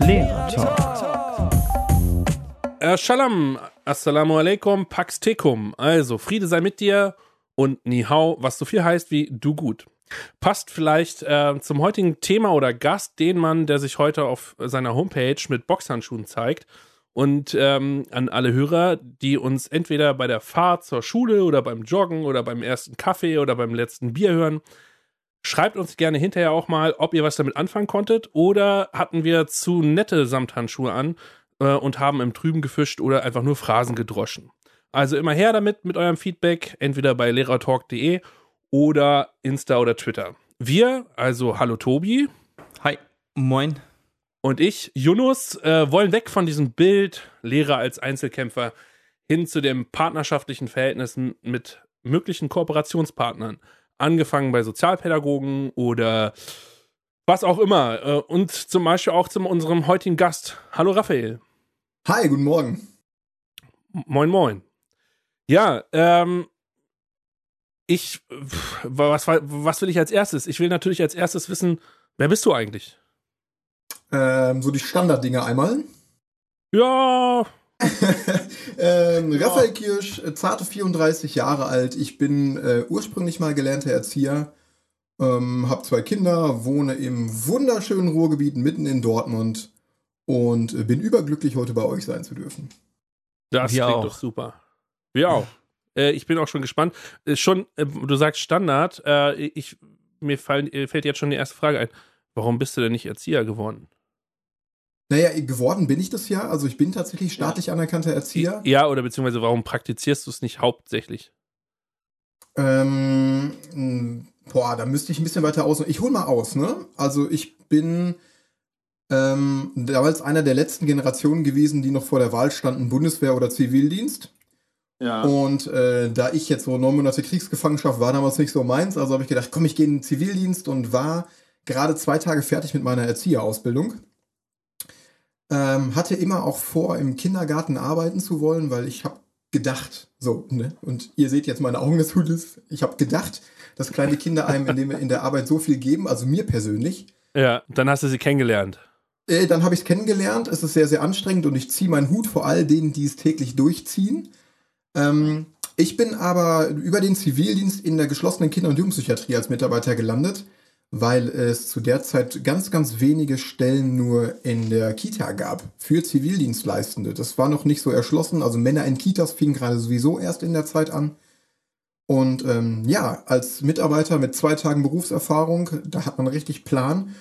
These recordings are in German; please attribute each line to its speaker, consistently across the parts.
Speaker 1: Lehrer
Speaker 2: Äh, Shalom, Assalamu alaikum, Pax Tecum. Also, Friede sei mit dir und Nihau, was so viel heißt wie du gut. Passt vielleicht äh, zum heutigen Thema oder Gast, den Mann, der sich heute auf seiner Homepage mit Boxhandschuhen zeigt. Und ähm, an alle Hörer, die uns entweder bei der Fahrt zur Schule oder beim Joggen oder beim ersten Kaffee oder beim letzten Bier hören, schreibt uns gerne hinterher auch mal, ob ihr was damit anfangen konntet oder hatten wir zu nette Samthandschuhe an äh, und haben im Trüben gefischt oder einfach nur Phrasen gedroschen. Also immer her damit mit eurem Feedback, entweder bei lehrertalk.de oder Insta oder Twitter. Wir, also hallo Tobi.
Speaker 1: Hi, moin.
Speaker 2: Und ich, Yunus, äh, wollen weg von diesem Bild Lehrer als Einzelkämpfer hin zu den partnerschaftlichen Verhältnissen mit möglichen Kooperationspartnern. Angefangen bei Sozialpädagogen oder was auch immer. Äh, und zum Beispiel auch zu unserem heutigen Gast. Hallo Raphael.
Speaker 3: Hi, guten Morgen.
Speaker 2: Moin, moin. Ja, ähm, ich, was, was will ich als erstes? Ich will natürlich als erstes wissen, wer bist du eigentlich?
Speaker 3: Ähm, so die Standarddinge einmal.
Speaker 2: Ja.
Speaker 3: ähm, Raphael Kirsch, äh, zarte 34 Jahre alt. Ich bin äh, ursprünglich mal gelernter Erzieher, ähm, habe zwei Kinder, wohne im wunderschönen Ruhrgebiet mitten in Dortmund und äh, bin überglücklich, heute bei euch sein zu dürfen.
Speaker 2: Das
Speaker 1: Wir
Speaker 2: klingt
Speaker 1: auch.
Speaker 2: doch super. Wir auch. Äh, ich bin auch schon gespannt. Äh, schon, äh, du sagst Standard. Äh, ich, mir fallen, äh, fällt jetzt schon die erste Frage ein. Warum bist du denn nicht Erzieher geworden?
Speaker 3: Naja, geworden bin ich das ja. Also ich bin tatsächlich staatlich anerkannter Erzieher.
Speaker 2: Ja, oder beziehungsweise warum praktizierst du es nicht hauptsächlich?
Speaker 3: Ähm, boah, da müsste ich ein bisschen weiter aus. Ich hol mal aus, ne? Also ich bin ähm, damals einer der letzten Generationen gewesen, die noch vor der Wahl standen, Bundeswehr oder Zivildienst.
Speaker 2: Ja.
Speaker 3: Und äh, da ich jetzt so neun Monate Kriegsgefangenschaft war damals nicht so meins, also habe ich gedacht, komm, ich gehe in den Zivildienst und war gerade zwei Tage fertig mit meiner Erzieherausbildung. Ähm, hatte immer auch vor, im Kindergarten arbeiten zu wollen, weil ich habe gedacht, so, ne? Und ihr seht jetzt meine Augen des Hudes. Ich habe gedacht, dass kleine Kinder einem in, dem, in der Arbeit so viel geben, also mir persönlich.
Speaker 2: Ja, dann hast du sie kennengelernt.
Speaker 3: Äh, dann habe ich es kennengelernt. Es ist sehr, sehr anstrengend und ich ziehe meinen Hut vor all denen, die es täglich durchziehen. Ähm, ich bin aber über den Zivildienst in der geschlossenen Kinder- und Jugendpsychiatrie als Mitarbeiter gelandet, weil es zu der Zeit ganz, ganz wenige Stellen nur in der Kita gab für Zivildienstleistende. Das war noch nicht so erschlossen. Also Männer in Kitas fingen gerade sowieso erst in der Zeit an. Und ähm, ja, als Mitarbeiter mit zwei Tagen Berufserfahrung, da hat man richtig Plan,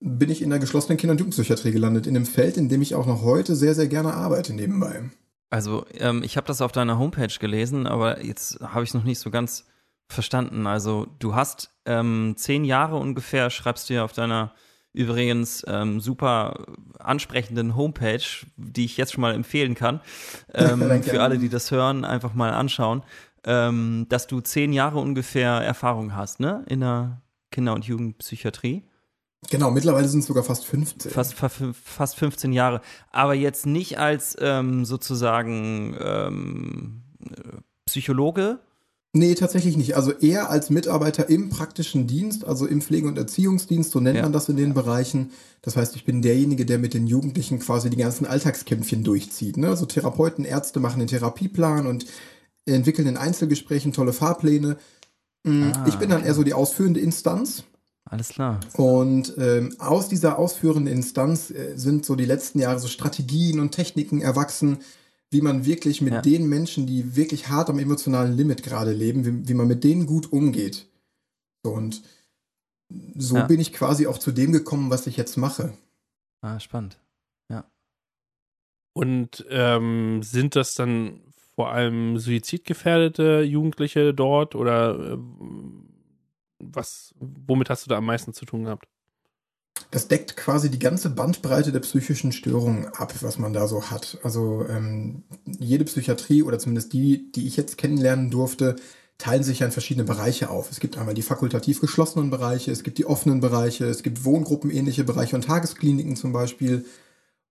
Speaker 3: bin ich in der geschlossenen Kinder- und Jugendpsychiatrie gelandet, in einem Feld, in dem ich auch noch heute sehr, sehr gerne arbeite nebenbei.
Speaker 1: Also, ähm, ich habe das auf deiner Homepage gelesen, aber jetzt habe ich noch nicht so ganz verstanden. Also, du hast ähm, zehn Jahre ungefähr, schreibst du ja auf deiner übrigens ähm, super ansprechenden Homepage, die ich jetzt schon mal empfehlen kann, ähm, für alle, die das hören, einfach mal anschauen, ähm, dass du zehn Jahre ungefähr Erfahrung hast, ne? In der Kinder- und Jugendpsychiatrie.
Speaker 3: Genau, mittlerweile sind es sogar fast 15.
Speaker 1: Fast, fa- fast 15 Jahre. Aber jetzt nicht als ähm, sozusagen ähm, äh, Psychologe.
Speaker 3: Nee, tatsächlich nicht. Also eher als Mitarbeiter im praktischen Dienst, also im Pflege- und Erziehungsdienst, so nennt
Speaker 1: Ja.
Speaker 3: man das in den Bereichen. Das heißt, ich bin derjenige, der mit den Jugendlichen quasi die ganzen Alltagskämpfchen durchzieht. Ne? Also Therapeuten, Ärzte machen den Therapieplan und entwickeln in Einzelgesprächen tolle Fahrpläne. Mm,
Speaker 1: Ah,
Speaker 3: ich bin dann eher so die ausführende Instanz.
Speaker 1: Alles klar.
Speaker 3: Und ähm, aus dieser ausführenden Instanz äh, sind so die letzten Jahre so Strategien und Techniken erwachsen, wie man wirklich mit
Speaker 1: Ja.
Speaker 3: den Menschen, die wirklich hart am emotionalen Limit gerade leben, wie, wie man mit denen gut umgeht. So, und so
Speaker 1: Ja.
Speaker 3: bin ich quasi auch zu dem gekommen, was ich jetzt mache.
Speaker 1: Ah, spannend.
Speaker 2: Und ähm, sind das dann vor allem suizidgefährdete Jugendliche dort oder äh, was, womit hast du da am meisten zu tun gehabt?
Speaker 3: Das deckt quasi die ganze Bandbreite der psychischen Störungen ab, was man da so hat. Also ähm, jede Psychiatrie oder zumindest die, die ich jetzt kennenlernen durfte, teilen sich ja in verschiedene Bereiche auf. Es gibt einmal die fakultativ geschlossenen Bereiche, es gibt die offenen Bereiche, es gibt Wohngruppenähnliche Bereiche und Tageskliniken zum Beispiel.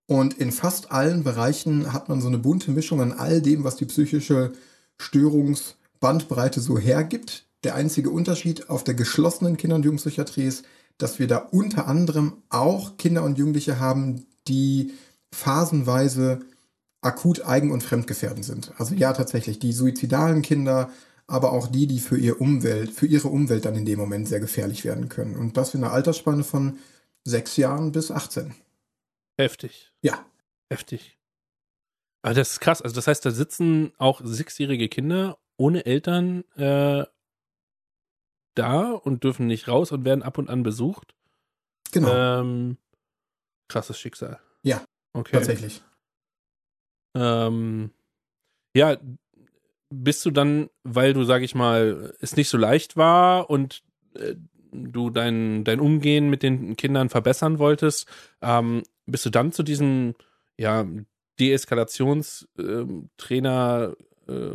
Speaker 3: Und in fast allen Bereichen hat man so eine bunte Mischung an all dem, was die psychische Störungsbandbreite so hergibt. Der einzige Unterschied auf der geschlossenen Kinder- und Jugendpsychiatrie ist, dass wir da unter anderem auch Kinder und Jugendliche haben, die phasenweise akut eigen- und fremdgefährdend sind. Also ja, tatsächlich, die suizidalen Kinder, aber auch die, die für, ihr Umwelt, für ihre Umwelt dann in dem Moment sehr gefährlich werden können. Und das in einer Altersspanne von sechs Jahren bis 18.
Speaker 2: Heftig.
Speaker 3: Ja.
Speaker 2: Heftig. Aber das ist krass. Also das heißt, da sitzen auch sechsjährige Kinder ohne Eltern äh, da und dürfen nicht raus und werden ab und an besucht.
Speaker 3: Genau,
Speaker 2: Ähm, krasses Schicksal.
Speaker 3: Ja,
Speaker 2: okay.
Speaker 3: tatsächlich.
Speaker 2: Ähm, ja, bist du dann, weil du, sag ich mal, es nicht so leicht war und äh, du dein, dein Umgehen mit den Kindern verbessern wolltest, ähm, bist du dann zu diesem, ja, Deeskalationstrainer äh,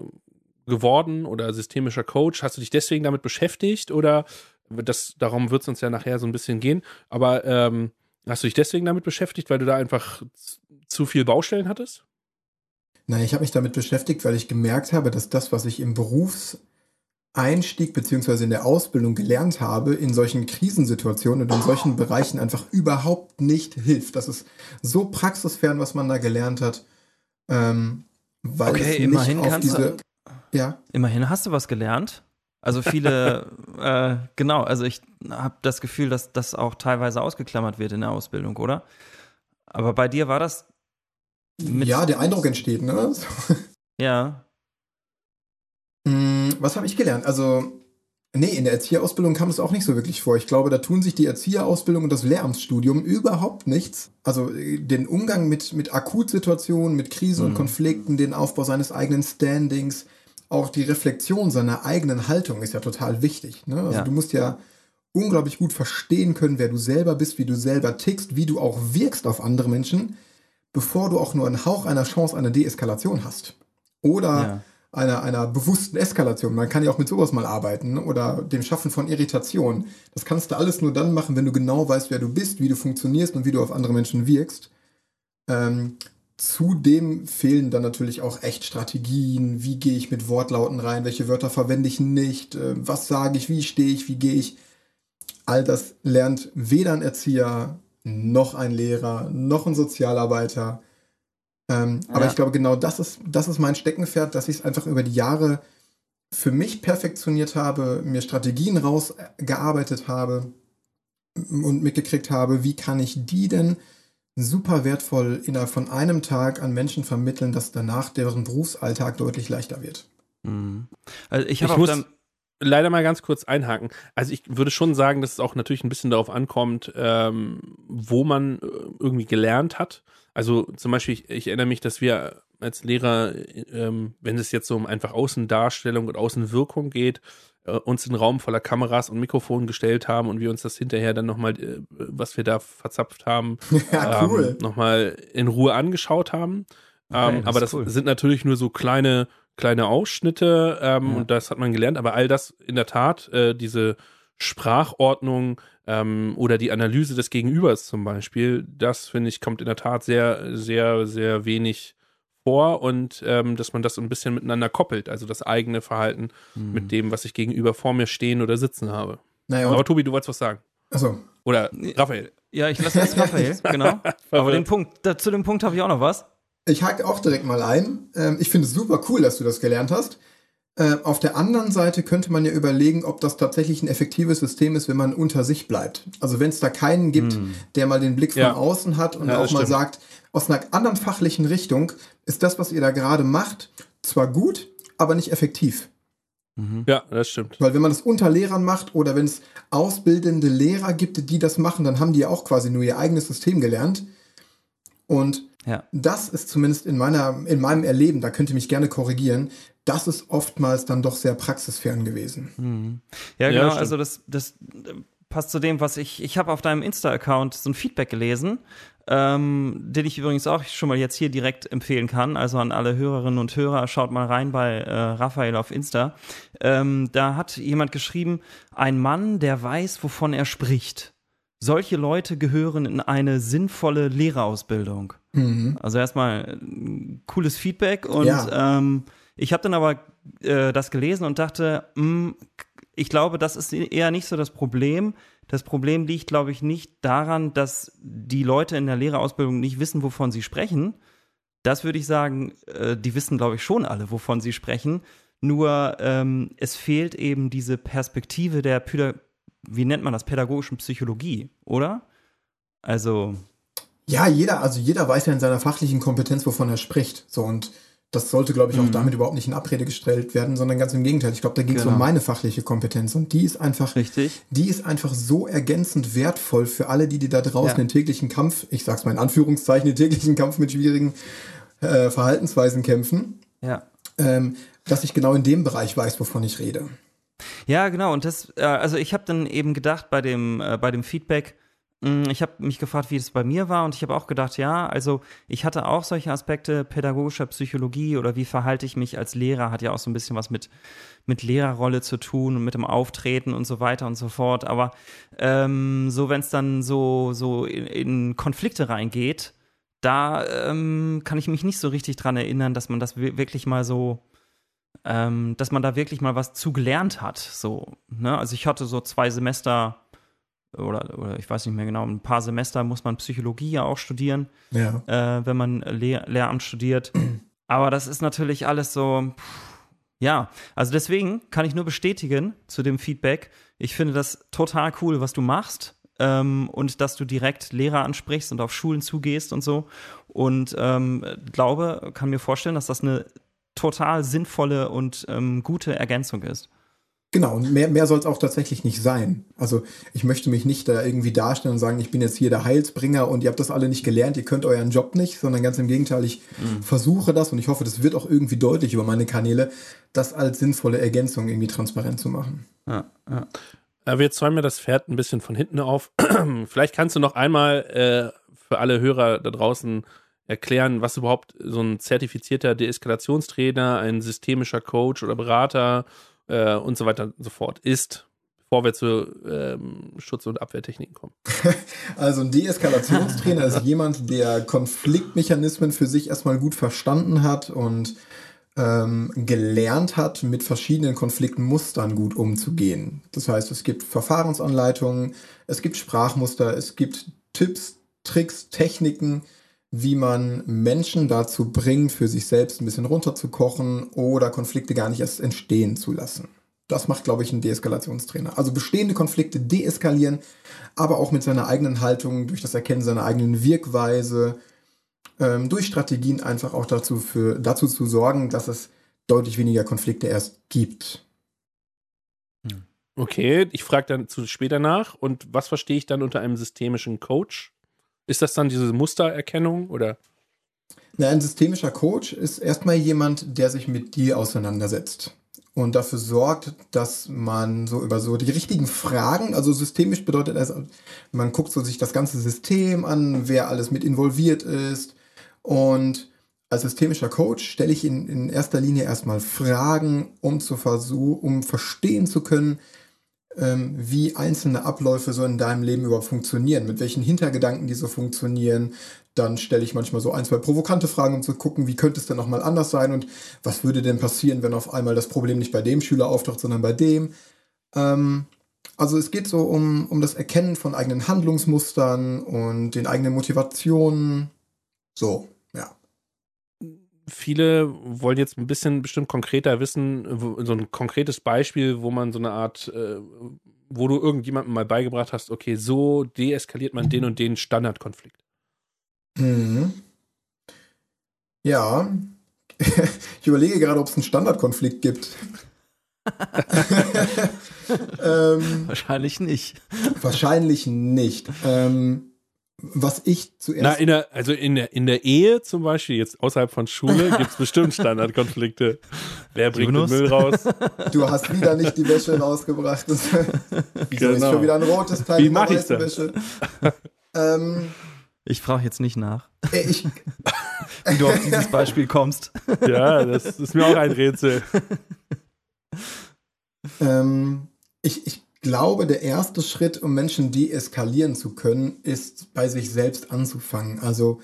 Speaker 2: geworden oder systemischer Coach? Hast du dich deswegen damit beschäftigt oder das, darum wird es uns ja nachher so ein bisschen gehen, aber ähm, hast du dich deswegen damit beschäftigt, weil du da einfach zu viel Baustellen hattest?
Speaker 3: Nein, ich habe mich damit beschäftigt, weil ich gemerkt habe, dass das, was ich im Berufseinstieg beziehungsweise in der Ausbildung gelernt habe, in solchen Krisensituationen und in solchen Bereichen einfach überhaupt nicht hilft. Das ist so praxisfern, was man da gelernt hat. Ähm, weil
Speaker 1: Okay,
Speaker 3: es nicht
Speaker 1: immerhin
Speaker 3: auf
Speaker 1: kannst
Speaker 3: diese,
Speaker 1: du-
Speaker 3: Ja,
Speaker 1: Immerhin hast du was gelernt. Also viele, äh, genau, also ich habe das Gefühl, dass das auch teilweise ausgeklammert wird in der Ausbildung, oder? Aber bei dir war das
Speaker 3: ja, der Eindruck entsteht, ne?
Speaker 1: Ja,
Speaker 3: Mm, Was habe ich gelernt? Also, nee, in der Erzieherausbildung kam es auch nicht so wirklich vor. Ich glaube, da tun sich die Erzieherausbildung und das Lehramtsstudium überhaupt nichts. Also den Umgang mit, mit Akutsituationen, mit Krisen und
Speaker 1: Mhm.
Speaker 3: Konflikten, den Aufbau seines eigenen Standings, auch die Reflexion seiner eigenen Haltung ist ja total wichtig. Ne? Also
Speaker 1: Ja.
Speaker 3: du musst ja unglaublich gut verstehen können, wer du selber bist, wie du selber tickst, wie du auch wirkst auf andere Menschen, bevor du auch nur einen Hauch einer Chance einer Deeskalation hast. Oder
Speaker 1: ja.
Speaker 3: einer, einer bewussten Eskalation. Man kann ja auch mit sowas mal arbeiten ne? oder dem Schaffen von Irritation. Das kannst du alles nur dann machen, wenn du genau weißt, wer du bist, wie du funktionierst und wie du auf andere Menschen wirkst. Ähm, zudem fehlen dann natürlich auch echt Strategien. Wie gehe ich mit Wortlauten rein? Welche Wörter verwende ich nicht? Äh, was sage ich? Wie stehe ich? Wie gehe ich? All das lernt weder ein Erzieher, noch ein Lehrer, noch ein Sozialarbeiter. Ähm, Aber
Speaker 1: Ja.
Speaker 3: ich glaube, genau das ist, das ist mein Steckenpferd, dass ich es einfach über die Jahre für mich perfektioniert habe, mir Strategien rausgearbeitet habe und mitgekriegt habe, wie kann ich die denn super wertvoll innerhalb von einem Tag an Menschen vermitteln, dass danach deren Berufsalltag deutlich leichter wird.
Speaker 1: Mhm. Also ich
Speaker 2: Ich muss leider mal ganz kurz einhaken. Also ich würde schon sagen, dass es auch natürlich ein bisschen darauf ankommt, ähm, wo man äh, irgendwie gelernt hat. Also zum Beispiel, ich, ich erinnere mich, dass wir als Lehrer, ähm, wenn es jetzt so um einfach Außendarstellung und Außenwirkung geht, äh, uns in einen Raum voller Kameras und Mikrofonen gestellt haben und wir uns das hinterher dann nochmal, äh, was wir da verzapft haben,
Speaker 3: ja, cool.
Speaker 2: ähm, nochmal in Ruhe angeschaut haben.
Speaker 1: Okay,
Speaker 2: ähm,
Speaker 1: das
Speaker 2: aber das
Speaker 1: cool.
Speaker 2: sind natürlich nur so kleine, kleine Ausschnitte ähm,
Speaker 1: Ja.
Speaker 2: und das hat man gelernt. Aber all das in der Tat, äh, diese Sprachordnung ähm, oder die Analyse des Gegenübers zum Beispiel, das finde ich, kommt in der Tat sehr, sehr, sehr wenig vor und ähm, dass man das ein bisschen miteinander koppelt, also das eigene Verhalten
Speaker 1: Mhm.
Speaker 2: mit dem, was ich gegenüber vor mir stehen oder sitzen habe.
Speaker 3: naja,
Speaker 2: Aber Tobi, du wolltest was sagen.
Speaker 3: also,
Speaker 2: Oder Raphael.
Speaker 1: Ja, ich lasse jetzt Raphael, genau. Aber den Punkt, da, zu dem Punkt habe ich auch noch was.
Speaker 3: Ich hake auch direkt mal ein. Ähm, ich finde es super cool, dass du das gelernt hast. Äh, auf der anderen Seite könnte man ja überlegen, ob das tatsächlich ein effektives System ist, wenn man unter sich bleibt. Also wenn es da keinen gibt,
Speaker 1: Hm.
Speaker 3: der mal den Blick von
Speaker 2: Ja.
Speaker 3: außen hat und
Speaker 2: Ja,
Speaker 3: auch mal
Speaker 2: stimmt.
Speaker 3: sagt, aus einer anderen fachlichen Richtung ist das, was ihr da gerade macht, zwar gut, aber nicht effektiv.
Speaker 1: Mhm.
Speaker 2: Ja, das stimmt.
Speaker 3: Weil wenn man das unter Lehrern macht oder wenn es ausbildende Lehrer gibt, die das machen, dann haben die ja auch quasi nur ihr eigenes System gelernt. Und
Speaker 1: Ja.
Speaker 3: das ist zumindest in meiner, in meinem Erleben, da könnt ihr mich gerne korrigieren, das ist oftmals dann doch sehr praxisfern gewesen.
Speaker 1: Mhm. Ja,
Speaker 2: Ja,
Speaker 1: genau.
Speaker 2: stimmt.
Speaker 1: also das, das äh, passt zu dem, was ich. Ich habe auf deinem Insta-Account so ein Feedback gelesen, ähm, den ich übrigens auch schon mal jetzt hier direkt empfehlen kann. Also an alle Hörerinnen und Hörer, schaut mal rein bei äh, Raphael auf Insta. Ähm, da hat jemand geschrieben, ein Mann, der weiß, wovon er spricht. Solche Leute gehören in eine sinnvolle Lehrerausbildung.
Speaker 3: Mhm.
Speaker 1: Also erstmal äh, cooles Feedback und
Speaker 3: Ja.
Speaker 1: ähm, ich habe dann aber äh, das gelesen und dachte, mh, ich glaube, das ist eher nicht so das Problem, das Problem liegt, glaube ich, nicht daran, dass die Leute in der Lehrerausbildung nicht wissen, wovon sie sprechen. Das würde ich sagen, äh, die wissen, glaube ich, schon alle, wovon sie sprechen. Nur ähm, es fehlt eben diese Perspektive der, Päda wie nennt man das, pädagogischen Psychologie, oder? Also.
Speaker 3: Ja, jeder, also jeder weiß ja in seiner fachlichen Kompetenz, wovon er spricht. So und das sollte, glaube ich, auch mhm. damit überhaupt nicht in Abrede gestellt werden, sondern ganz im Gegenteil. Ich glaube, da ging es genau. um meine fachliche Kompetenz und die ist einfach,
Speaker 1: Richtig.
Speaker 3: die ist einfach so ergänzend wertvoll für alle, die, die da draußen ja. den täglichen Kampf, ich sag's mal in Anführungszeichen, den täglichen Kampf mit schwierigen äh, Verhaltensweisen kämpfen.
Speaker 1: Ja.
Speaker 3: Ähm, dass ich genau in dem Bereich weiß, wovon ich rede.
Speaker 1: Ja, genau. Und das, äh, also ich habe dann eben gedacht bei dem, äh, bei dem Feedback, ich habe mich gefragt, wie es bei mir war und ich habe auch gedacht, ja, also ich hatte auch solche Aspekte pädagogischer Psychologie oder wie verhalte ich mich als Lehrer, hat ja auch so ein bisschen was mit, mit Lehrerrolle zu tun und mit dem Auftreten und so weiter und so fort. Aber ähm, so, wenn es dann so, so in, in Konflikte reingeht, da ähm, kann ich mich nicht so richtig dran erinnern, dass man das wirklich mal so ähm, dass man da wirklich mal was zugelernt hat. So, ne? Also ich hatte so zwei Semester oder, oder ich weiß nicht mehr genau, ein paar Semester muss man Psychologie ja auch studieren,
Speaker 3: ja.
Speaker 1: äh, wenn man Lehr Lehramt studiert. Aber das ist natürlich alles so, ja, also deswegen kann ich nur bestätigen zu dem Feedback. Ich finde das total cool, was du machst. Ähm, und dass du direkt Lehrer ansprichst und auf Schulen zugehst und so. Und ähm, glaube, kann mir vorstellen, dass das eine total sinnvolle und ähm, gute Ergänzung ist.
Speaker 3: Genau, und mehr, mehr soll es auch tatsächlich nicht sein. Also ich möchte mich nicht da irgendwie darstellen und sagen, ich bin jetzt hier der Heilsbringer und ihr habt das alle nicht gelernt, ihr könnt euren Job nicht, sondern ganz im Gegenteil, ich mhm. versuche das und ich hoffe, das wird auch irgendwie deutlich über meine Kanäle, das als sinnvolle Ergänzung irgendwie transparent zu machen.
Speaker 1: Ja, ja.
Speaker 2: Aber jetzt zäumen wir das Pferd ein bisschen von hinten auf. Vielleicht kannst du noch einmal äh, für alle Hörer da draußen erklären, was überhaupt so ein zertifizierter Deeskalationstrainer, ein systemischer Coach oder Berater äh, und so weiter und so fort ist, bevor wir zu ähm, Schutz- und Abwehrtechniken kommen.
Speaker 3: Also ein Deeskalationstrainer ist jemand, der Konfliktmechanismen für sich erstmal gut verstanden hat und ähm, gelernt hat, mit verschiedenen Konfliktmustern gut umzugehen. Das heißt, es gibt Verfahrensanleitungen, es gibt Sprachmuster, es gibt Tipps, Tricks, Techniken, wie man Menschen dazu bringt, für sich selbst ein bisschen runterzukochen oder Konflikte gar nicht erst entstehen zu lassen. Das macht, glaube ich, ein Deeskalationstrainer. Also bestehende Konflikte deeskalieren, aber auch mit seiner eigenen Haltung, durch das Erkennen seiner eigenen Wirkweise, ähm, durch Strategien einfach auch dazu, für, dazu zu sorgen, dass es deutlich weniger Konflikte erst gibt.
Speaker 2: Hm. Okay, ich frage dann zu später nach. Und was verstehe ich dann unter einem systemischen Coach? Ist das dann diese Mustererkennung oder?
Speaker 3: Na, ein systemischer Coach ist erstmal jemand, der sich mit dir auseinandersetzt und dafür sorgt, dass man so über so die richtigen Fragen, also systemisch bedeutet das, man guckt so sich das ganze System an, wer alles mit involviert ist und als systemischer Coach stelle ich in, in erster Linie erstmal Fragen, um zu versuchen, um verstehen zu können, wie einzelne Abläufe so in deinem Leben überhaupt funktionieren, mit welchen Hintergedanken die so funktionieren. Dann stelle ich manchmal so ein, zwei provokante Fragen, um zu gucken, wie könnte es denn nochmal anders sein und was würde denn passieren, wenn auf einmal das Problem nicht bei dem Schüler auftaucht, sondern bei dem. Ähm, also es geht so um, um das Erkennen von eigenen Handlungsmustern und den eigenen Motivationen. So,
Speaker 2: viele wollen jetzt ein bisschen bestimmt konkreter wissen, so ein konkretes Beispiel, wo man so eine Art, äh, wo du irgendjemandem mal beigebracht hast, okay, so deeskaliert man den und den Standardkonflikt.
Speaker 3: Mhm. Ja, ich überlege gerade, ob es einen Standardkonflikt gibt.
Speaker 1: ähm, wahrscheinlich nicht.
Speaker 3: Wahrscheinlich nicht. Ähm, was ich zuerst. Na,
Speaker 2: in der, also in der, in der Ehe zum Beispiel, jetzt außerhalb von Schule, gibt es bestimmt Standardkonflikte. Wer bringt den Müll raus?
Speaker 3: Du hast wieder nicht die Wäsche rausgebracht. Wieso genau. ist schon wieder ein rotes Teil
Speaker 2: Wie in der weißen Wäsche?
Speaker 1: ähm, ich frage jetzt nicht nach.
Speaker 3: Äh, ich,
Speaker 1: wie du auf dieses Beispiel kommst.
Speaker 2: Ja, das ist mir auch ein Rätsel.
Speaker 3: Ähm, ich, ich glaube, der erste Schritt, um Menschen deeskalieren zu können, ist bei sich selbst anzufangen. Also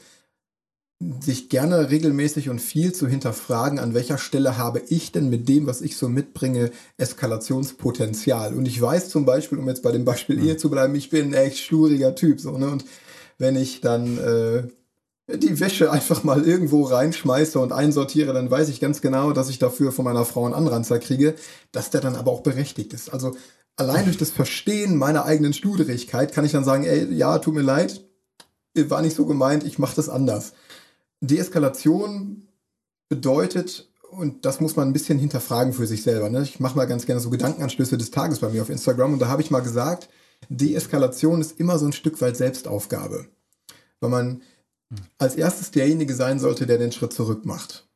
Speaker 3: sich gerne regelmäßig und viel zu hinterfragen, an welcher Stelle habe ich denn mit dem, was ich so mitbringe, Eskalationspotenzial. Und ich weiß zum Beispiel, um jetzt bei dem Beispiel mhm. Ehe zu bleiben, ich bin ein echt schluriger Typ. So, ne? Und wenn ich dann äh, die Wäsche einfach mal irgendwo reinschmeiße und einsortiere, dann weiß ich ganz genau, dass ich dafür von meiner Frau einen Anranzer kriege, dass der dann aber auch berechtigt ist. Also allein durch das Verstehen meiner eigenen Studerigkeit kann ich dann sagen, ey, ja, tut mir leid, war nicht so gemeint, ich mache das anders. Deeskalation bedeutet, und das muss man ein bisschen hinterfragen für sich selber. Ne? Ich mache mal ganz gerne so Gedankenanschlüsse des Tages bei mir auf Instagram und da habe ich mal gesagt, Deeskalation ist immer so ein Stück weit Selbstaufgabe. Weil man als erstes derjenige sein sollte, der den Schritt zurück macht.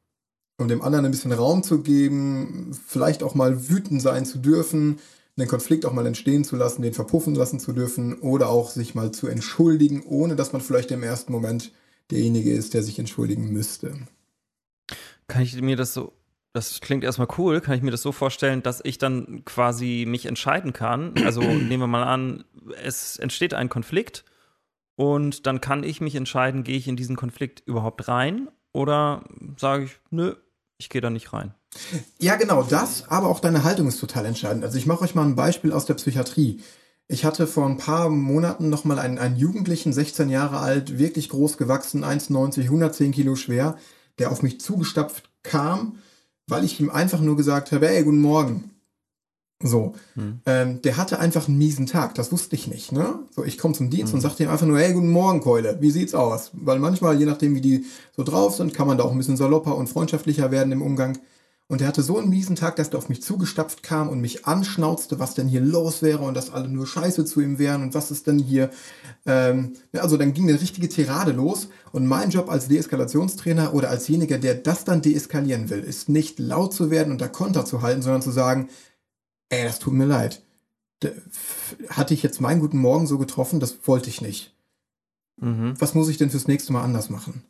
Speaker 3: Um dem anderen ein bisschen Raum zu geben, vielleicht auch mal wütend sein zu dürfen, den Konflikt auch mal entstehen zu lassen, den verpuffen lassen zu dürfen oder auch sich mal zu entschuldigen, ohne dass man vielleicht im ersten Moment derjenige ist, der sich entschuldigen müsste.
Speaker 1: Kann ich mir das so, das klingt erstmal cool, kann ich mir das so vorstellen, dass ich dann quasi mich entscheiden kann? Also nehmen wir mal an, es entsteht ein Konflikt und dann kann ich mich entscheiden, gehe ich in diesen Konflikt überhaupt rein oder sage ich, nö, ich gehe da nicht rein.
Speaker 3: Ja, genau das, aber auch deine Haltung ist total entscheidend. Also ich mache euch mal ein Beispiel aus der Psychiatrie. Ich hatte vor ein paar Monaten nochmal einen, einen Jugendlichen, 16 Jahre alt, wirklich groß gewachsen, 1,90, 110 Kilo schwer, der auf mich zugestapft kam, weil ich ihm einfach nur gesagt habe, ey, guten Morgen. So, hm. ähm, der hatte einfach einen miesen Tag, das wusste ich nicht. Ne? So, ich komme zum Dienst hm. und sagte ihm einfach nur, hey, guten Morgen, Keule, wie sieht's aus? Weil manchmal, je nachdem, wie die so drauf sind, kann man da auch ein bisschen salopper und freundschaftlicher werden im Umgang. Und er hatte so einen miesen Tag, dass der auf mich zugestapft kam und mich anschnauzte, was denn hier los wäre und dass alle nur Scheiße zu ihm wären und was ist denn hier. Ähm, also dann ging eine richtige Tirade los. Und mein Job als Deeskalationstrainer oder alsjeniger, der das dann deeskalieren will, ist nicht laut zu werden und da Konter zu halten, sondern zu sagen, ey, das tut mir leid. Hatte ich jetzt meinen guten Morgen so getroffen, das wollte ich nicht. Mhm. Was muss ich denn fürs nächste Mal anders machen?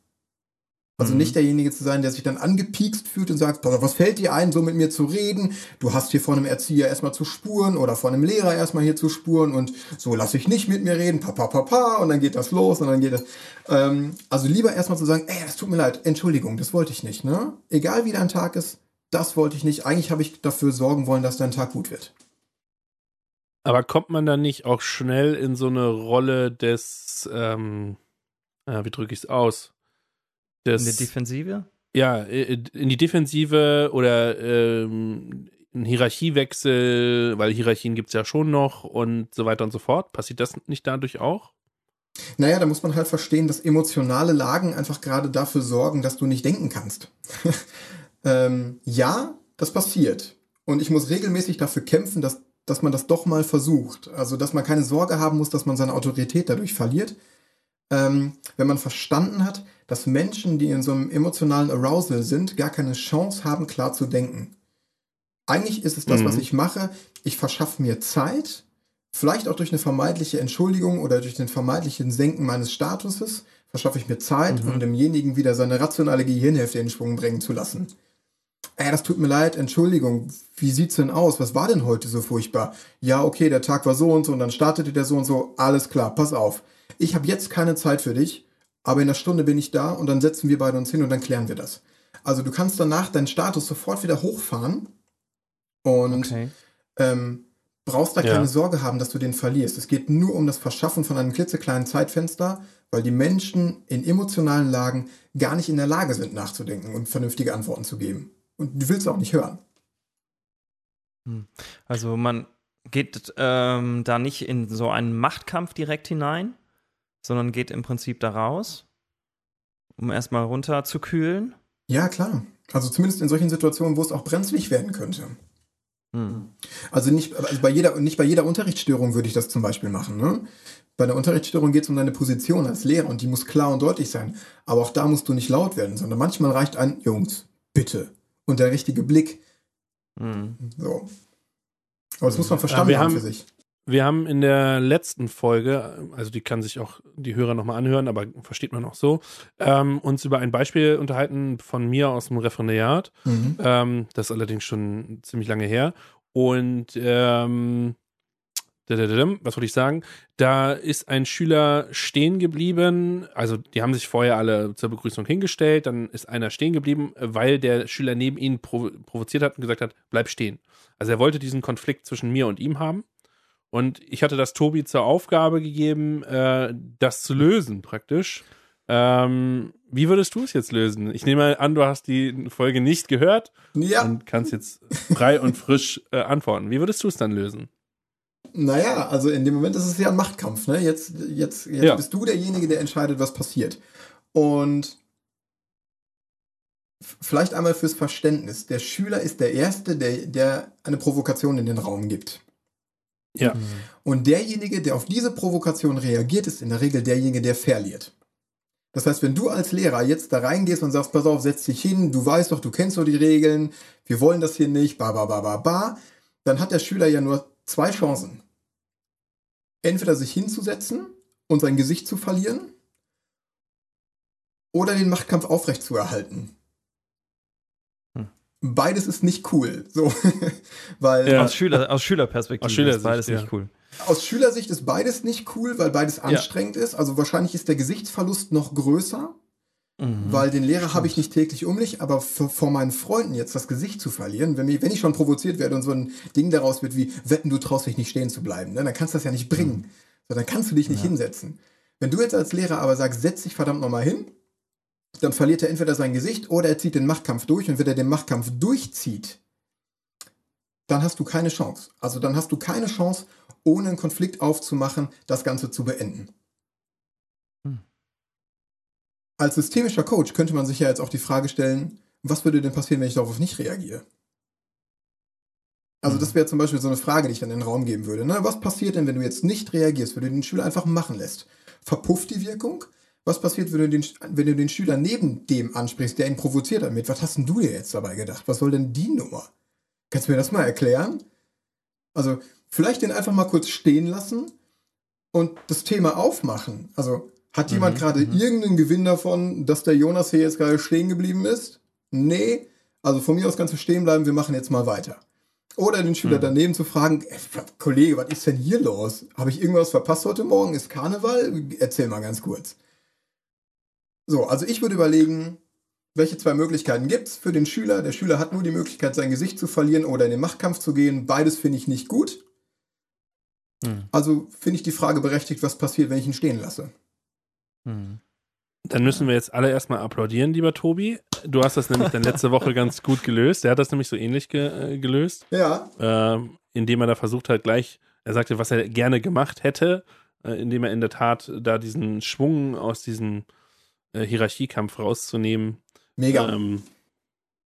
Speaker 3: Also mhm. nicht derjenige zu sein, der sich dann angepiekst fühlt und sagt, was fällt dir ein, so mit mir zu reden? Du hast hier vor einem Erzieher erstmal zu spuren oder vor einem Lehrer erstmal hier zu spuren und so lasse ich nicht mit mir reden, papa, papa, und dann geht das los und dann geht das. Ähm, also lieber erstmal zu sagen, ey, das tut mir leid, Entschuldigung, das wollte ich nicht, ne? Egal wie dein Tag ist, das wollte ich nicht. Eigentlich habe ich dafür sorgen wollen, dass dein Tag gut wird.
Speaker 2: Aber kommt man dann nicht auch schnell in so eine Rolle des, ähm, äh, wie drücke ich es aus?
Speaker 1: Des, in die Defensive?
Speaker 2: Ja, in die Defensive oder ähm, ein Hierarchiewechsel, weil Hierarchien gibt es ja schon noch und so weiter und so fort. Passiert das nicht dadurch auch?
Speaker 3: Naja, da muss man halt verstehen, dass emotionale Lagen einfach gerade dafür sorgen, dass du nicht denken kannst. ähm, ja, das passiert. Und ich muss regelmäßig dafür kämpfen, dass, dass man das doch mal versucht. Also, dass man keine Sorge haben muss, dass man seine Autorität dadurch verliert. Ähm, wenn man verstanden hat, dass Menschen, die in so einem emotionalen Arousal sind, gar keine Chance haben, klar zu denken. Eigentlich ist es das, mhm. was ich mache. Ich verschaffe mir Zeit, vielleicht auch durch eine vermeintliche Entschuldigung oder durch den vermeintlichen Senken meines Statuses, verschaffe ich mir Zeit, mhm. um demjenigen wieder seine rationale Gehirnhälfte in Schwung bringen zu lassen. Ey, das tut mir leid, Entschuldigung, wie sieht's denn aus? Was war denn heute so furchtbar? Ja, okay, der Tag war so und so und dann startete der so und so. Alles klar, pass auf. Ich habe jetzt keine Zeit für dich, aber in einer Stunde bin ich da und dann setzen wir beide uns hin und dann klären wir das. Also du kannst danach deinen Status sofort wieder hochfahren und okay. ähm, brauchst da ja. keine Sorge haben, dass du den verlierst. Es geht nur um das Verschaffen von einem klitzekleinen Zeitfenster, weil die Menschen in emotionalen Lagen gar nicht in der Lage sind, nachzudenken und vernünftige Antworten zu geben. Und du willst auch nicht hören.
Speaker 1: Hm. Also man geht ähm, da nicht in so einen Machtkampf direkt hinein, sondern geht im Prinzip da raus, um erstmal runter zu kühlen.
Speaker 3: Ja, klar. Also zumindest in solchen Situationen, wo es auch brenzlig werden könnte. Hm. Also nicht, also bei jeder, nicht bei jeder Unterrichtsstörung würde ich das zum Beispiel machen. Ne? Bei der Unterrichtsstörung geht es um deine Position als Lehrer und die muss klar und deutlich sein. Aber auch da musst du nicht laut werden, sondern manchmal reicht ein Jungs, bitte, und der richtige Blick. Mhm. So. Aber das muss man verstanden haben, haben für sich.
Speaker 2: Wir haben in der letzten Folge, also die kann sich auch die Hörer nochmal anhören, aber versteht man auch so, ähm, uns über ein Beispiel unterhalten von mir aus dem Referendariat. Mhm. Ähm, das ist allerdings schon ziemlich lange her. Und ähm, was wollte ich sagen? Da ist ein Schüler stehen geblieben. Also, die haben sich vorher alle zur Begrüßung hingestellt. Dann ist einer stehen geblieben, weil der Schüler neben ihn provo provoziert hat und gesagt hat: bleib stehen. Also, er wollte diesen Konflikt zwischen mir und ihm haben. Und ich hatte das Tobi zur Aufgabe gegeben, äh, das zu lösen, praktisch. Ähm, wie würdest du es jetzt lösen? Ich nehme an, du hast die Folge nicht gehört
Speaker 3: Ja.
Speaker 2: und kannst jetzt frei und frisch äh, antworten. Wie würdest du es dann lösen?
Speaker 3: Naja, also in dem Moment ist es ja ein Machtkampf. Ne? Jetzt, jetzt, jetzt
Speaker 2: Ja.
Speaker 3: bist du derjenige, der entscheidet, was passiert. Und vielleicht einmal fürs Verständnis. Der Schüler ist der Erste, der, der eine Provokation in den Raum gibt.
Speaker 2: Ja.
Speaker 3: Und derjenige, der auf diese Provokation reagiert, ist in der Regel derjenige, der verliert. Das heißt, wenn du als Lehrer jetzt da reingehst und sagst, pass auf, setz dich hin, du weißt doch, du kennst doch die Regeln, wir wollen das hier nicht, ba, ba, ba, ba, ba, dann hat der Schüler ja nur zwei Chancen. Entweder sich hinzusetzen und sein Gesicht zu verlieren oder den Machtkampf aufrechtzuerhalten.
Speaker 1: Hm.
Speaker 3: Beides ist nicht cool, so, weil
Speaker 2: Ja.
Speaker 1: Aus, Schüler, aus Schülerperspektive
Speaker 2: Aus Schülersicht,
Speaker 1: ist beides
Speaker 2: ja.
Speaker 1: nicht cool.
Speaker 3: Aus Schülersicht ist beides nicht cool, weil beides anstrengend ist. Also wahrscheinlich ist der Gesichtsverlust noch größer,
Speaker 1: Mhm.
Speaker 3: weil den Lehrer habe ich nicht täglich um mich, aber vor, vor meinen Freunden jetzt das Gesicht zu verlieren, wenn, mir, wenn ich schon provoziert werde und so ein Ding daraus wird wie, wetten, du traust dich nicht stehen zu bleiben, ne? dann kannst du das ja nicht bringen. So, dann kannst du dich nicht hinsetzen. Wenn du jetzt als Lehrer aber sagst, setz dich verdammt nochmal hin, dann verliert er entweder sein Gesicht oder er zieht den Machtkampf durch und wenn er den Machtkampf durchzieht, dann hast du keine Chance. Also dann hast du keine Chance, ohne einen Konflikt aufzumachen, das Ganze zu beenden.
Speaker 1: Hm.
Speaker 3: Als systemischer Coach könnte man sich ja jetzt auch die Frage stellen, was würde denn passieren, wenn ich darauf nicht reagiere? Also das wäre zum Beispiel so eine Frage, die ich dann in den Raum geben würde. Ne? Was passiert denn, wenn du jetzt nicht reagierst, wenn du den Schüler einfach machen lässt? Verpufft die Wirkung? Was passiert, wenn du, den, wenn du den Schüler neben dem ansprichst, der ihn provoziert damit? Was hast denn du dir jetzt dabei gedacht? Was soll denn die Nummer? Kannst du mir das mal erklären? Also vielleicht den einfach mal kurz stehen lassen und das Thema aufmachen. Also hat jemand
Speaker 1: Mhm,
Speaker 3: gerade
Speaker 1: mhm.
Speaker 3: irgendeinen Gewinn davon, dass der Jonas hier jetzt gerade stehen geblieben ist? Nee. Also von mir aus kannst du stehen bleiben, wir machen jetzt mal weiter. Oder den Schüler
Speaker 1: Mhm.
Speaker 3: daneben zu fragen, "Ey, Kollege, was ist denn hier los? Habe ich irgendwas verpasst heute Morgen? Ist Karneval? Erzähl mal ganz kurz. So, also ich würde überlegen, welche zwei Möglichkeiten gibt's für den Schüler? Der Schüler hat nur die Möglichkeit, sein Gesicht zu verlieren oder in den Machtkampf zu gehen. Beides finde ich nicht gut.
Speaker 1: Hm.
Speaker 3: Also finde ich die Frage berechtigt, was passiert, wenn ich ihn stehen lasse.
Speaker 1: Hm.
Speaker 2: Dann müssen wir jetzt alle erstmal applaudieren, lieber Tobi. Du hast das nämlich dann letzte Woche ganz gut gelöst. Der hat das nämlich so ähnlich ge äh, gelöst,
Speaker 3: Ja,
Speaker 2: ähm, indem er da versucht hat, gleich, er sagte, was er gerne gemacht hätte, äh, indem er in der Tat da diesen Schwung aus diesem äh, Hierarchiekampf rauszunehmen.
Speaker 3: mega.
Speaker 2: Ähm,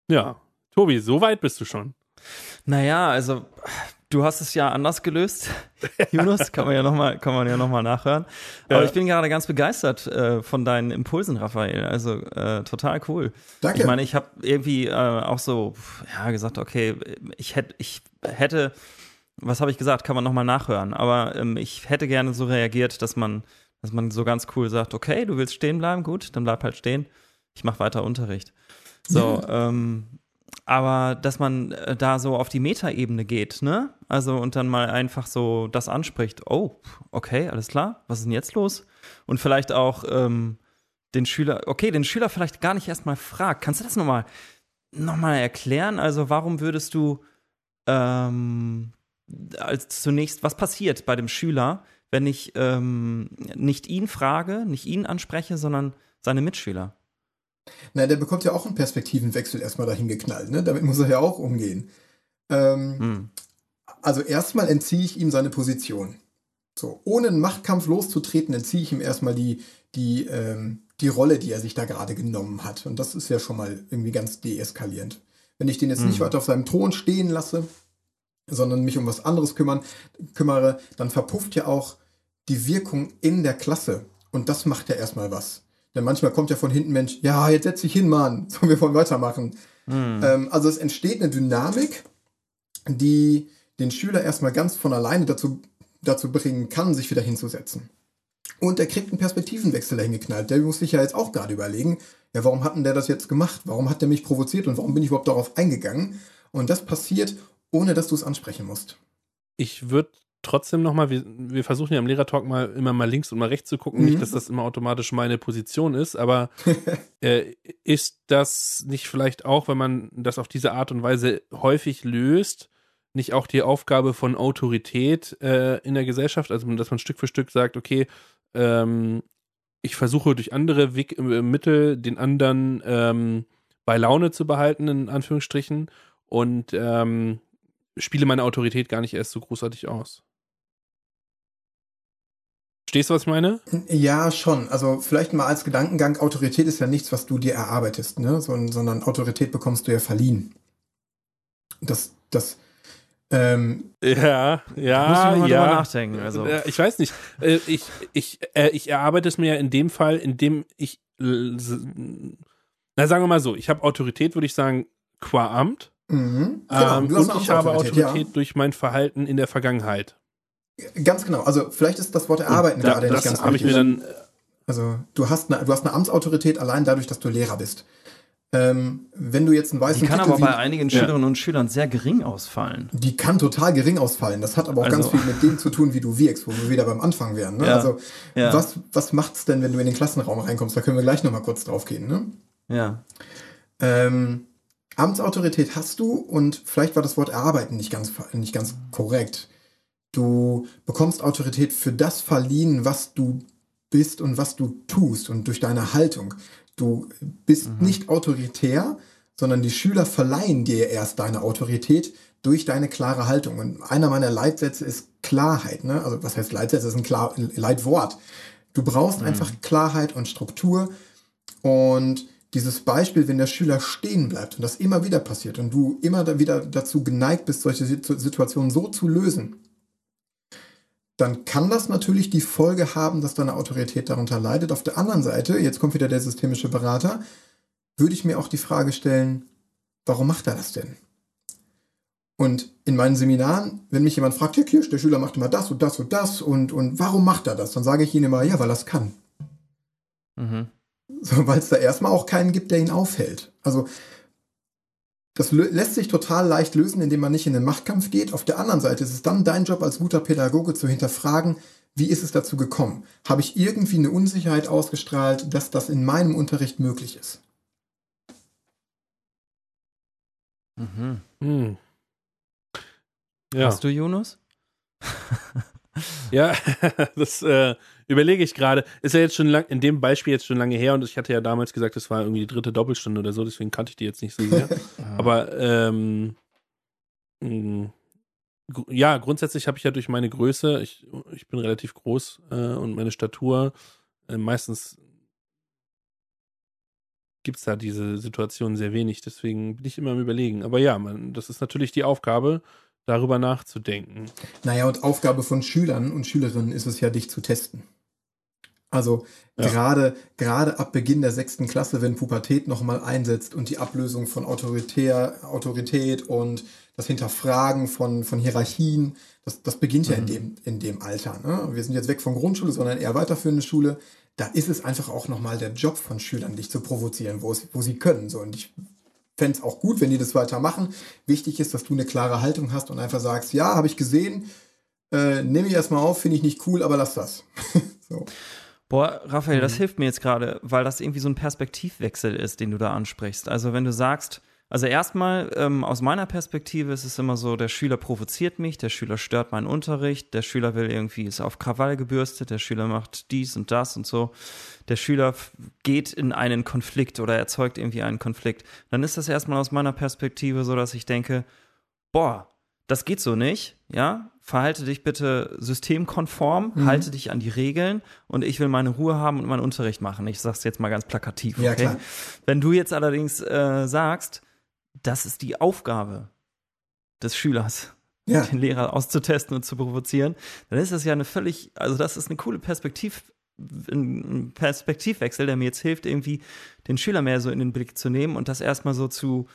Speaker 2: ja, Tobi, so weit bist du schon.
Speaker 1: Naja, also du hast es ja anders gelöst, Yunus, kann man ja nochmal, kann man ja noch mal nachhören. Aber
Speaker 2: Ja.
Speaker 1: ich bin gerade ganz begeistert äh, von deinen Impulsen, Raphael. Also äh, total cool.
Speaker 3: Danke.
Speaker 1: Ich meine, ich habe irgendwie äh, auch so ja gesagt, okay, ich hätte, ich hätte, was habe ich gesagt? Kann man nochmal nachhören. Aber ähm, ich hätte gerne so reagiert, dass man, dass man so ganz cool sagt, okay, du willst stehen bleiben, gut, dann bleib halt stehen. Ich mache weiter Unterricht. So, ähm, aber dass man äh, da so auf die Metaebene geht, ne? Also und dann mal einfach so das anspricht. Oh, okay, alles klar. Was ist denn jetzt los? Und vielleicht auch ähm, den Schüler, okay, den Schüler vielleicht gar nicht erstmal fragt. Kannst du das nochmal noch mal erklären? Also warum würdest du ähm, als zunächst, was passiert bei dem Schüler, wenn ich ähm, nicht ihn frage, nicht ihn anspreche, sondern seine Mitschüler?
Speaker 3: Na, der bekommt ja auch einen Perspektivenwechsel erstmal dahin geknallt, ne? Damit muss er ja auch umgehen. Ähm,
Speaker 1: Hm.
Speaker 3: Also erstmal entziehe ich ihm seine Position. So, ohne einen Machtkampf loszutreten, entziehe ich ihm erstmal die, die, ähm, die Rolle, die er sich da gerade genommen hat. Und das ist ja schon mal irgendwie ganz deeskalierend. Wenn ich den jetzt nicht
Speaker 1: Mhm.
Speaker 3: weiter auf seinem Thron stehen lasse, sondern mich um was anderes kümmern, kümmere, dann verpufft ja auch die Wirkung in der Klasse. Und das macht ja erstmal was. Denn manchmal kommt ja von hinten Mensch, ja, jetzt setz dich hin, Mann, so, wir wollen weitermachen.
Speaker 1: Hm.
Speaker 3: Ähm, also es entsteht eine Dynamik, die den Schüler erstmal ganz von alleine dazu, dazu bringen kann, sich wieder hinzusetzen. Und er kriegt einen Perspektivenwechsel dahin geknallt. Der muss sich ja jetzt auch gerade überlegen, ja, warum hat denn der das jetzt gemacht? Warum hat der mich provoziert und warum bin ich überhaupt darauf eingegangen? Und das passiert, ohne dass du es ansprechen musst.
Speaker 2: Ich würde trotzdem nochmal, wir, wir versuchen ja im Lehrertalk mal immer mal links und mal rechts zu gucken,
Speaker 3: Mhm.
Speaker 2: nicht, dass das immer automatisch meine Position ist, aber äh, ist das nicht vielleicht auch, wenn man das auf diese Art und Weise häufig löst, nicht auch die Aufgabe von Autorität äh, in der Gesellschaft, also dass man Stück für Stück sagt, okay, ähm, ich versuche durch andere Weg, äh, Mittel den anderen ähm, bei Laune zu behalten, in Anführungsstrichen, und ähm, spiele meine Autorität gar nicht erst so großartig aus. Verstehst du, was ich meine?
Speaker 3: Ja, schon. Also vielleicht mal als Gedankengang, Autorität ist ja nichts, was du dir erarbeitest, ne? Sondern, Autorität bekommst du ja verliehen. Das, das, ähm,
Speaker 2: Ja,
Speaker 1: Muss ich
Speaker 2: ja,
Speaker 1: drüber
Speaker 2: ja.
Speaker 1: nachdenken. Also,
Speaker 2: Äh, Ich weiß nicht. Äh, Ich, ich, äh, ich erarbeite es mir ja in dem Fall, in dem ich, na sagen wir mal so, ich habe Autorität, würde ich sagen, qua Amt.
Speaker 3: mhm.
Speaker 2: Ähm,
Speaker 3: du hast
Speaker 2: und ich habe
Speaker 3: Amtsautorität,
Speaker 2: Autorität durch mein Verhalten in der Vergangenheit.
Speaker 3: Ganz genau. Also vielleicht ist das Wort erarbeiten
Speaker 2: da,
Speaker 3: gerade nicht
Speaker 2: das
Speaker 3: ganz
Speaker 2: habe ich mir
Speaker 3: richtig.
Speaker 2: dann. äh,
Speaker 3: Also du hast eine, du hast eine Amtsautorität allein dadurch, dass du Lehrer bist. Ähm, wenn du jetzt einen weißen
Speaker 1: die kann
Speaker 3: Titel
Speaker 1: aber
Speaker 3: wie-
Speaker 1: bei einigen
Speaker 2: Ja.
Speaker 1: Schülerinnen und Schülern sehr gering ausfallen.
Speaker 3: Die kann total gering ausfallen. Das hat aber auch ganz
Speaker 1: Also-
Speaker 3: viel mit dem zu tun, wie du wirkst, wo wir wieder beim Anfang wären. Ne?
Speaker 1: Ja.
Speaker 3: Also
Speaker 1: Ja.
Speaker 3: was, was macht's denn, wenn du in den Klassenraum reinkommst? Da können wir gleich nochmal kurz drauf gehen. Ne?
Speaker 1: Ja.
Speaker 3: Ähm, Amtsautorität hast du und vielleicht war das Wort erarbeiten nicht ganz, nicht ganz korrekt. Du bekommst Autorität für das verliehen, was du bist und was du tust und durch deine Haltung. Du bist nicht autoritär, sondern die Schüler verleihen dir erst deine Autorität durch deine klare Haltung. Und einer meiner Leitsätze ist Klarheit. Ne? Also was heißt Leitsätze? Das ist ein, Klar Leitwort. Du brauchst einfach Klarheit und Struktur. Und dieses Beispiel, wenn der Schüler stehen bleibt und das immer wieder passiert und du immer wieder dazu geneigt bist, solche Situ- Situationen so zu lösen, dann kann das natürlich die Folge haben, dass deine Autorität darunter leidet. Auf der anderen Seite, jetzt kommt wieder der systemische Berater, würde ich mir auch die Frage stellen, warum macht er das denn? Und in meinen Seminaren, wenn mich jemand fragt, ja, Kirsch, der Schüler macht immer das und das und das und, und warum macht er das? Dann sage ich ihnen immer, ja, weil er es kann.
Speaker 1: Mhm.
Speaker 3: So, weil es da erstmal auch keinen gibt, der ihn aufhält. Also das lässt sich total leicht lösen, indem man nicht in den Machtkampf geht. Auf der anderen Seite ist es dann dein Job als guter Pädagoge zu hinterfragen, wie ist es dazu gekommen? Habe ich irgendwie eine Unsicherheit ausgestrahlt, dass das in meinem Unterricht möglich ist?
Speaker 1: Mhm.
Speaker 2: Hm. Ja,
Speaker 1: Hast du, Jonas?
Speaker 2: ja, das äh, überlege ich gerade. Ist ja jetzt schon lang, in dem Beispiel jetzt schon lange her und ich hatte ja damals gesagt, das war irgendwie die dritte Doppelstunde oder so, deswegen kannte ich die jetzt nicht so sehr. Aber ähm, gr- ja, grundsätzlich habe ich ja durch meine Größe, ich, ich bin relativ groß äh, und meine Statur, äh, meistens gibt es da diese Situation sehr wenig, deswegen bin ich immer am überlegen. Aber ja, man, das ist natürlich die Aufgabe, darüber nachzudenken.
Speaker 3: Naja, und Aufgabe von Schülern und Schülerinnen ist es ja, dich zu testen. Also
Speaker 2: Ja.
Speaker 3: gerade gerade ab Beginn der sechsten Klasse, wenn Pubertät nochmal einsetzt und die Ablösung von Autoritär, Autorität und das Hinterfragen von, von Hierarchien, das, das beginnt ja in dem, in dem Alter. Ne? Wir sind jetzt weg von Grundschule, sondern eher weiterführende Schule. Da ist es einfach auch nochmal der Job von Schülern, dich zu provozieren, wo, es, wo sie können. So. Und ich fände es auch gut, wenn die das weitermachen. Wichtig ist, dass du eine klare Haltung hast und einfach sagst, ja, habe ich gesehen, äh, nehme ich erstmal auf, finde ich nicht cool, aber lass das. so.
Speaker 1: Boah, Raphael,
Speaker 2: Mhm.
Speaker 1: das hilft mir jetzt gerade, weil das irgendwie so ein Perspektivwechsel ist, den du da ansprichst. Also wenn du sagst, also erstmal ähm, aus meiner Perspektive ist es immer so, der Schüler provoziert mich, der Schüler stört meinen Unterricht, der Schüler will irgendwie, ist auf Krawall gebürstet, der Schüler macht dies und das und so. Der Schüler geht in einen Konflikt oder erzeugt irgendwie einen Konflikt. Dann ist das erstmal aus meiner Perspektive so, dass ich denke, boah, das geht so nicht, ja? Verhalte dich bitte systemkonform,
Speaker 3: Mhm.
Speaker 1: halte dich an die Regeln und ich will meine Ruhe haben und meinen Unterricht machen. Ich sag's jetzt mal ganz plakativ, okay?
Speaker 3: Ja, klar.
Speaker 1: Wenn du jetzt allerdings äh, sagst, das ist die Aufgabe des Schülers,
Speaker 3: Ja,
Speaker 1: den Lehrer auszutesten und zu provozieren, dann ist das ja eine völlig, also das ist eine coole Perspektiv, ein Perspektivwechsel, der mir jetzt hilft, irgendwie den Schüler mehr so in den Blick zu nehmen und das erstmal so zu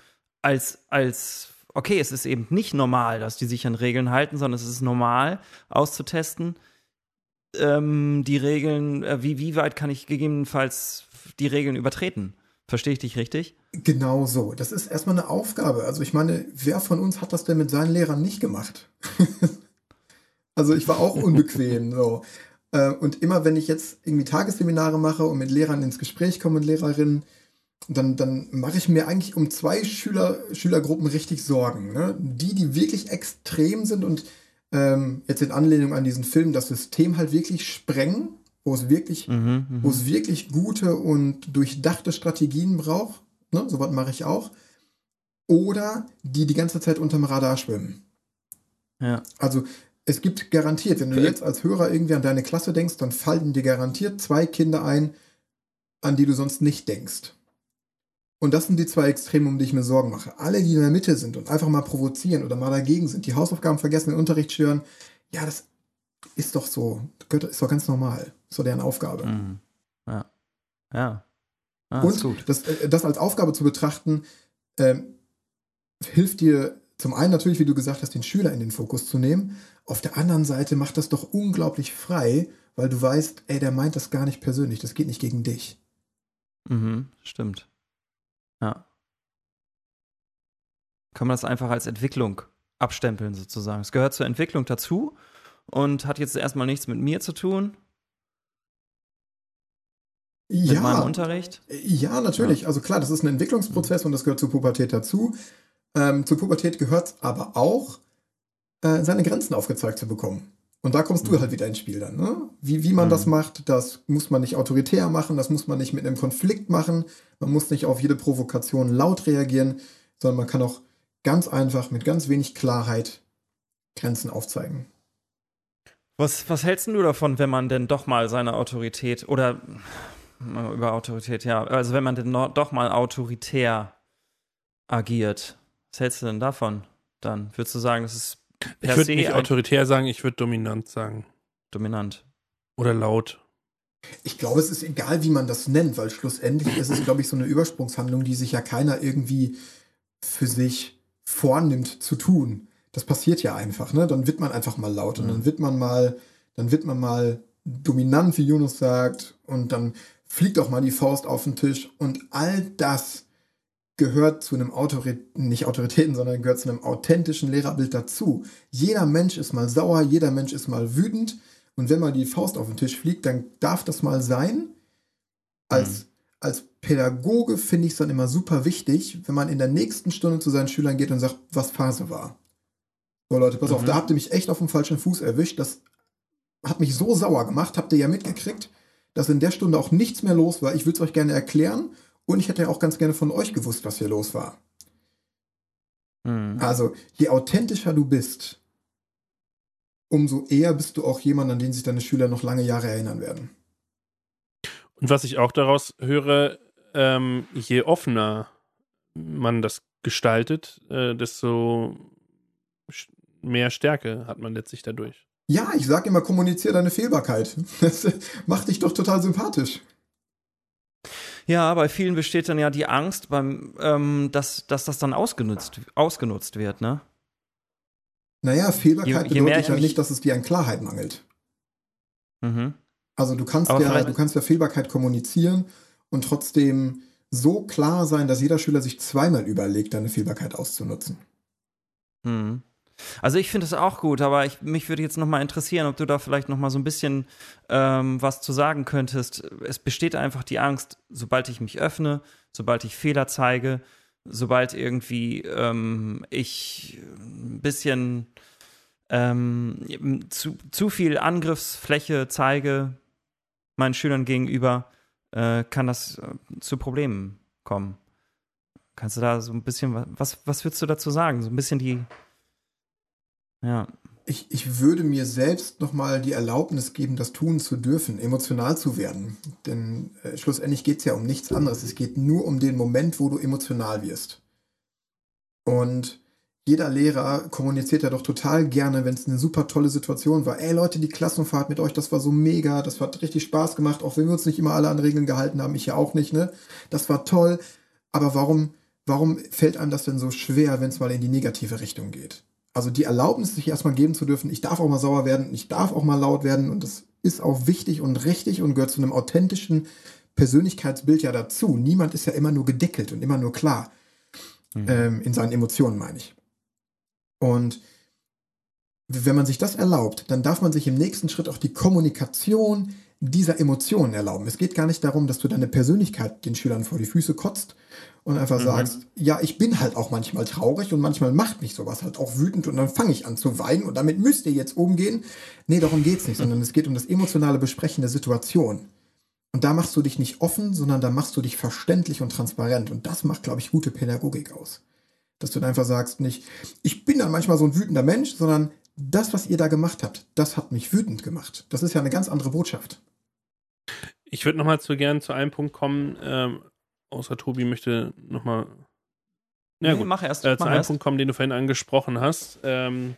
Speaker 1: als, als, okay, es ist eben nicht normal, dass die sich an Regeln halten, sondern es ist normal auszutesten, ähm, die Regeln, äh, wie, wie weit kann ich gegebenenfalls die Regeln übertreten? Verstehe ich dich richtig?
Speaker 3: genau so. Das ist erstmal eine Aufgabe. Also ich meine, wer von uns hat das denn mit seinen Lehrern nicht gemacht? Also ich war auch unbequem. so. Äh, und immer wenn ich jetzt irgendwie Tagesseminare mache und mit Lehrern ins Gespräch komme, mit Lehrerinnen, dann, dann mache ich mir eigentlich um zwei Schüler, Schülergruppen richtig Sorgen. Ne? Die, die wirklich extrem sind und ähm, jetzt in Anlehnung an diesen Film das System halt wirklich sprengen, wo es wirklich, mhm, mhm. wo es wirklich gute und durchdachte Strategien braucht. Ne? So was mache ich auch. Oder die die ganze Zeit unterm Radar schwimmen.
Speaker 1: Ja.
Speaker 3: Also es gibt garantiert, wenn du jetzt als Hörer irgendwie an deine Klasse denkst, dann fallen dir garantiert zwei Kinder ein, an die du sonst nicht denkst. Und das sind die zwei Extreme, um die ich mir Sorgen mache. Alle, die in der Mitte sind und einfach mal provozieren oder mal dagegen sind, die Hausaufgaben vergessen, den Unterricht stören, ja, das ist doch so. Das ist doch ganz normal. Das ist doch deren Aufgabe.
Speaker 1: Mhm. Ja. Ja.
Speaker 3: Ah, und das, äh, das, als Aufgabe zu betrachten, ähm, hilft dir zum einen natürlich, wie du gesagt hast, den Schüler in den Fokus zu nehmen. Auf der anderen Seite macht das doch unglaublich frei, weil du weißt, ey, der meint das gar nicht persönlich, das geht nicht gegen dich.
Speaker 1: Mhm, stimmt. Ja. Kann man das einfach als Entwicklung abstempeln, sozusagen. Es gehört zur Entwicklung dazu und hat jetzt erstmal nichts mit mir zu tun.
Speaker 3: Ja,
Speaker 1: mit meinem Unterricht?
Speaker 3: Ja, natürlich. Ja. Also klar, das ist ein Entwicklungsprozess und das gehört zur Pubertät dazu. Ähm, zur Pubertät gehört aber auch, äh, seine Grenzen aufgezeigt zu bekommen. Und da kommst mhm. du halt wieder ins Spiel dann. Ne? Wie, wie man mhm. das macht, das muss man nicht autoritär machen, das muss man nicht mit einem Konflikt machen, man muss nicht auf jede Provokation laut reagieren, sondern man kann auch ganz einfach mit ganz wenig Klarheit Grenzen aufzeigen.
Speaker 1: Was, was hältst du davon, wenn man denn doch mal seine Autorität oder über Autorität, ja, also wenn man denn doch mal autoritär agiert, was hältst du denn davon dann? Würdest du sagen, das ist
Speaker 2: ich würde nicht autoritär sagen, ich würde dominant sagen.
Speaker 1: Dominant.
Speaker 2: Oder laut.
Speaker 3: Ich glaube, es ist egal, wie man das nennt, weil schlussendlich ist es, glaube ich, so eine Übersprungshandlung, die sich ja keiner irgendwie für sich vornimmt zu tun. Das passiert ja einfach, ne? Dann wird man einfach mal laut und dann wird man mal, dann wird man mal dominant, wie Jonas sagt, und dann fliegt auch mal die Faust auf den Tisch und all das gehört zu einem Autoritäten, nicht Autoritäten, sondern gehört zu einem authentischen Lehrerbild dazu. Jeder Mensch ist mal sauer, jeder Mensch ist mal wütend. Und wenn mal die Faust auf den Tisch fliegt, dann darf das mal sein. Als, mhm. als Pädagoge finde ich es dann immer super wichtig, wenn man in der nächsten Stunde zu seinen Schülern geht und sagt, was Phase war. So Leute, pass mhm. auf, da habt ihr mich echt auf dem falschen Fuß erwischt. Das hat mich so sauer gemacht, habt ihr ja mitgekriegt, dass in der Stunde auch nichts mehr los war. Ich würde es euch gerne erklären und ich hätte ja auch ganz gerne von euch gewusst, was hier los war. Mhm. Also, je authentischer du bist, umso eher bist du auch jemand, an den sich deine Schüler noch lange Jahre erinnern werden.
Speaker 2: Und was ich auch daraus höre, ähm, je offener man das gestaltet, äh, desto mehr Stärke hat man letztlich dadurch.
Speaker 3: Ja, ich sage immer, kommuniziere deine Fehlbarkeit. Das macht dich doch total sympathisch.
Speaker 1: Ja, bei vielen besteht dann ja die Angst, beim, ähm, dass, dass das dann ausgenutzt, ausgenutzt wird, ne?
Speaker 3: Naja, Fehlbarkeit je, je bedeutet ja nicht, dass es dir an Klarheit mangelt.
Speaker 1: Mhm.
Speaker 3: Also du kannst ja, du kannst ja Fehlbarkeit kommunizieren und trotzdem so klar sein, dass jeder Schüler sich zweimal überlegt, deine Fehlbarkeit auszunutzen.
Speaker 1: Mhm. Also ich finde es auch gut, aber ich, mich würde jetzt nochmal interessieren, ob du da vielleicht nochmal so ein bisschen ähm, was zu sagen könntest. Es besteht einfach die Angst, sobald ich mich öffne, sobald ich Fehler zeige, sobald irgendwie ähm, ich ein bisschen ähm, zu, zu viel Angriffsfläche zeige meinen Schülern gegenüber, äh, kann das äh, zu Problemen kommen. Kannst du da so ein bisschen, was, was würdest du dazu sagen? So ein bisschen die, ja.
Speaker 3: Ich, ich würde mir selbst nochmal die Erlaubnis geben, das tun zu dürfen, emotional zu werden. Denn äh, schlussendlich geht es ja um nichts anderes. Es geht nur um den Moment, wo du emotional wirst. Und jeder Lehrer kommuniziert ja doch total gerne, wenn es eine super tolle Situation war. Ey Leute, die Klassenfahrt mit euch, das war so mega, das hat richtig Spaß gemacht, auch wenn wir uns nicht immer alle an Regeln gehalten haben, ich ja auch nicht, ne? Das war toll. Aber warum, warum fällt einem das denn so schwer, wenn es mal in die negative Richtung geht? Also die Erlaubnis, sich erstmal geben zu dürfen, ich darf auch mal sauer werden, ich darf auch mal laut werden und das ist auch wichtig und richtig und gehört zu einem authentischen Persönlichkeitsbild ja dazu. Niemand ist ja immer nur gedeckelt und immer nur klar mhm. ähm, in seinen Emotionen, meine ich. Und wenn man sich das erlaubt, dann darf man sich im nächsten Schritt auch die Kommunikation dieser Emotionen erlauben. Es geht gar nicht darum, dass du deine Persönlichkeit den Schülern vor die Füße kotzt und einfach mhm. sagst, ja, ich bin halt auch manchmal traurig und manchmal macht mich sowas halt auch wütend und dann fange ich an zu weinen und damit müsst ihr jetzt umgehen. Nee, darum geht's nicht, sondern es geht um das emotionale Besprechen der Situation. Und da machst du dich nicht offen, sondern da machst du dich verständlich und transparent. Und das macht, glaube ich, gute Pädagogik aus. Dass du dann einfach sagst, nicht, ich bin dann manchmal so ein wütender Mensch, sondern das, was ihr da gemacht habt, das hat mich wütend gemacht. Das ist ja eine ganz andere Botschaft.
Speaker 2: Ich würde nochmal zu gern zu einem Punkt kommen, ähm, außer Tobi möchte nochmal. Ja, nee, gut.
Speaker 1: Mach erst.
Speaker 2: Äh, zu
Speaker 1: mach
Speaker 2: einem
Speaker 1: erst.
Speaker 2: Punkt kommen, den du vorhin angesprochen hast. Ähm,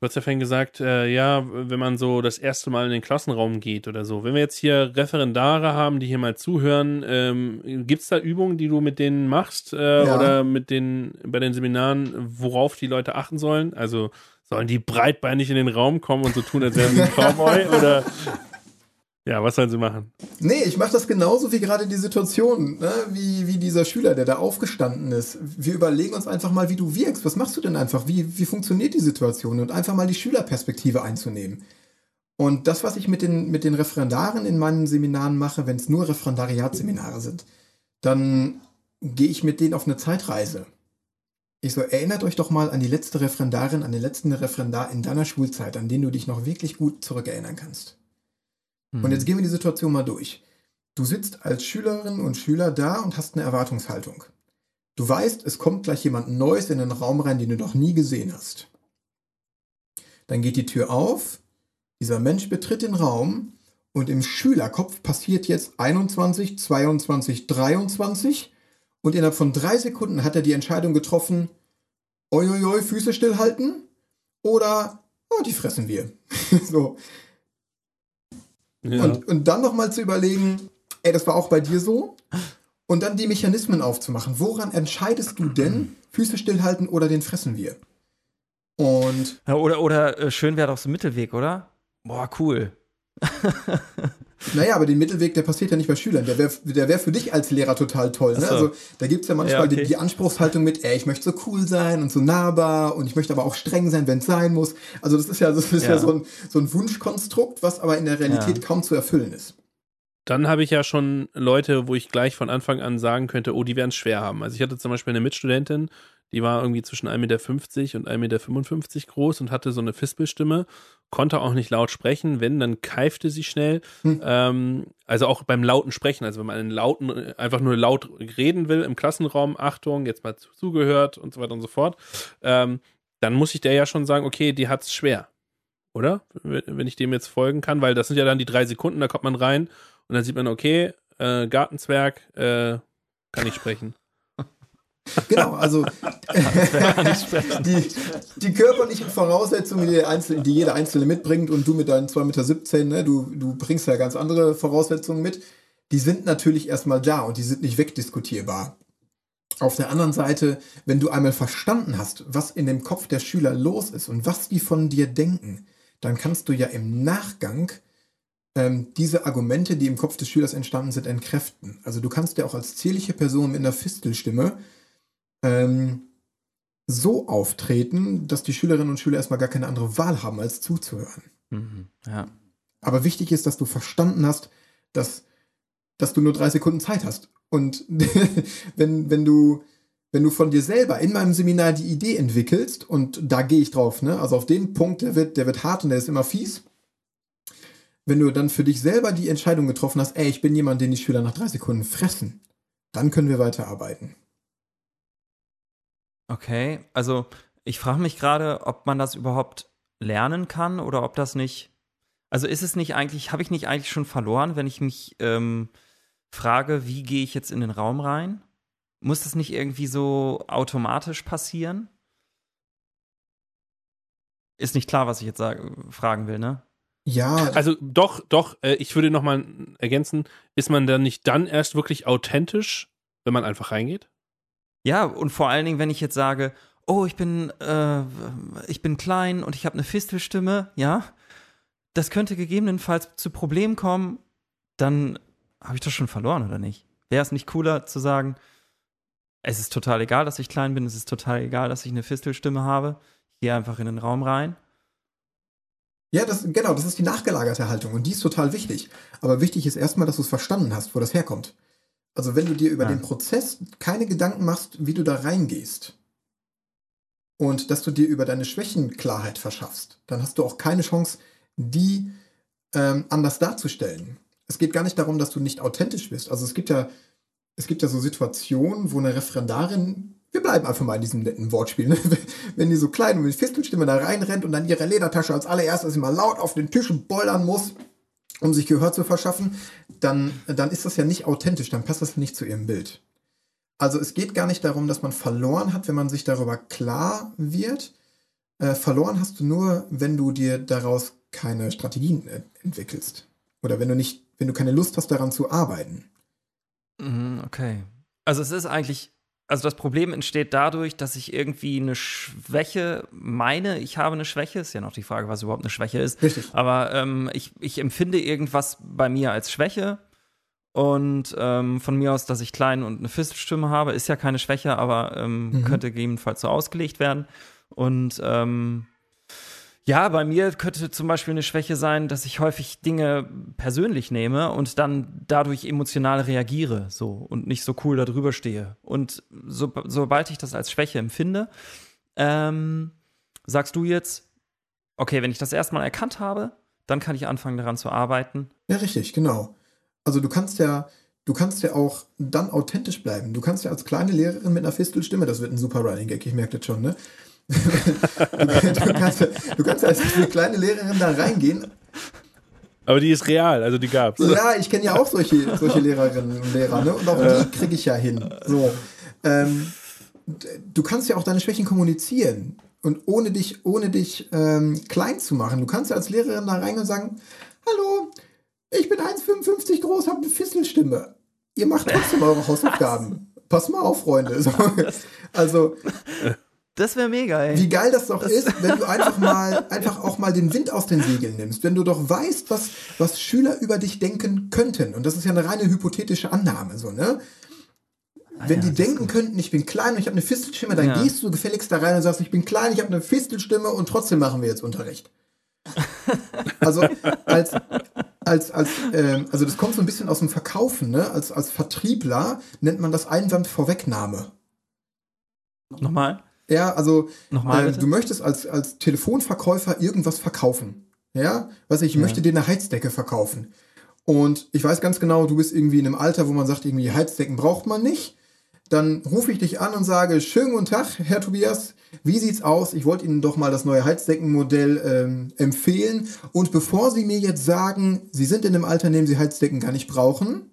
Speaker 2: Du hast ja vorhin gesagt, äh, ja, wenn man so das erste Mal in den Klassenraum geht oder so. Wenn wir jetzt hier Referendare haben, die hier mal zuhören, ähm, gibt es da Übungen, die du mit denen machst äh, ja. oder mit den bei den Seminaren, worauf die Leute achten sollen? Also sollen die breitbeinig in den Raum kommen und so tun, als wären sie ein Cowboy oder ja, was sollen sie machen?
Speaker 3: Nee, ich mache das genauso wie gerade die Situation, ne? wie, wie dieser Schüler, der da aufgestanden ist. Wir überlegen uns einfach mal, wie du wirkst. Was machst du denn einfach? Wie, wie funktioniert die Situation? Und einfach mal die Schülerperspektive einzunehmen. Und das, was ich mit den, mit den Referendaren in meinen Seminaren mache, wenn es nur Referendariatsseminare sind, dann gehe ich mit denen auf eine Zeitreise. Ich so, erinnert euch doch mal an die letzte Referendarin, an den letzten Referendar in deiner Schulzeit, an den du dich noch wirklich gut zurückerinnern kannst. Und jetzt gehen wir die Situation mal durch. Du sitzt als Schülerin und Schüler da und hast eine Erwartungshaltung. Du weißt, es kommt gleich jemand Neues in den Raum rein, den du noch nie gesehen hast. Dann geht die Tür auf, dieser Mensch betritt den Raum und im Schülerkopf passiert jetzt 21, 22, 23 und innerhalb von drei Sekunden hat er die Entscheidung getroffen, oi, oi, oi Füße stillhalten oder, oh, die fressen wir. so. Ja. Und, und dann nochmal zu überlegen, ey, das war auch bei dir so. Und dann die Mechanismen aufzumachen. Woran entscheidest du denn, Füße stillhalten oder den fressen wir? Und.
Speaker 1: Ja, oder oder äh, schön wäre doch so ein Mittelweg, oder? Boah, cool.
Speaker 3: Naja, aber den Mittelweg, der passiert ja nicht bei Schülern. Der wäre der wär für dich als Lehrer total toll. Ne? So. Also da gibt es ja manchmal ja, okay. die, die, Anspruchshaltung mit, ey, ich möchte so cool sein und so nahbar und ich möchte aber auch streng sein, wenn es sein muss. Also das ist ja, das ist ja. ja, so, ein, so ein Wunschkonstrukt, was aber in der Realität kaum zu erfüllen ist.
Speaker 2: Dann habe ich ja schon Leute, wo ich gleich von Anfang an sagen könnte, oh, die werden es schwer haben. Also ich hatte zum Beispiel eine Mitstudentin, die war irgendwie zwischen 1,50 Meter und 1,55 Meter groß und hatte so eine Fispelstimme, konnte auch nicht laut sprechen. Wenn, dann keifte sie schnell. Hm. Ähm, also auch beim lauten Sprechen. Also wenn man einen lauten, einfach nur laut reden will im Klassenraum, Achtung, jetzt mal zugehört und so weiter und so fort, ähm, dann muss ich der ja schon sagen, okay, die hat es schwer. Oder? Wenn ich dem jetzt folgen kann, weil das sind ja dann die drei Sekunden, da kommt man rein und dann sieht man, okay, äh, Gartenzwerg, äh, kann ich sprechen.
Speaker 3: Genau, also die, die körperlichen Voraussetzungen, die, Einzelne, die jeder Einzelne mitbringt und du mit deinen 2,17 Meter, ne, du, du bringst ja ganz andere Voraussetzungen mit, die sind natürlich erstmal da und die sind nicht wegdiskutierbar. Auf der anderen Seite, wenn du einmal verstanden hast, was in dem Kopf der Schüler los ist und was die von dir denken, dann kannst du ja im Nachgang ähm, diese Argumente, die im Kopf des Schülers entstanden sind, entkräften. Also du kannst ja auch als zierliche Person mit einer Fistelstimme ähm, so auftreten, dass die Schülerinnen und Schüler erstmal gar keine andere Wahl haben, als zuzuhören.
Speaker 1: Mhm, ja.
Speaker 3: Aber wichtig ist, dass du verstanden hast, dass, dass du nur drei Sekunden Zeit hast. Und wenn, wenn du wenn du von dir selber in meinem Seminar die Idee entwickelst, und da gehe ich drauf, ne? Also auf den Punkt, der wird, der wird hart und der ist immer fies. Wenn du dann für dich selber die Entscheidung getroffen hast, ey, ich bin jemand, den die Schüler nach drei Sekunden fressen, dann können wir weiterarbeiten.
Speaker 1: Okay, also ich frage mich gerade, ob man das überhaupt lernen kann oder ob das nicht. Also ist es nicht eigentlich, habe ich nicht eigentlich schon verloren, wenn ich mich ähm, frage, wie gehe ich jetzt in den Raum rein? Muss das nicht irgendwie so automatisch passieren? Ist nicht klar, was ich jetzt sage, fragen will, ne?
Speaker 3: Ja.
Speaker 2: Also doch, doch, äh, ich würde nochmal ergänzen, ist man dann nicht dann erst wirklich authentisch, wenn man einfach reingeht?
Speaker 1: Ja, und vor allen Dingen, wenn ich jetzt sage, oh, ich bin, äh, ich bin klein und ich habe eine Fistelstimme, ja, das könnte gegebenenfalls zu Problemen kommen, dann habe ich das schon verloren, oder nicht? Wäre es nicht cooler zu sagen, es ist total egal, dass ich klein bin, es ist total egal, dass ich eine Fistelstimme habe. Ich gehe einfach in den Raum rein.
Speaker 3: Ja, das, genau, das ist die nachgelagerte Haltung und die ist total wichtig. Aber wichtig ist erstmal, dass du es verstanden hast, wo das herkommt. Also wenn du dir über ja. den Prozess keine Gedanken machst, wie du da reingehst und dass du dir über deine Schwächen Klarheit verschaffst, dann hast du auch keine Chance, die ähm, anders darzustellen. Es geht gar nicht darum, dass du nicht authentisch bist. Also es gibt ja, es gibt ja so Situationen, wo eine Referendarin, wir bleiben einfach mal in diesem netten Wortspiel, ne? wenn die so klein und mit Fistelstimme da reinrennt und dann ihre Ledertasche als allererstes immer laut auf den Tisch bollern muss, um sich Gehör zu verschaffen, dann, dann ist das ja nicht authentisch, dann passt das nicht zu ihrem Bild. Also es geht gar nicht darum, dass man verloren hat, wenn man sich darüber klar wird. Äh, verloren hast du nur, wenn du dir daraus keine Strategien äh, entwickelst. Oder wenn du nicht, wenn du keine Lust hast, daran zu arbeiten.
Speaker 1: Mhm, okay. Also es ist eigentlich, also das Problem entsteht dadurch, dass ich irgendwie eine Schwäche meine, ich habe eine Schwäche, ist ja noch die Frage, was überhaupt eine Schwäche ist. Richtig. Aber ähm, ich, ich empfinde irgendwas bei mir als Schwäche. Und ähm, von mir aus, dass ich klein und eine Fiststimme habe, ist ja keine Schwäche, aber ähm, mhm. könnte gegebenenfalls so ausgelegt werden. Und ähm, ja, bei mir könnte zum Beispiel eine Schwäche sein, dass ich häufig Dinge persönlich nehme und dann dadurch emotional reagiere, so und nicht so cool darüber stehe. Und so, sobald ich das als Schwäche empfinde, ähm, sagst du jetzt, okay, wenn ich das erstmal erkannt habe, dann kann ich anfangen daran zu arbeiten.
Speaker 3: Ja, richtig, genau. Also du kannst ja, du kannst ja auch dann authentisch bleiben. Du kannst ja als kleine Lehrerin mit einer Fistelstimme, das wird ein super Running Gag, ich merke das schon, ne? Du, kannst, du kannst als eine kleine Lehrerin da reingehen.
Speaker 2: Aber die ist real, also die gab's.
Speaker 3: Ja, ich kenne ja auch solche, solche Lehrerinnen und Lehrer, ne? Und auch die kriege ich ja hin. So. Ähm, du kannst ja auch deine Schwächen kommunizieren. Und ohne dich, ohne dich ähm, klein zu machen. Du kannst ja als Lehrerin da reingehen und sagen, hallo, ich bin 1,55 groß, habe eine Fisselstimme. Ihr macht trotzdem eure Hausaufgaben. Pass mal auf, Freunde. So, also,
Speaker 1: das wäre mega, ey.
Speaker 3: Wie geil das doch das ist, wenn du einfach mal, einfach auch mal den Wind aus den Segeln nimmst. Wenn du doch weißt, was, was Schüler über dich denken könnten. Und das ist ja eine reine hypothetische Annahme, so, ne? Ah, wenn ja, die denken könnten, ich bin klein und ich habe eine Fistelstimme, dann ja. gehst du gefälligst da rein und sagst, ich bin klein, ich habe eine Fistelstimme und trotzdem machen wir jetzt Unterricht. also als, als, als äh, also das kommt so ein bisschen aus dem Verkaufen, ne? Als, als Vertriebler nennt man das Einwandvorwegnahme.
Speaker 1: Nochmal?
Speaker 3: Ja, also äh, du möchtest als, als Telefonverkäufer irgendwas verkaufen. Ja, was ich, ich ja. möchte dir eine Heizdecke verkaufen. Und ich weiß ganz genau, du bist irgendwie in einem Alter, wo man sagt, irgendwie Heizdecken braucht man nicht. Dann rufe ich dich an und sage, schönen guten Tag, Herr Tobias. Wie sieht's aus? Ich wollte Ihnen doch mal das neue Heizdeckenmodell ähm, empfehlen. Und bevor Sie mir jetzt sagen, Sie sind in einem Alter, in dem Sie Heizdecken gar nicht brauchen,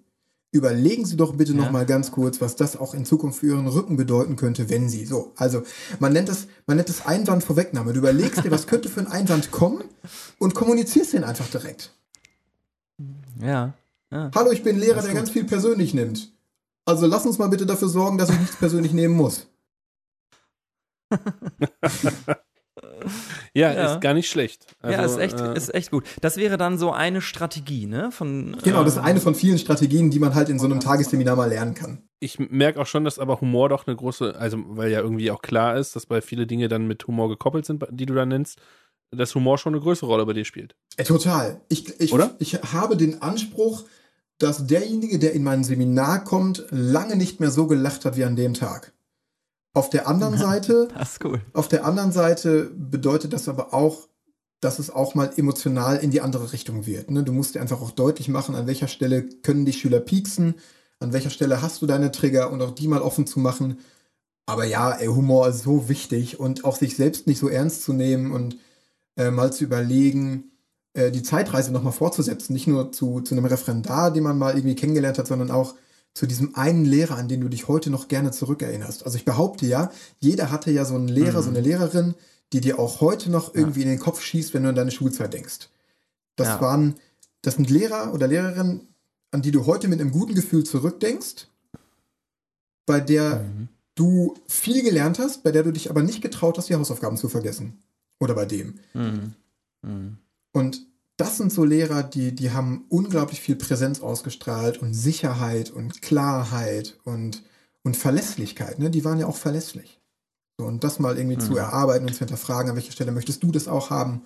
Speaker 3: überlegen Sie doch bitte ja. noch mal ganz kurz, was das auch in Zukunft für Ihren Rücken bedeuten könnte, wenn Sie so. Also man nennt es, man nennt es Einwand vorwegnahme. Du überlegst dir, was könnte für ein Einwand kommen und kommunizierst den einfach direkt.
Speaker 1: Ja. ja.
Speaker 3: Hallo, ich bin Lehrer, der gut. ganz viel persönlich nimmt. Also lass uns mal bitte dafür sorgen, dass ich nichts persönlich nehmen muss.
Speaker 2: ja, ja, ist gar nicht schlecht.
Speaker 1: Also, ja, ist echt, äh, ist echt gut. Das wäre dann so eine Strategie, ne? Von,
Speaker 3: genau, das ist eine von vielen Strategien, die man halt in so einem Tagesseminar mal lernen kann.
Speaker 2: Ich merke auch schon, dass aber Humor doch eine große, also weil ja irgendwie auch klar ist, dass bei viele Dinge dann mit Humor gekoppelt sind, die du da nennst, dass Humor schon eine größere Rolle bei dir spielt.
Speaker 3: Äh, total. Ich, ich, Oder? ich habe den Anspruch, dass derjenige, der in mein Seminar kommt, lange nicht mehr so gelacht hat wie an dem Tag. Auf der anderen Seite,
Speaker 1: das ist cool.
Speaker 3: auf der anderen Seite bedeutet das aber auch, dass es auch mal emotional in die andere Richtung wird. Ne? Du musst dir einfach auch deutlich machen, an welcher Stelle können die Schüler pieksen, an welcher Stelle hast du deine Trigger und auch die mal offen zu machen. Aber ja, ey, Humor ist so wichtig und auch sich selbst nicht so ernst zu nehmen und äh, mal zu überlegen, äh, die Zeitreise nochmal fortzusetzen. Nicht nur zu, zu einem Referendar, den man mal irgendwie kennengelernt hat, sondern auch zu diesem einen Lehrer, an den du dich heute noch gerne zurückerinnerst. Also ich behaupte ja, jeder hatte ja so einen Lehrer, mhm. so eine Lehrerin, die dir auch heute noch irgendwie ja. in den Kopf schießt, wenn du an deine Schulzeit denkst. Das ja. waren, das sind Lehrer oder Lehrerinnen, an die du heute mit einem guten Gefühl zurückdenkst, bei der mhm. du viel gelernt hast, bei der du dich aber nicht getraut hast, die Hausaufgaben zu vergessen. Oder bei dem. Mhm. Mhm. Und das sind so Lehrer, die, die haben unglaublich viel Präsenz ausgestrahlt und Sicherheit und Klarheit und, und Verlässlichkeit. Ne? Die waren ja auch verlässlich. So, und das mal irgendwie mhm. zu erarbeiten und zu hinterfragen, an welcher Stelle möchtest du das auch haben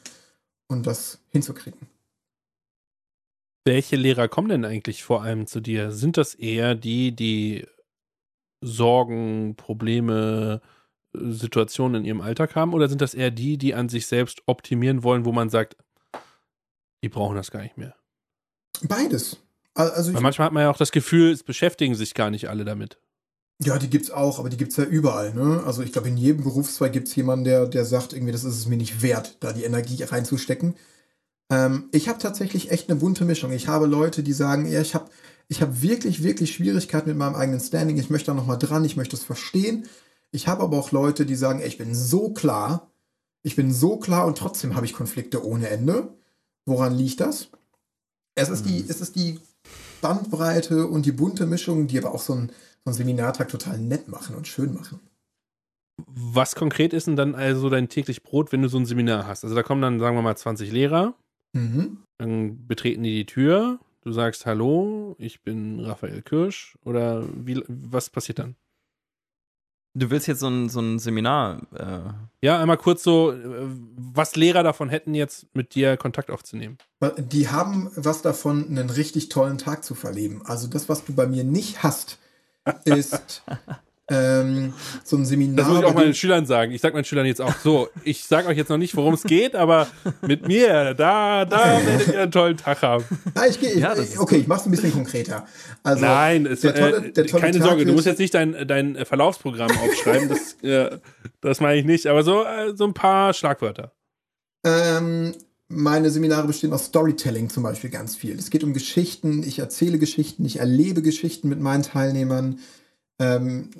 Speaker 3: und das hinzukriegen.
Speaker 2: Welche Lehrer kommen denn eigentlich vor allem zu dir? Sind das eher die, die Sorgen, Probleme, Situationen in ihrem Alltag haben? Oder sind das eher die, die an sich selbst optimieren wollen, wo man sagt, die brauchen das gar nicht mehr?
Speaker 3: Beides. Also
Speaker 2: Weil manchmal hat man ja auch das Gefühl, es beschäftigen sich gar nicht alle damit.
Speaker 3: Ja, die gibt's auch, aber die gibt's ja überall. Ne? Also ich glaube, in jedem Berufszweig gibt's jemanden, der, der sagt, irgendwie, das ist es mir nicht wert, da die Energie reinzustecken. Ähm, ich habe tatsächlich echt eine bunte Mischung. Ich habe Leute, die sagen, ja, ich habe ich hab wirklich, wirklich Schwierigkeiten mit meinem eigenen Standing. Ich möchte da nochmal dran, ich möchte es verstehen. Ich habe aber auch Leute, die sagen, ey, ich bin so klar, ich bin so klar und trotzdem habe ich Konflikte ohne Ende. Woran liegt das? Es ist, die, hm. es ist die Bandbreite und die bunte Mischung, die aber auch so ein, so einen Seminartag total nett machen und schön machen.
Speaker 2: Was konkret ist denn dann also dein täglich Brot, wenn du so ein Seminar hast? Also da kommen dann, sagen wir mal, 20 Lehrer. Mhm. Dann betreten die die Tür. Du sagst Hallo, ich bin Raphael Kirsch. Oder wie, was passiert dann?
Speaker 1: Du willst jetzt so ein, so ein Seminar. Äh
Speaker 2: ja, einmal kurz so, was Lehrer davon hätten, jetzt mit dir Kontakt aufzunehmen.
Speaker 3: Die haben was davon, einen richtig tollen Tag zu verleben. Also das, was du bei mir nicht hast, ist ähm, so ein Seminar.
Speaker 2: Das muss ich auch meinen Schülern sagen. Ich sag meinen Schülern jetzt auch so, ich sag euch jetzt noch nicht, worum es geht, aber mit mir, da, da werdet ihr einen tollen Tag haben.
Speaker 3: Nein, ich, ich, ja, okay, ich mach's ein bisschen konkreter.
Speaker 2: Also, Nein, es, der tolle, der tolle keine Tag Sorge, du musst jetzt nicht dein, dein Verlaufsprogramm aufschreiben, das, äh, das meine ich nicht, aber so, äh, so ein paar Schlagwörter.
Speaker 3: Ähm, meine Seminare bestehen aus Storytelling zum Beispiel ganz viel. Es geht um Geschichten, ich erzähle Geschichten, ich erlebe Geschichten mit meinen Teilnehmern. Ähm,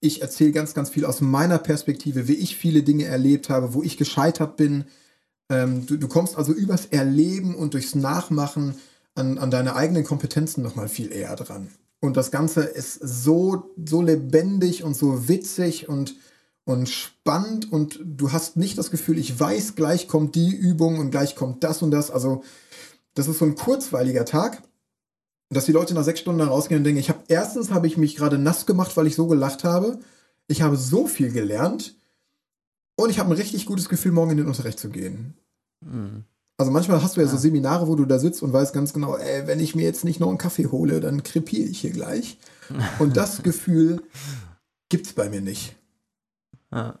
Speaker 3: ich erzähle ganz, ganz viel aus meiner Perspektive, wie ich viele Dinge erlebt habe, wo ich gescheitert bin. Ähm, du, du, kommst also übers Erleben und durchs Nachmachen an, an deine eigenen Kompetenzen nochmal viel eher dran. Und das Ganze ist so, so lebendig und so witzig und, und spannend und du hast nicht das Gefühl, ich weiß, gleich kommt die Übung und gleich kommt das und das. Also, das ist so ein kurzweiliger Tag dass die Leute nach sechs Stunden da rausgehen und denken, ich habe erstens habe ich mich gerade nass gemacht, weil ich so gelacht habe. Ich habe so viel gelernt und ich habe ein richtig gutes Gefühl, morgen in den Unterricht zu gehen. Mhm. Also manchmal hast du ja, ja, so Seminare, wo du da sitzt und weißt ganz genau, ey, wenn ich mir jetzt nicht noch einen Kaffee hole, dann krepiere ich hier gleich. Und das Gefühl gibt's bei mir nicht.
Speaker 1: Ja.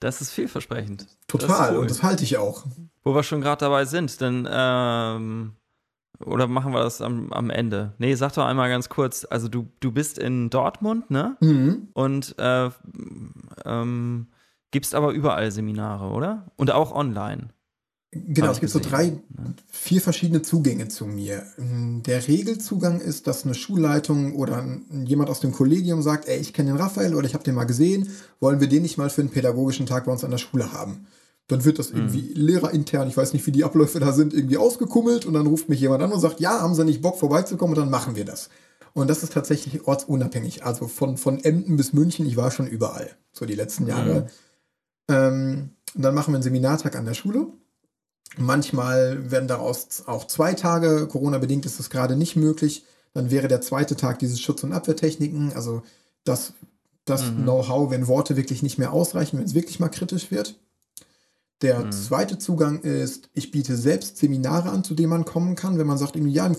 Speaker 1: Das ist vielversprechend.
Speaker 3: Total, das cool. und das halte ich auch.
Speaker 1: Wo wir schon gerade dabei sind, denn ähm, oder machen wir das am, am Ende? Nee, sag doch einmal ganz kurz. Also du, du bist in Dortmund, ne? Mhm. Und äh, ähm, gibst aber überall Seminare, oder? Und auch online.
Speaker 3: Genau, es gibt gesehen. so drei, vier verschiedene Zugänge zu mir. Der Regelzugang ist, dass eine Schulleitung oder jemand aus dem Kollegium sagt, ey, ich kenne den Raphael oder ich habe den mal gesehen, wollen wir den nicht mal für einen pädagogischen Tag bei uns an der Schule haben? Dann wird das irgendwie mhm. lehrerintern, ich weiß nicht, wie die Abläufe da sind, irgendwie ausgekummelt und dann ruft mich jemand an und sagt, ja, haben Sie nicht Bock vorbeizukommen und dann machen wir das. Und das ist tatsächlich ortsunabhängig. Also von, von Emden bis München, ich war schon überall, so die letzten Jahre. Mhm. Ähm, und dann machen wir einen Seminartag an der Schule. Manchmal werden daraus auch zwei Tage, Corona-bedingt ist das gerade nicht möglich. Dann wäre der zweite Tag dieses Schutz- und Abwehrtechniken, also das, das mhm. Know-how, wenn Worte wirklich nicht mehr ausreichen, wenn es wirklich mal kritisch wird. Der mhm. zweite Zugang ist, ich biete selbst Seminare an, zu denen man kommen kann. Wenn man sagt, im, ja, im,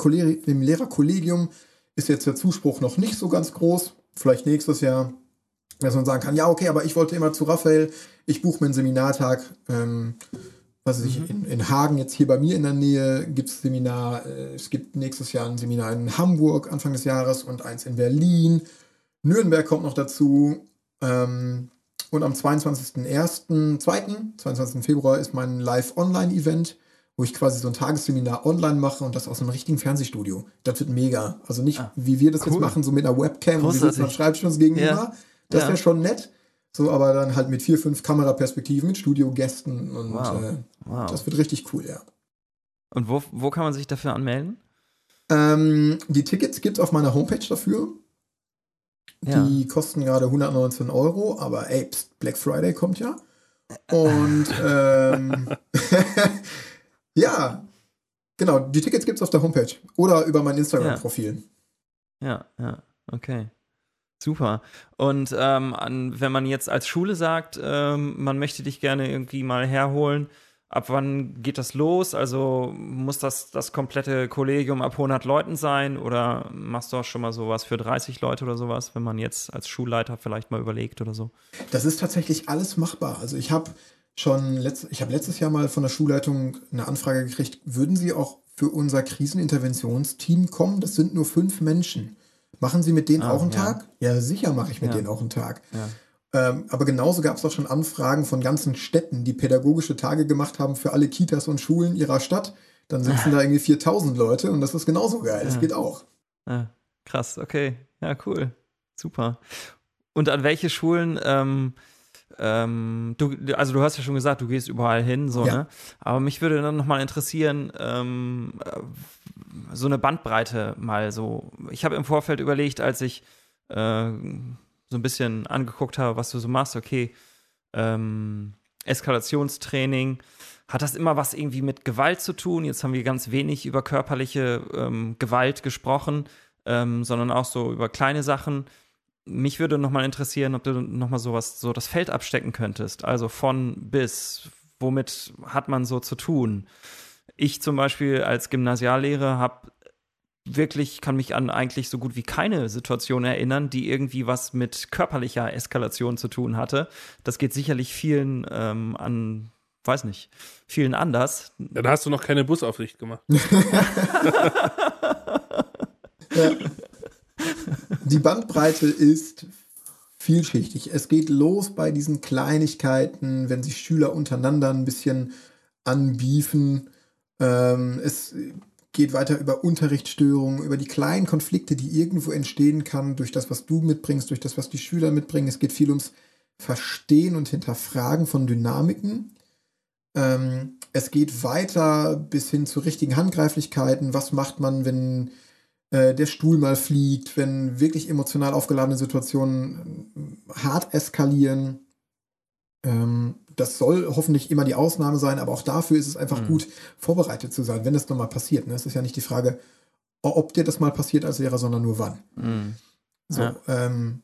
Speaker 3: im Lehrerkollegium ist jetzt der Zuspruch noch nicht so ganz groß, vielleicht nächstes Jahr, dass man sagen kann, ja, okay, aber ich wollte immer zu Raphael, ich buche mir einen Seminartag, ähm, was weiß ich, mhm. in, in, Hagen, jetzt hier bei mir in der Nähe, gibt es Seminar, äh, es gibt nächstes Jahr ein Seminar in Hamburg Anfang des Jahres und eins in Berlin. Nürnberg kommt noch dazu. Ähm, und am 22.01., 22. Februar ist mein Live-Online-Event, wo ich quasi so ein Tagesseminar online mache und das aus einem richtigen Fernsehstudio. Das wird mega. Also nicht, ah, wie wir das cool. jetzt machen, so mit einer Webcam und wir sitzen am Schreibtisch uns gegenüber. Ja. Das wäre ja. schon nett. So, aber dann halt mit vier, fünf Kameraperspektiven, mit Studiogästen und wow. Äh, wow. das wird richtig cool, ja.
Speaker 1: Und wo, wo kann man sich dafür anmelden?
Speaker 3: Ähm, die Tickets gibt es auf meiner Homepage dafür. Die ja. kosten gerade 119 Euro, aber ey, pst, Black Friday kommt ja. Und ähm, ja, genau, die Tickets gibt es auf der Homepage oder über mein Instagram-Profil.
Speaker 1: Ja. ja, ja, okay. Super. Und ähm, wenn man jetzt als Schule sagt, ähm, man möchte dich gerne irgendwie mal herholen, ab wann geht das los? Also muss das das komplette Kollegium ab 100 Leuten sein oder machst du auch schon mal sowas für 30 Leute oder sowas, wenn man jetzt als Schulleiter vielleicht mal überlegt oder so?
Speaker 3: Das ist tatsächlich alles machbar. Also ich habe schon letzt, ich habe letztes Jahr mal von der Schulleitung eine Anfrage gekriegt, würden Sie auch für unser Kriseninterventionsteam kommen? Das sind nur fünf Menschen. Machen Sie mit denen ah, auch einen ja. Tag? Ja, sicher mache ich mit ja. denen auch einen Tag. Ja. Ähm, aber genauso gab es auch schon Anfragen von ganzen Städten, die pädagogische Tage gemacht haben für alle Kitas und Schulen ihrer Stadt. Dann sitzen da irgendwie 4000 Leute und das ist genauso geil. Das geht auch.
Speaker 1: krass, okay. Ja, cool. Super. Und an welche Schulen ähm, ähm, du, also du hast ja schon gesagt, du gehst überall hin, so, ja. ne? Aber mich würde dann nochmal interessieren, ähm, äh, so eine Bandbreite mal so. Ich habe im Vorfeld überlegt, als ich äh, so ein bisschen angeguckt habe, was du so machst, okay, ähm, Eskalationstraining, hat das immer was irgendwie mit Gewalt zu tun? Jetzt haben wir ganz wenig über körperliche ähm, Gewalt gesprochen, ähm, sondern auch so über kleine Sachen mich würde nochmal interessieren, ob du nochmal sowas, so das Feld abstecken könntest. Also von bis, womit hat man so zu tun? Ich zum Beispiel als Gymnasiallehrer habe wirklich, kann mich an eigentlich so gut wie keine Situation erinnern, die irgendwie was mit körperlicher Eskalation zu tun hatte. Das geht sicherlich vielen ähm, an, weiß nicht, vielen anders.
Speaker 2: Dann hast du noch keine Busaufsicht gemacht.
Speaker 3: ja. Die Bandbreite ist vielschichtig. Es geht los bei diesen Kleinigkeiten, wenn sich Schüler untereinander ein bisschen anbiefen. Ähm, es geht weiter über Unterrichtsstörungen, über die kleinen Konflikte, die irgendwo entstehen kann durch das, was du mitbringst, durch das, was die Schüler mitbringen. Es geht viel ums Verstehen und Hinterfragen von Dynamiken. Ähm, es geht weiter bis hin zu richtigen Handgreiflichkeiten. Was macht man, wenn äh, der Stuhl mal fliegt, wenn wirklich emotional aufgeladene Situationen äh, hart eskalieren. Ähm, das soll hoffentlich immer die Ausnahme sein, aber auch dafür ist es einfach mhm. gut, vorbereitet zu sein, wenn das nochmal passiert. Ne? Es ist ja nicht die Frage, ob dir das mal passiert als Lehrer, sondern nur wann. Mhm. So, ja. ähm,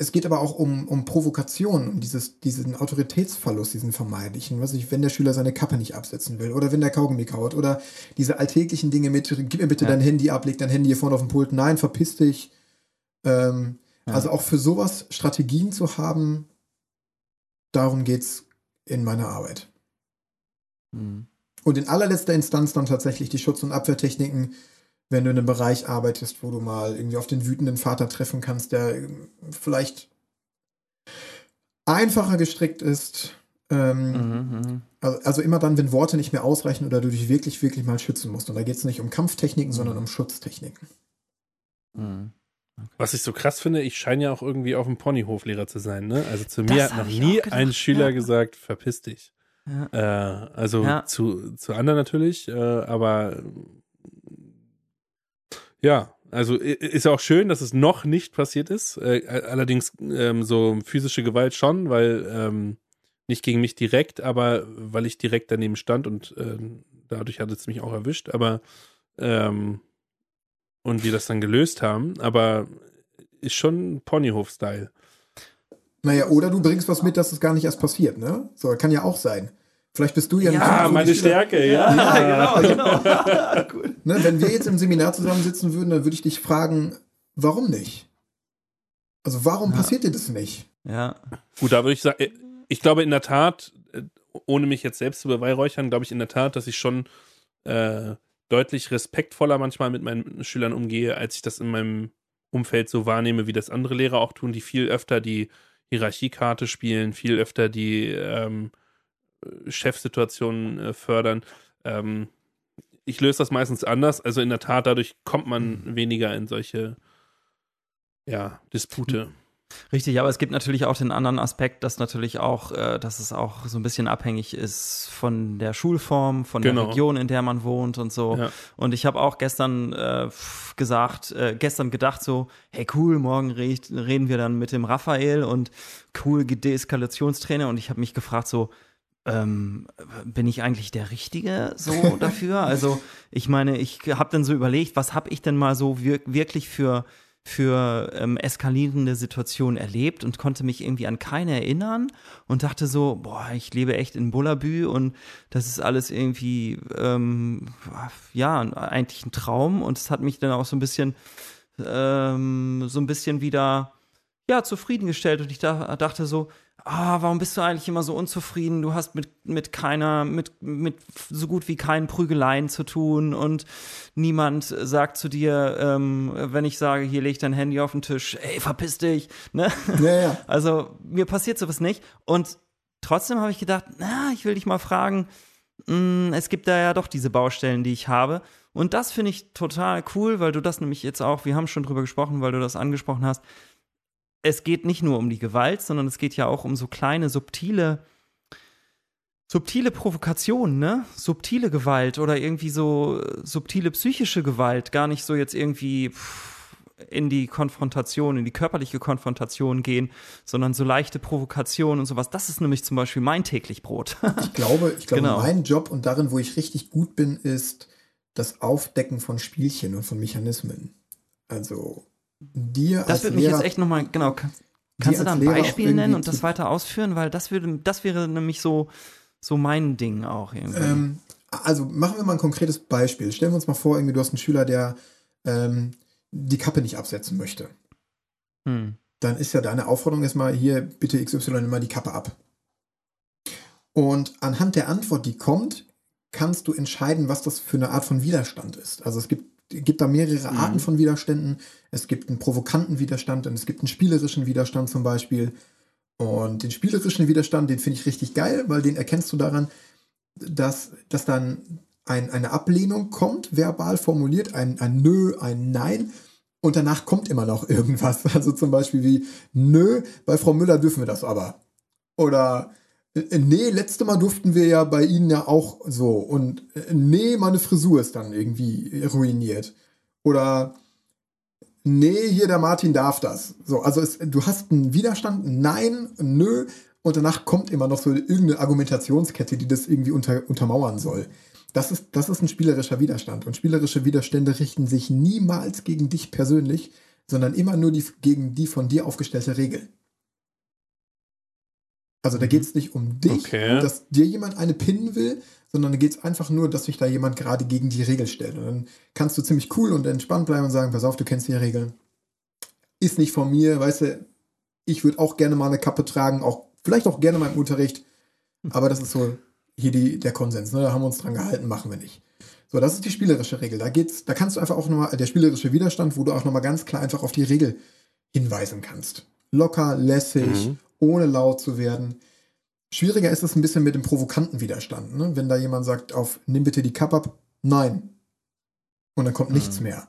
Speaker 3: es geht aber auch um, um Provokation, um dieses, diesen Autoritätsverlust, diesen vermeidlichen. Was ich, wenn der Schüler seine Kappe nicht absetzen will oder wenn der Kaugummi kaut oder diese alltäglichen Dinge mit, gib mir bitte ja. dein Handy ab, leg dein Handy hier vorne auf dem Pult, nein, verpiss dich. Ähm, ja. Also auch für sowas Strategien zu haben, darum geht's in meiner Arbeit. Mhm. Und in allerletzter Instanz dann tatsächlich die Schutz- und Abwehrtechniken, wenn du in einem Bereich arbeitest, wo du mal irgendwie auf den wütenden Vater treffen kannst, der ähm, vielleicht einfacher gestrickt ist. Ähm, mhm, mhm, also, also, immer dann, wenn Worte nicht mehr ausreichen oder du dich wirklich, wirklich mal schützen musst. Und da geht es nicht um Kampftechniken, mhm. sondern um Schutztechniken.
Speaker 2: Mhm. Was ich so krass finde, ich scheine ja auch irgendwie auf dem Ponyhoflehrer zu sein. Ne? Also zu das mir hat noch nie ein Schüler ja. gesagt, verpiss dich. Ja. Äh, also ja. zu, zu anderen natürlich, äh, aber ja, also ist ja auch schön, dass es noch nicht passiert ist. Äh, allerdings ähm, so physische Gewalt schon, weil ähm, nicht gegen mich direkt, aber weil ich direkt daneben stand und äh, dadurch hat es mich auch erwischt. Aber ähm, und wir das dann gelöst haben, aber ist schon Ponyhof-Style.
Speaker 3: Naja, oder du bringst was mit, dass es gar nicht erst passiert, ne? So, kann ja auch sein. Vielleicht bist du ja
Speaker 2: Ja, so meine Stärke, ja.
Speaker 3: Ja, genau, genau. cool. ne, wenn wir jetzt im Seminar zusammensitzen würden, dann würde ich dich fragen, warum nicht? Also warum ja. passiert dir das nicht?
Speaker 1: Ja.
Speaker 2: Gut, da würde ich sagen, ich glaube in der Tat, äh, ohne mich jetzt selbst zu beweihräuchern, glaube ich in der Tat, dass ich schon äh, deutlich respektvoller manchmal mit meinen Schülern umgehe, als ich das in meinem Umfeld so wahrnehme, wie das andere Lehrer auch tun, die viel öfter die Hierarchiekarte spielen, viel öfter die ähm, Chefsituationen äh, fördern. Ähm, ich löse das meistens anders. Also in der Tat, dadurch kommt man mhm. weniger in solche ja, Dispute.
Speaker 1: Richtig, aber es gibt natürlich auch den anderen Aspekt, dass natürlich auch, äh, dass es auch so ein bisschen abhängig ist von der Schulform, von genau. der Region, in der man wohnt und so. Ja. Und ich habe auch gestern äh, gesagt, äh, gestern gedacht so, hey cool, morgen red, reden wir dann mit dem Raphael und cool Deeskalationstrainer und ich habe mich gefragt so, ähm, bin ich eigentlich der Richtige so dafür? Also ich meine, ich habe dann so überlegt, was habe ich denn mal so wir wirklich für für ähm, eskalierende Situationen erlebt und konnte mich irgendwie an keine erinnern und dachte so, boah, ich lebe echt in Bullabü und das ist alles irgendwie, ähm, ja, eigentlich ein Traum. Und es hat mich dann auch so ein bisschen, ähm, so ein bisschen wieder, ja, zufriedengestellt. Und ich da, dachte so, ah, warum bist du eigentlich immer so unzufrieden? Du hast mit, mit keiner, mit, mit so gut wie keinen Prügeleien zu tun und niemand sagt zu dir, ähm, wenn ich sage, hier leg dein Handy auf den Tisch, ey, verpiss dich, ne?
Speaker 3: Ja, ja.
Speaker 1: Also, mir passiert sowas nicht und trotzdem habe ich gedacht, na, ich will dich mal fragen, mh, mm, es gibt da ja doch diese Baustellen, die ich habe. Und das finde ich total cool, weil du das nämlich jetzt auch, wir haben schon drüber gesprochen, weil du das angesprochen hast, es geht nicht nur um die Gewalt, sondern es geht ja auch um so kleine, subtile, subtile Provokationen, ne? Subtile Gewalt oder irgendwie so subtile psychische Gewalt, gar nicht so jetzt irgendwie in die Konfrontation, in die körperliche Konfrontation gehen, sondern so leichte Provokationen und sowas. Das ist nämlich zum Beispiel mein täglich Brot.
Speaker 3: ich glaube, ich glaube, genau. mein Job und darin, wo ich richtig gut bin, ist das Aufdecken von Spielchen und von Mechanismen. Also dir
Speaker 1: Das würde mich Lehrer, jetzt echt nochmal, genau, kann, kannst du da ein Beispiel nennen und das weiter ausführen? Weil das würde, das wäre nämlich so, so mein Ding auch irgendwie.
Speaker 3: Ähm, also machen wir mal ein konkretes Beispiel. Stellen wir uns mal vor, irgendwie du hast einen Schüler, der ähm, die Kappe nicht absetzen möchte. Hm. Dann ist ja deine Aufforderung erstmal hier, bitte XY nimm mal die Kappe ab. Und anhand der Antwort, die kommt, kannst du entscheiden, was das für eine Art von Widerstand ist. Also es gibt gibt da mehrere mhm. Arten von Widerständen. Es gibt einen provokanten Widerstand und es gibt einen spielerischen Widerstand zum Beispiel. Und den spielerischen Widerstand, den finde ich richtig geil, weil den erkennst du daran, dass, dass dann ein, eine Ablehnung kommt, verbal formuliert, ein, ein Nö, ein Nein. Und danach kommt immer noch irgendwas. Also zum Beispiel wie, nö, bei Frau Müller dürfen wir das aber. Oder nee, letzte Mal durften wir ja bei Ihnen ja auch so. Und äh, nee, meine Frisur ist dann irgendwie ruiniert. Oder nee, hier der Martin darf das. So, also es, du hast einen Widerstand, nein, nö, und danach kommt immer noch so irgendeine Argumentationskette, die das irgendwie unter, untermauern soll. Das ist, das ist ein spielerischer Widerstand. Und spielerische Widerstände richten sich niemals gegen dich persönlich, sondern immer nur die, gegen die von dir aufgestellte Regel. Also da geht es nicht um dich, okay. dass dir jemand eine pinnen will, sondern da geht es einfach nur, dass sich da jemand gerade gegen die Regel stellt. Und dann kannst du ziemlich cool und entspannt bleiben und sagen, pass auf, du kennst die Regeln. Ist nicht von mir, weißt du, ich würde auch gerne mal eine Kappe tragen, auch vielleicht auch gerne mal im Unterricht, aber das ist so hier die, der Konsens, ne? da haben wir uns dran gehalten, machen wir nicht. So, das ist die spielerische Regel. Da geht's, da kannst du einfach auch nochmal, der spielerische Widerstand, wo du auch nochmal ganz klar einfach auf die Regel hinweisen kannst. Locker, lässig, mhm ohne laut zu werden. Schwieriger ist es ein bisschen mit dem provokanten Widerstand. Ne? Wenn da jemand sagt, auf nimm bitte die Kappe ab, nein. Und dann kommt mhm. nichts mehr.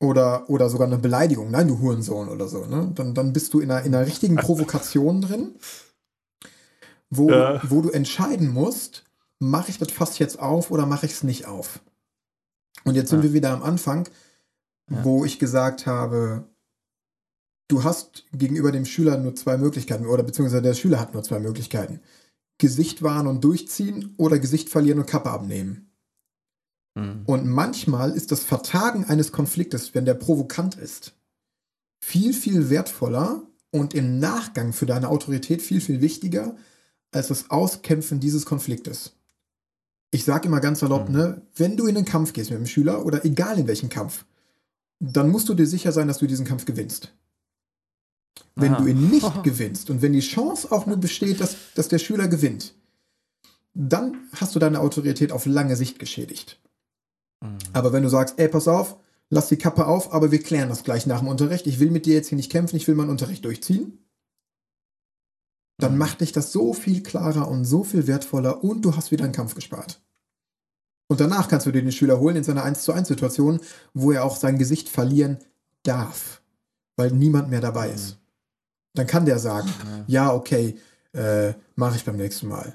Speaker 3: Oder, oder sogar eine Beleidigung, nein, du Hurensohn oder so. Ne? Dann, dann bist du in einer, in einer richtigen Provokation drin, wo, ja. wo du entscheiden musst, mache ich das fast jetzt auf oder mache ich es nicht auf. Und jetzt sind ja. wir wieder am Anfang, ja. wo ich gesagt habe, du hast gegenüber dem Schüler nur zwei Möglichkeiten oder beziehungsweise der Schüler hat nur zwei Möglichkeiten. Gesicht wahren und durchziehen oder Gesicht verlieren und Kappe abnehmen. Mhm. Und manchmal ist das Vertagen eines Konfliktes, wenn der provokant ist, viel, viel wertvoller und im Nachgang für deine Autorität viel, viel wichtiger als das Auskämpfen dieses Konfliktes. Ich sage immer ganz salopp, mhm. ne, wenn du in den Kampf gehst mit dem Schüler oder egal in welchen Kampf, dann musst du dir sicher sein, dass du diesen Kampf gewinnst. Wenn Aha. du ihn nicht gewinnst und wenn die Chance auch nur besteht, dass, dass der Schüler gewinnt, dann hast du deine Autorität auf lange Sicht geschädigt. Mhm. Aber wenn du sagst, ey, pass auf, lass die Kappe auf, aber wir klären das gleich nach dem Unterricht, ich will mit dir jetzt hier nicht kämpfen, ich will meinen Unterricht durchziehen, dann mhm. macht dich das so viel klarer und so viel wertvoller und du hast wieder einen Kampf gespart. Und danach kannst du dir den Schüler holen in seiner 1 zu 1 Situation, wo er auch sein Gesicht verlieren darf weil niemand mehr dabei mhm. ist. Dann kann der sagen, ja, ja okay, äh, mache ich beim nächsten Mal.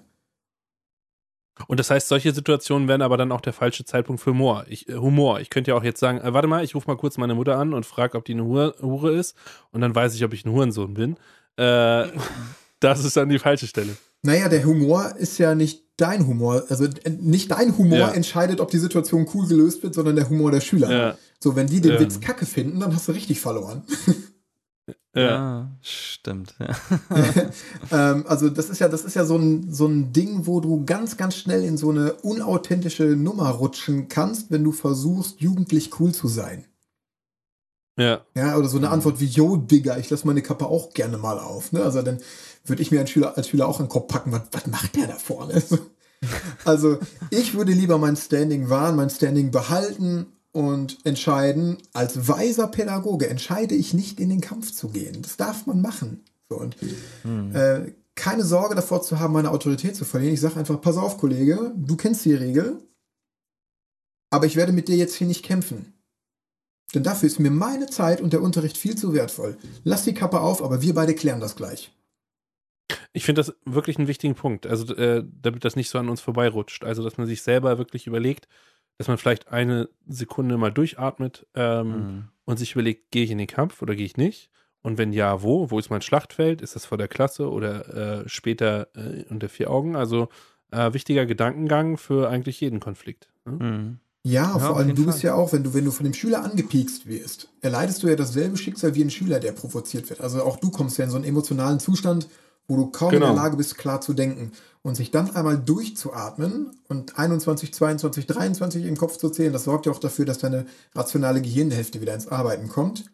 Speaker 2: Und das heißt, solche Situationen wären aber dann auch der falsche Zeitpunkt für Humor. Ich, äh, Humor. Ich könnte ja auch jetzt sagen, äh, warte mal, ich rufe mal kurz meine Mutter an und frage, ob die eine Hure, Hure, ist. Und dann weiß ich, ob ich ein Hurensohn bin. Äh, das ist dann die falsche Stelle.
Speaker 3: Naja, der Humor ist ja nicht dein Humor. Also äh, nicht dein Humor
Speaker 2: Ja.
Speaker 3: entscheidet, ob die Situation cool gelöst wird, sondern der Humor der Schüler.
Speaker 2: Ja.
Speaker 3: So, wenn die den
Speaker 2: Ja.
Speaker 3: Witz kacke finden, dann hast du richtig verloren.
Speaker 2: Ja.
Speaker 1: Ja, stimmt. Ja.
Speaker 3: ähm, also das ist ja, das ist ja so ein, so ein Ding, wo du ganz, ganz schnell in so eine unauthentische Nummer rutschen kannst, wenn du versuchst, jugendlich cool zu sein.
Speaker 2: ja.
Speaker 3: Ja, oder so eine Antwort wie, yo, Digga, ich lass meine Kappe auch gerne mal auf. Ne? Also dann würde ich mir als Schüler, als Schüler auch den Kopf packen, was, was macht der da vorne? Also ich würde lieber mein Standing wahren, mein Standing behalten und entscheiden, als weiser Pädagoge entscheide ich nicht in den Kampf zu gehen. Das darf man machen. So, und äh, keine Sorge davor zu haben, meine Autorität zu verlieren. Ich sage einfach, pass auf, Kollege, du kennst die Regel, aber ich werde mit dir jetzt hier nicht kämpfen. Denn dafür ist mir meine Zeit und der Unterricht viel zu wertvoll. Lass die Kappe auf, aber wir beide klären das gleich.
Speaker 2: Ich finde das wirklich einen wichtigen Punkt, also äh, damit das nicht so an uns vorbeirutscht. Also, dass man sich selber wirklich überlegt, dass man vielleicht eine Sekunde mal durchatmet ähm,
Speaker 1: Mhm.
Speaker 2: und sich überlegt, gehe ich in den Kampf oder gehe ich nicht? Und wenn ja, wo? Wo ist mein Schlachtfeld? Ist das vor der Klasse oder äh, später äh, unter vier Augen? Also äh, wichtiger Gedankengang für eigentlich jeden Konflikt. Ne?
Speaker 1: Mhm.
Speaker 3: Ja,
Speaker 1: Ja,
Speaker 3: vor allem du bist
Speaker 1: Fall.
Speaker 3: ja auch, wenn du, wenn du von dem Schüler angepiekst wirst, erleidest du ja dasselbe Schicksal wie ein Schüler, der provoziert wird. Also auch du kommst ja in so einen emotionalen Zustand, wo du kaum in
Speaker 2: Genau.
Speaker 3: der Lage bist, klar zu denken. Und sich dann einmal durchzuatmen und 21, 22, 23 im Kopf zu zählen, das sorgt ja auch dafür, dass deine rationale Gehirnhälfte wieder ins Arbeiten kommt.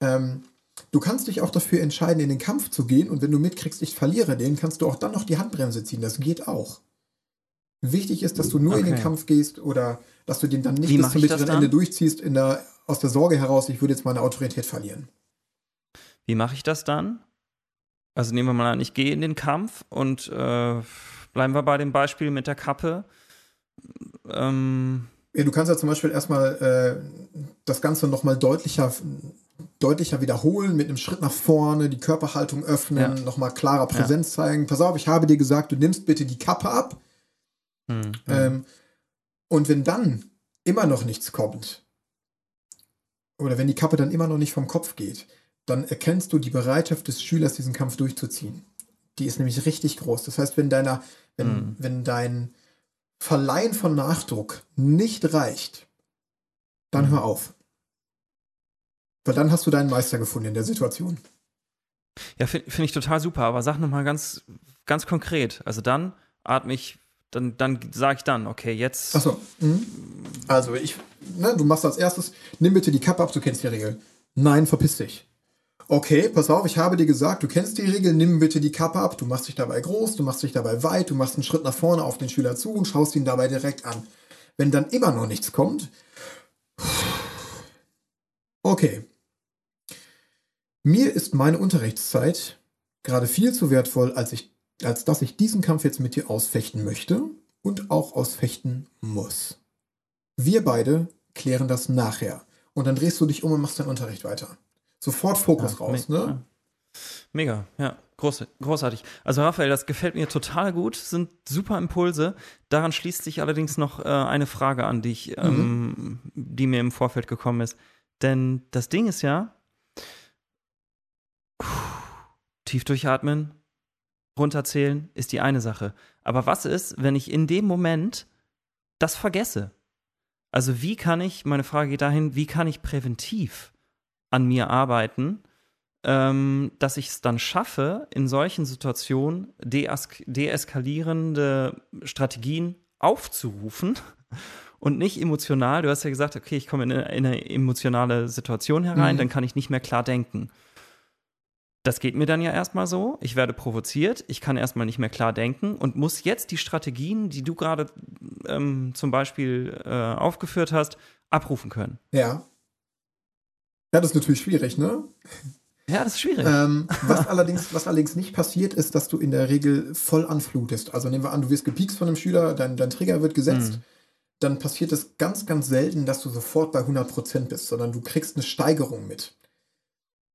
Speaker 3: Ähm, du kannst dich auch dafür entscheiden, in den Kampf zu gehen und wenn du mitkriegst, ich verliere den, kannst du auch dann noch die Handbremse ziehen. Das geht auch. Wichtig ist, dass du nur in den
Speaker 1: Okay.
Speaker 3: Kampf gehst oder dass du den dann nicht
Speaker 1: Wie
Speaker 3: bis zum bitteren Ende durchziehst, in der, aus der Sorge heraus, ich würde jetzt meine Autorität verlieren.
Speaker 1: Wie mache ich das dann? Also nehmen wir mal an, ich gehe in den Kampf und äh, bleiben wir bei dem Beispiel mit der Kappe. Ähm,
Speaker 3: Ja, du kannst ja zum Beispiel erstmal äh, das Ganze nochmal deutlicher, deutlicher wiederholen, mit einem Schritt nach vorne, die Körperhaltung öffnen,
Speaker 1: Ja.
Speaker 3: nochmal klarer Präsenz zeigen. Pass auf, ich habe dir gesagt, du nimmst bitte die Kappe ab.
Speaker 1: hm,
Speaker 3: Ähm, und wenn dann immer noch nichts kommt, oder wenn die Kappe dann immer noch nicht vom Kopf geht, dann erkennst du die Bereitschaft des Schülers, diesen Kampf durchzuziehen. Die ist nämlich richtig groß. Das heißt, wenn deiner, wenn,
Speaker 1: Mhm.
Speaker 3: wenn dein Verleihen von Nachdruck nicht reicht, dann
Speaker 1: Mhm.
Speaker 3: hör auf. Weil dann hast du deinen Meister gefunden in der Situation.
Speaker 1: Ja, finde find ich total super, aber sag nochmal ganz, ganz konkret. Also dann atme ich, dann, dann sage ich dann, okay, jetzt.
Speaker 3: Achso. Mhm. Also ich, ne, du machst als erstes, nimm bitte die Kappe ab, du kennst die Regel. Nein, verpiss dich. Okay, pass auf, ich habe dir gesagt, du kennst die Regel, nimm bitte die Kappe ab, du machst dich dabei groß, du machst dich dabei weit, du machst einen Schritt nach vorne auf den Schüler zu und schaust ihn dabei direkt an. Wenn dann immer noch nichts kommt, okay. Mir ist meine Unterrichtszeit gerade viel zu wertvoll, als, ich, als dass ich diesen Kampf jetzt mit dir ausfechten möchte und auch ausfechten muss. Wir beide klären das nachher. Und dann drehst du dich um und machst deinen Unterricht weiter. Sofort Fokus
Speaker 1: Ja,
Speaker 3: raus,
Speaker 1: me-
Speaker 3: ne?
Speaker 1: ja. Mega, ja. Groß, großartig. Also Raphael, das gefällt mir total gut, sind super Impulse. Daran schließt sich allerdings noch äh, eine Frage an, die, ich, ähm, die mir im Vorfeld gekommen ist. Denn das Ding ist ja, tief durchatmen, runterzählen ist die eine Sache. Aber was ist, wenn ich in dem Moment das vergesse? Also wie kann ich, meine Frage geht dahin, wie kann ich präventiv an mir arbeiten, ähm, dass ich es dann schaffe, in solchen Situationen dees deeskalierende Strategien aufzurufen und nicht emotional. Du hast ja gesagt, okay, ich komme in eine, in eine emotionale Situation herein,
Speaker 3: Mhm.
Speaker 1: dann kann ich nicht mehr klar denken. Das geht mir dann ja erstmal so. Ich werde provoziert, ich kann erstmal nicht mehr klar denken und muss jetzt die Strategien, die du gerade ähm, zum Beispiel äh, aufgeführt hast, abrufen können.
Speaker 3: Ja. Ja, das ist natürlich schwierig, ne?
Speaker 1: Ja, das ist schwierig.
Speaker 3: Ähm, was, allerdings, was allerdings nicht passiert, ist, dass du in der Regel voll anflutest. Also nehmen wir an, du wirst gepiekst von einem Schüler, dein, dein Trigger wird gesetzt.
Speaker 1: Mhm.
Speaker 3: Dann passiert es ganz, ganz selten, dass du sofort bei 100% bist, sondern du kriegst eine Steigerung mit.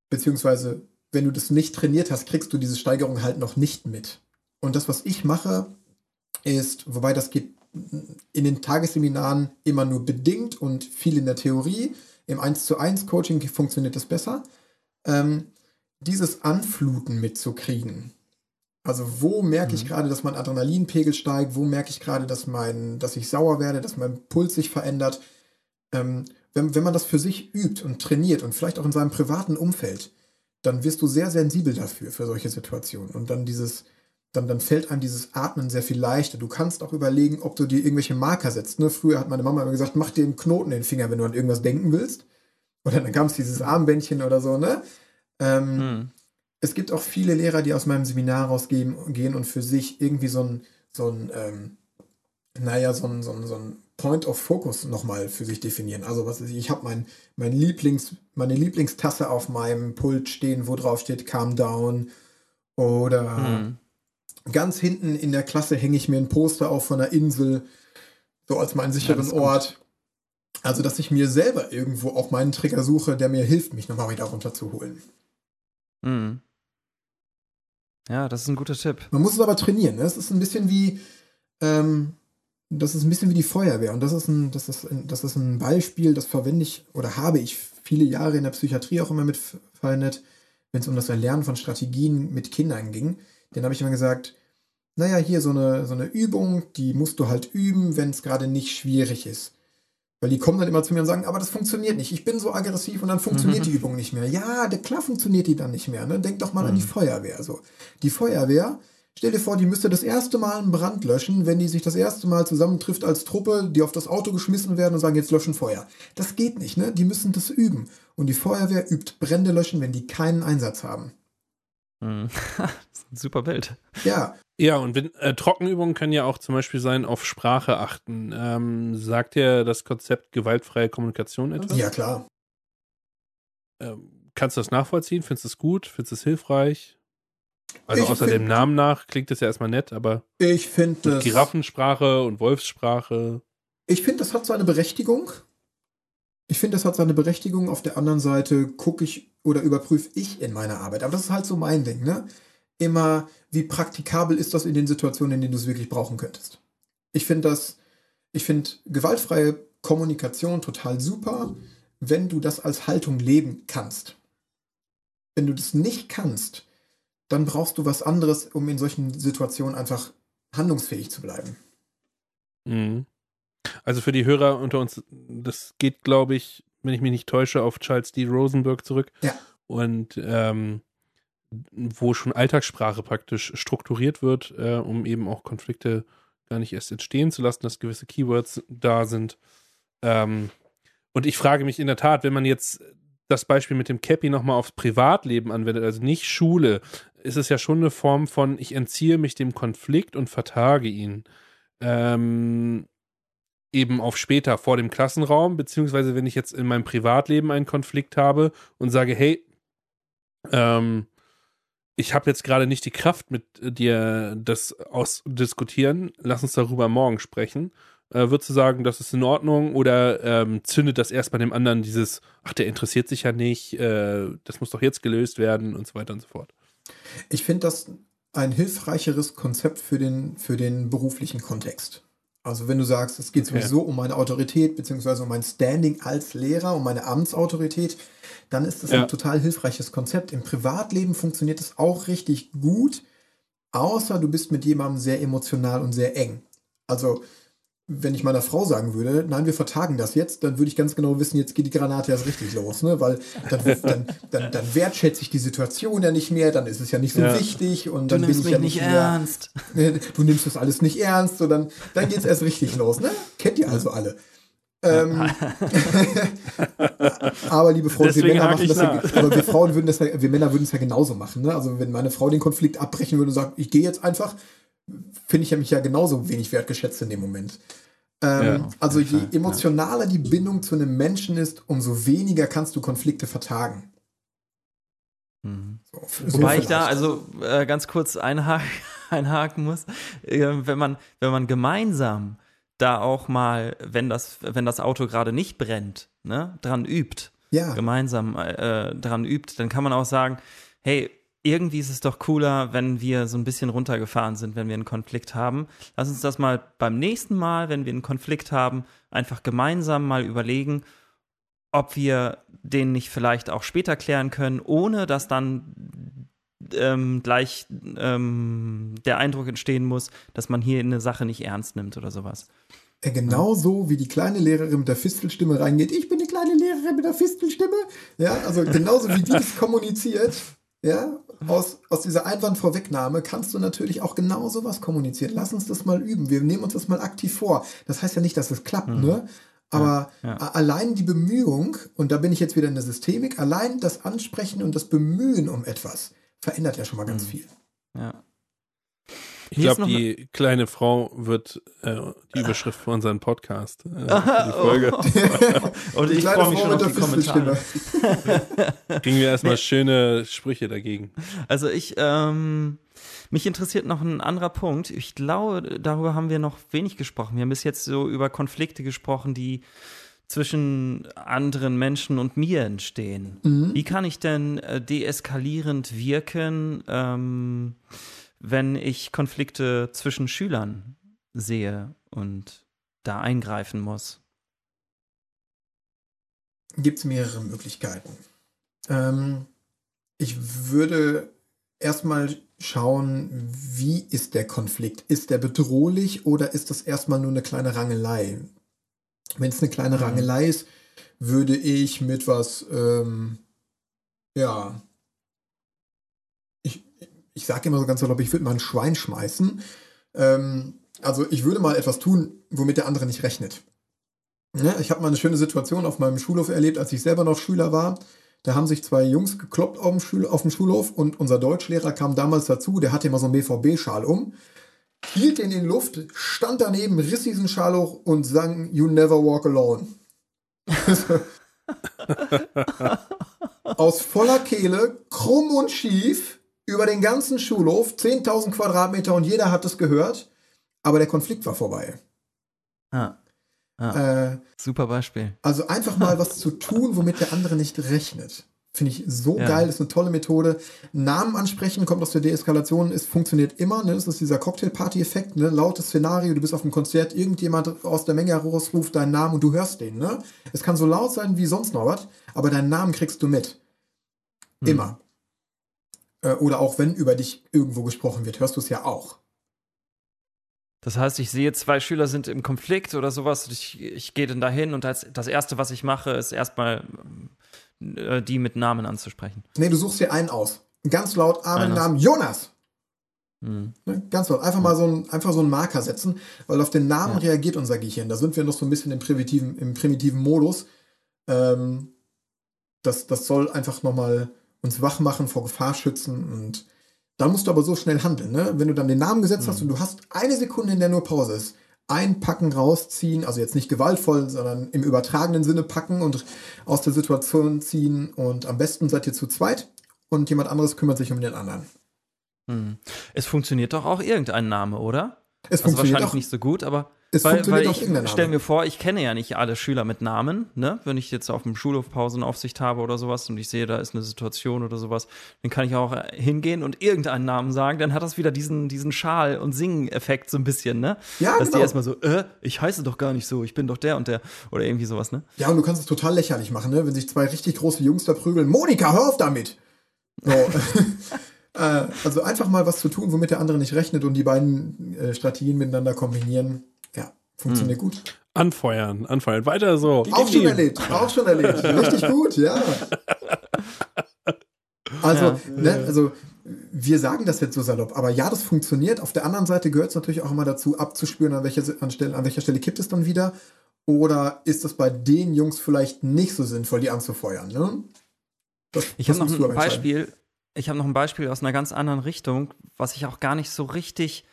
Speaker 3: Beziehungsweise, wenn du das nicht trainiert hast, kriegst du diese Steigerung halt noch nicht mit. Und das, was ich mache, ist, wobei das geht in den Tagesseminaren immer nur bedingt und viel in der Theorie. Im 1 zu 1 Coaching funktioniert das besser. Ähm, dieses Anfluten mitzukriegen. Also wo merke ich gerade, dass mein Adrenalinpegel steigt, wo merke ich gerade, dass mein, dass ich sauer werde, dass mein Puls sich verändert. Ähm, wenn, wenn man das für sich übt und trainiert und vielleicht auch in seinem privaten Umfeld, dann wirst du sehr sensibel dafür, für solche Situationen. Und dann dieses, dann, dann fällt einem dieses Atmen sehr viel leichter. Du kannst auch überlegen, ob du dir irgendwelche Marker setzt. Ne? Früher hat meine Mama immer gesagt, mach dir einen Knoten in den Finger, wenn du an irgendwas denken willst. Oder dann kam es dieses Armbändchen oder so, ne? Ähm, hm es gibt auch viele Lehrer, die aus meinem Seminar rausgehen gehen und für sich irgendwie so ein, so ein ähm, naja, so ein, so ein, so ein Point of Focus nochmal für sich definieren. Also was ist, ich habe mein, mein Lieblings, meine Lieblingstasse auf meinem Pult stehen, wo drauf steht Calm Down. Oder hm. Ganz hinten in der Klasse hänge ich mir ein Poster auf von einer Insel, so als meinen sicheren ja, Ort. Also, dass ich mir selber irgendwo auch meinen Trigger suche, der mir hilft, mich nochmal wieder runterzuholen.
Speaker 1: Mhm. Ja, das ist ein guter Tipp.
Speaker 3: Man muss es aber trainieren. Ne? Es ist ein bisschen wie, ähm, das ist ein bisschen wie die Feuerwehr. Und das ist ein, das ist ein, das ist ein Beispiel, das verwende ich oder habe ich viele Jahre in der Psychiatrie auch immer mit verwendet, wenn es um das Erlernen von Strategien mit Kindern ging. Dann habe ich immer gesagt, naja, hier so eine, so eine Übung, die musst du halt üben, wenn es gerade nicht schwierig ist. Weil die kommen dann immer zu mir und sagen, aber das funktioniert nicht. Ich bin so aggressiv und dann funktioniert mhm. die Übung nicht mehr. Ja, klar funktioniert die dann nicht mehr. Ne? Denk doch mal mhm. an die mhm. Feuerwehr. So. Die Feuerwehr, stell dir vor, die müsste das erste Mal einen Brand löschen, wenn die sich das erste Mal zusammentrifft als Truppe, die auf das Auto geschmissen werden und sagen, jetzt löschen Feuer. Das geht nicht, ne? Die müssen das üben. Und die Feuerwehr übt Brände löschen, wenn die keinen Einsatz haben.
Speaker 1: Mhm. das ist ein super Bild.
Speaker 3: Ja,
Speaker 2: ja, und wenn, äh, Trockenübungen können ja auch zum Beispiel sein, auf Sprache achten. Ähm, sagt dir das Konzept gewaltfreie Kommunikation etwas?
Speaker 3: Ja, klar.
Speaker 2: Ähm, kannst du das nachvollziehen? Findest du es gut? Findest du es hilfreich? Also ich außer find, dem Namen nach klingt es ja erstmal nett, aber
Speaker 3: ich finde
Speaker 2: Giraffensprache und Wolfssprache.
Speaker 3: Ich finde, das hat seine Berechtigung. Ich finde, das hat seine Berechtigung. Auf der anderen Seite gucke ich oder überprüfe ich in meiner Arbeit. Aber das ist halt so mein Ding, ne? immer, wie praktikabel ist das in den Situationen, in denen du es wirklich brauchen könntest. Ich finde das, ich finde gewaltfreie Kommunikation total super, wenn du das als Haltung leben kannst. Wenn du das nicht kannst, dann brauchst du was anderes, um in solchen Situationen einfach handlungsfähig zu bleiben.
Speaker 2: Mhm. Also für die Hörer unter uns, das geht, glaube ich, wenn ich mich nicht täusche, auf Charles D. Rosenberg zurück.
Speaker 3: Ja.
Speaker 2: Und ähm, wo schon Alltagssprache praktisch strukturiert wird, äh, um eben auch Konflikte gar nicht erst entstehen zu lassen, dass gewisse Keywords da sind. Ähm, und ich frage mich in der Tat, wenn man jetzt das Beispiel mit dem Cappy nochmal aufs Privatleben anwendet, also nicht Schule, ist es ja schon eine Form von, ich entziehe mich dem Konflikt und vertage ihn. Ähm, eben auf später vor dem Klassenraum, beziehungsweise wenn ich jetzt in meinem Privatleben einen Konflikt habe und sage, hey, ähm, ich habe jetzt gerade nicht die Kraft, mit dir das ausdiskutieren. Lass uns darüber morgen sprechen. Äh, würdest du sagen, das ist in Ordnung oder ähm, zündet das erst bei dem anderen dieses, ach, der interessiert sich ja nicht, äh, das muss doch jetzt gelöst werden und so weiter und so fort?
Speaker 3: Ich finde das ein hilfreicheres Konzept für den, für den beruflichen Kontext. Also wenn du sagst, es geht okay. sowieso um meine Autorität, beziehungsweise um mein Standing als Lehrer, um meine Amtsautorität, dann ist das ja. ein total hilfreiches Konzept. Im Privatleben funktioniert es auch richtig gut, außer du bist mit jemandem sehr emotional und sehr eng. Also wenn ich meiner Frau sagen würde, nein, wir vertagen das jetzt, dann würde ich ganz genau wissen, jetzt geht die Granate erst richtig los, ne? Weil dann, dann, dann, dann wertschätze ich die Situation ja nicht mehr, dann ist es ja nicht so ja. wichtig und dann
Speaker 1: du bin
Speaker 3: ich
Speaker 1: ja nicht,
Speaker 3: mehr,
Speaker 1: ernst.
Speaker 3: Du nimmst das alles nicht ernst, so dann, dann geht es erst richtig los, ne? Kennt ihr also alle. Ähm, aber liebe Freunde, wir Männer machen das ja, aber wir Frauen würden das ja, wir Männer würden es ja genauso machen. Ne? Also wenn meine Frau den Konflikt abbrechen würde und sagt, ich gehe jetzt einfach, finde ich ja mich ja genauso wenig wertgeschätzt in dem Moment. Ähm, ja, also je emotionaler die Bindung zu einem Menschen ist, umso weniger kannst du Konflikte vertagen.
Speaker 1: Mhm. So, Wobei ich da also äh, ganz kurz einhaken, einhaken muss, äh, wenn man wenn man gemeinsam da auch mal, wenn das, wenn das Auto gerade nicht brennt, ne, dran übt,
Speaker 3: ja.
Speaker 1: gemeinsam äh, dran übt, dann kann man auch sagen, hey, irgendwie ist es doch cooler, wenn wir so ein bisschen runtergefahren sind, wenn wir einen Konflikt haben. Lass uns das mal beim nächsten Mal, wenn wir einen Konflikt haben, einfach gemeinsam mal überlegen, ob wir den nicht vielleicht auch später klären können, ohne dass dann ähm, gleich ähm, der Eindruck entstehen muss, dass man hier eine Sache nicht ernst nimmt oder sowas.
Speaker 3: Äh, genauso wie die kleine Lehrerin mit der Fistelstimme reingeht, ich bin die kleine Lehrerin mit der Fistelstimme. Ja, also genauso wie die das kommuniziert, ja, aus, aus dieser Einwandvorwegnahme kannst du natürlich auch genau sowas kommunizieren. Lass uns das mal üben. Wir nehmen uns das mal aktiv vor. Das heißt ja nicht, dass es klappt, mhm. ne? Aber ja, ja. allein die Bemühung, und da bin ich jetzt wieder in der Systemik, allein das Ansprechen und das Bemühen um etwas verändert ja schon mal ganz mhm. viel.
Speaker 1: Ja.
Speaker 2: Ich glaube, die kleine Frau wird äh, die Überschrift für unseren Podcast. Äh, die Folge.
Speaker 1: Oh. Und ich freue mich schon auf die Kommentare.
Speaker 2: Kriegen wir erstmal schöne Sprüche dagegen.
Speaker 1: Also ich, ähm, mich interessiert noch ein anderer Punkt. Ich glaube, darüber haben wir noch wenig gesprochen. Wir haben bis jetzt so über Konflikte gesprochen, die zwischen anderen Menschen und mir entstehen. Mhm. Wie kann ich denn äh, deeskalierend wirken? Ähm, wenn ich Konflikte zwischen Schülern sehe und da eingreifen muss?
Speaker 3: Gibt es mehrere Möglichkeiten. Ähm, ich würde erstmal schauen, wie ist der Konflikt? Ist der bedrohlich oder ist das erstmal nur eine kleine Rangelei? Wenn es eine kleine mhm. Rangelei ist, würde ich mit was, ähm, ja, ich sage immer so ganz salopp, ich würde mal ein Schwein schmeißen. Ähm, also ich würde mal etwas tun, womit der andere nicht rechnet. Ja, ich habe mal eine schöne Situation auf meinem Schulhof erlebt, als ich selber noch Schüler war. Da haben sich zwei Jungs gekloppt auf dem, Schul auf dem Schulhof und unser Deutschlehrer kam damals dazu, der hatte immer so einen BVB-Schal um, hielt ihn in die Luft, stand daneben, riss diesen Schal hoch und sang You Never Walk Alone. Aus voller Kehle, krumm und schief, über den ganzen Schulhof, 10.000 Quadratmeter und jeder hat es gehört, aber der Konflikt war vorbei.
Speaker 1: Ah. ah. Äh, Super Beispiel.
Speaker 3: Also einfach mal was zu tun, womit der andere nicht rechnet. Finde ich so ja. geil, ist eine tolle Methode. Namen ansprechen kommt aus der Deeskalation, es funktioniert immer. Ne? Das ist dieser Cocktail-Party-Effekt, ne? lautes Szenario, du bist auf einem Konzert, irgendjemand aus der Menge heraus ruft deinen Namen und du hörst den. Ne? Es kann so laut sein wie sonst noch was, aber deinen Namen kriegst du mit. Hm. Immer. Äh, oder auch wenn über dich irgendwo gesprochen wird, hörst du es ja auch.
Speaker 1: Das heißt, ich sehe, zwei Schüler sind im Konflikt oder sowas. Ich, ich gehe dann dahin und das, das Erste, was ich mache, ist erstmal äh, die mit Namen anzusprechen.
Speaker 3: Nee, du suchst dir einen aus. Ganz laut, Armen Namen Jonas. Hm. Ne, ganz laut. Einfach hm. mal so ein, einfach so einen Marker setzen, weil auf den Namen ja. reagiert unser Gehirn. Da sind wir noch so ein bisschen im primitiven, im primitiven Modus. Ähm, das, das soll einfach nochmal uns wach machen, vor Gefahr schützen und da musst du aber so schnell handeln, ne? Wenn du dann den Namen gesetzt mhm. hast und du hast eine Sekunde, in der nur Pause ist, einpacken, rausziehen, also jetzt nicht gewaltvoll, sondern im übertragenen Sinne packen und aus der Situation ziehen und am besten seid ihr zu zweit und jemand anderes kümmert sich um den anderen.
Speaker 1: Mhm. Es funktioniert doch auch irgendein Name, oder?
Speaker 3: Es also funktioniert
Speaker 1: wahrscheinlich
Speaker 3: auch.
Speaker 1: nicht so gut, aber
Speaker 3: es
Speaker 1: weil,
Speaker 3: weil
Speaker 1: ich stelle mir vor, ich kenne ja nicht alle Schüler mit Namen, ne? Wenn ich jetzt auf dem Schulhof Pausenaufsicht habe oder sowas und ich sehe, da ist eine Situation oder sowas, dann kann ich auch hingehen und irgendeinen Namen sagen, dann hat das wieder diesen, diesen Schal- und Singen-Effekt so ein bisschen, ne?
Speaker 3: Ja,
Speaker 1: Dass genau. die erstmal so, äh, ich heiße doch gar nicht so, ich bin doch der und der oder irgendwie sowas, ne?
Speaker 3: Ja, und du kannst es total lächerlich machen, ne? Wenn sich zwei richtig große Jungs da prügeln, Monika, hör auf damit! So. Äh, also einfach mal was zu tun, womit der andere nicht rechnet und die beiden äh, Strategien miteinander kombinieren Funktioniert hm. gut.
Speaker 2: Anfeuern, anfeuern. Weiter so.
Speaker 3: Auch schon erlebt, auch schon erlebt. Richtig gut, ja. Also, ja. Ne, also wir sagen das jetzt so salopp, aber ja, das funktioniert. Auf der anderen Seite gehört es natürlich auch immer dazu, abzuspüren, an welcher, an, Stelle, an welcher Stelle kippt es dann wieder. Oder ist es bei den Jungs vielleicht nicht so sinnvoll, die anzufeuern? Ne?
Speaker 1: Das, ich habe noch ein Beispiel. Ich habe noch ein Beispiel aus einer ganz anderen Richtung, was ich auch gar nicht so richtig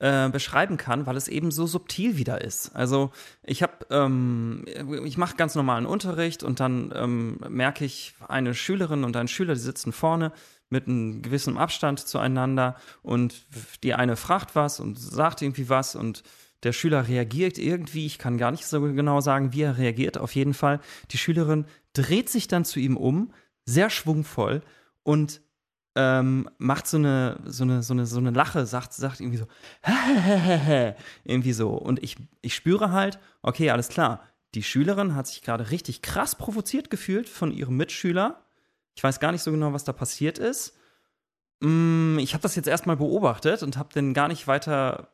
Speaker 1: äh, beschreiben kann, weil es eben so subtil wieder ist. Also ich habe, ähm, ich mache ganz normalen Unterricht und dann ähm, merke ich, eine Schülerin und ein Schüler, die sitzen vorne mit einem gewissen Abstand zueinander und die eine fragt was und sagt irgendwie was und der Schüler reagiert irgendwie, ich kann gar nicht so genau sagen, wie er reagiert, auf jeden Fall. Die Schülerin dreht sich dann zu ihm um, sehr schwungvoll und ähm, macht so eine, so eine, so eine, so eine Lache, sagt, sagt irgendwie so, irgendwie so. Und ich, ich spüre halt, okay, alles klar. Die Schülerin hat sich gerade richtig krass provoziert gefühlt von ihrem Mitschüler. Ich weiß gar nicht so genau, was da passiert ist. Mm, ich habe das jetzt erstmal beobachtet und habe dann gar nicht weiter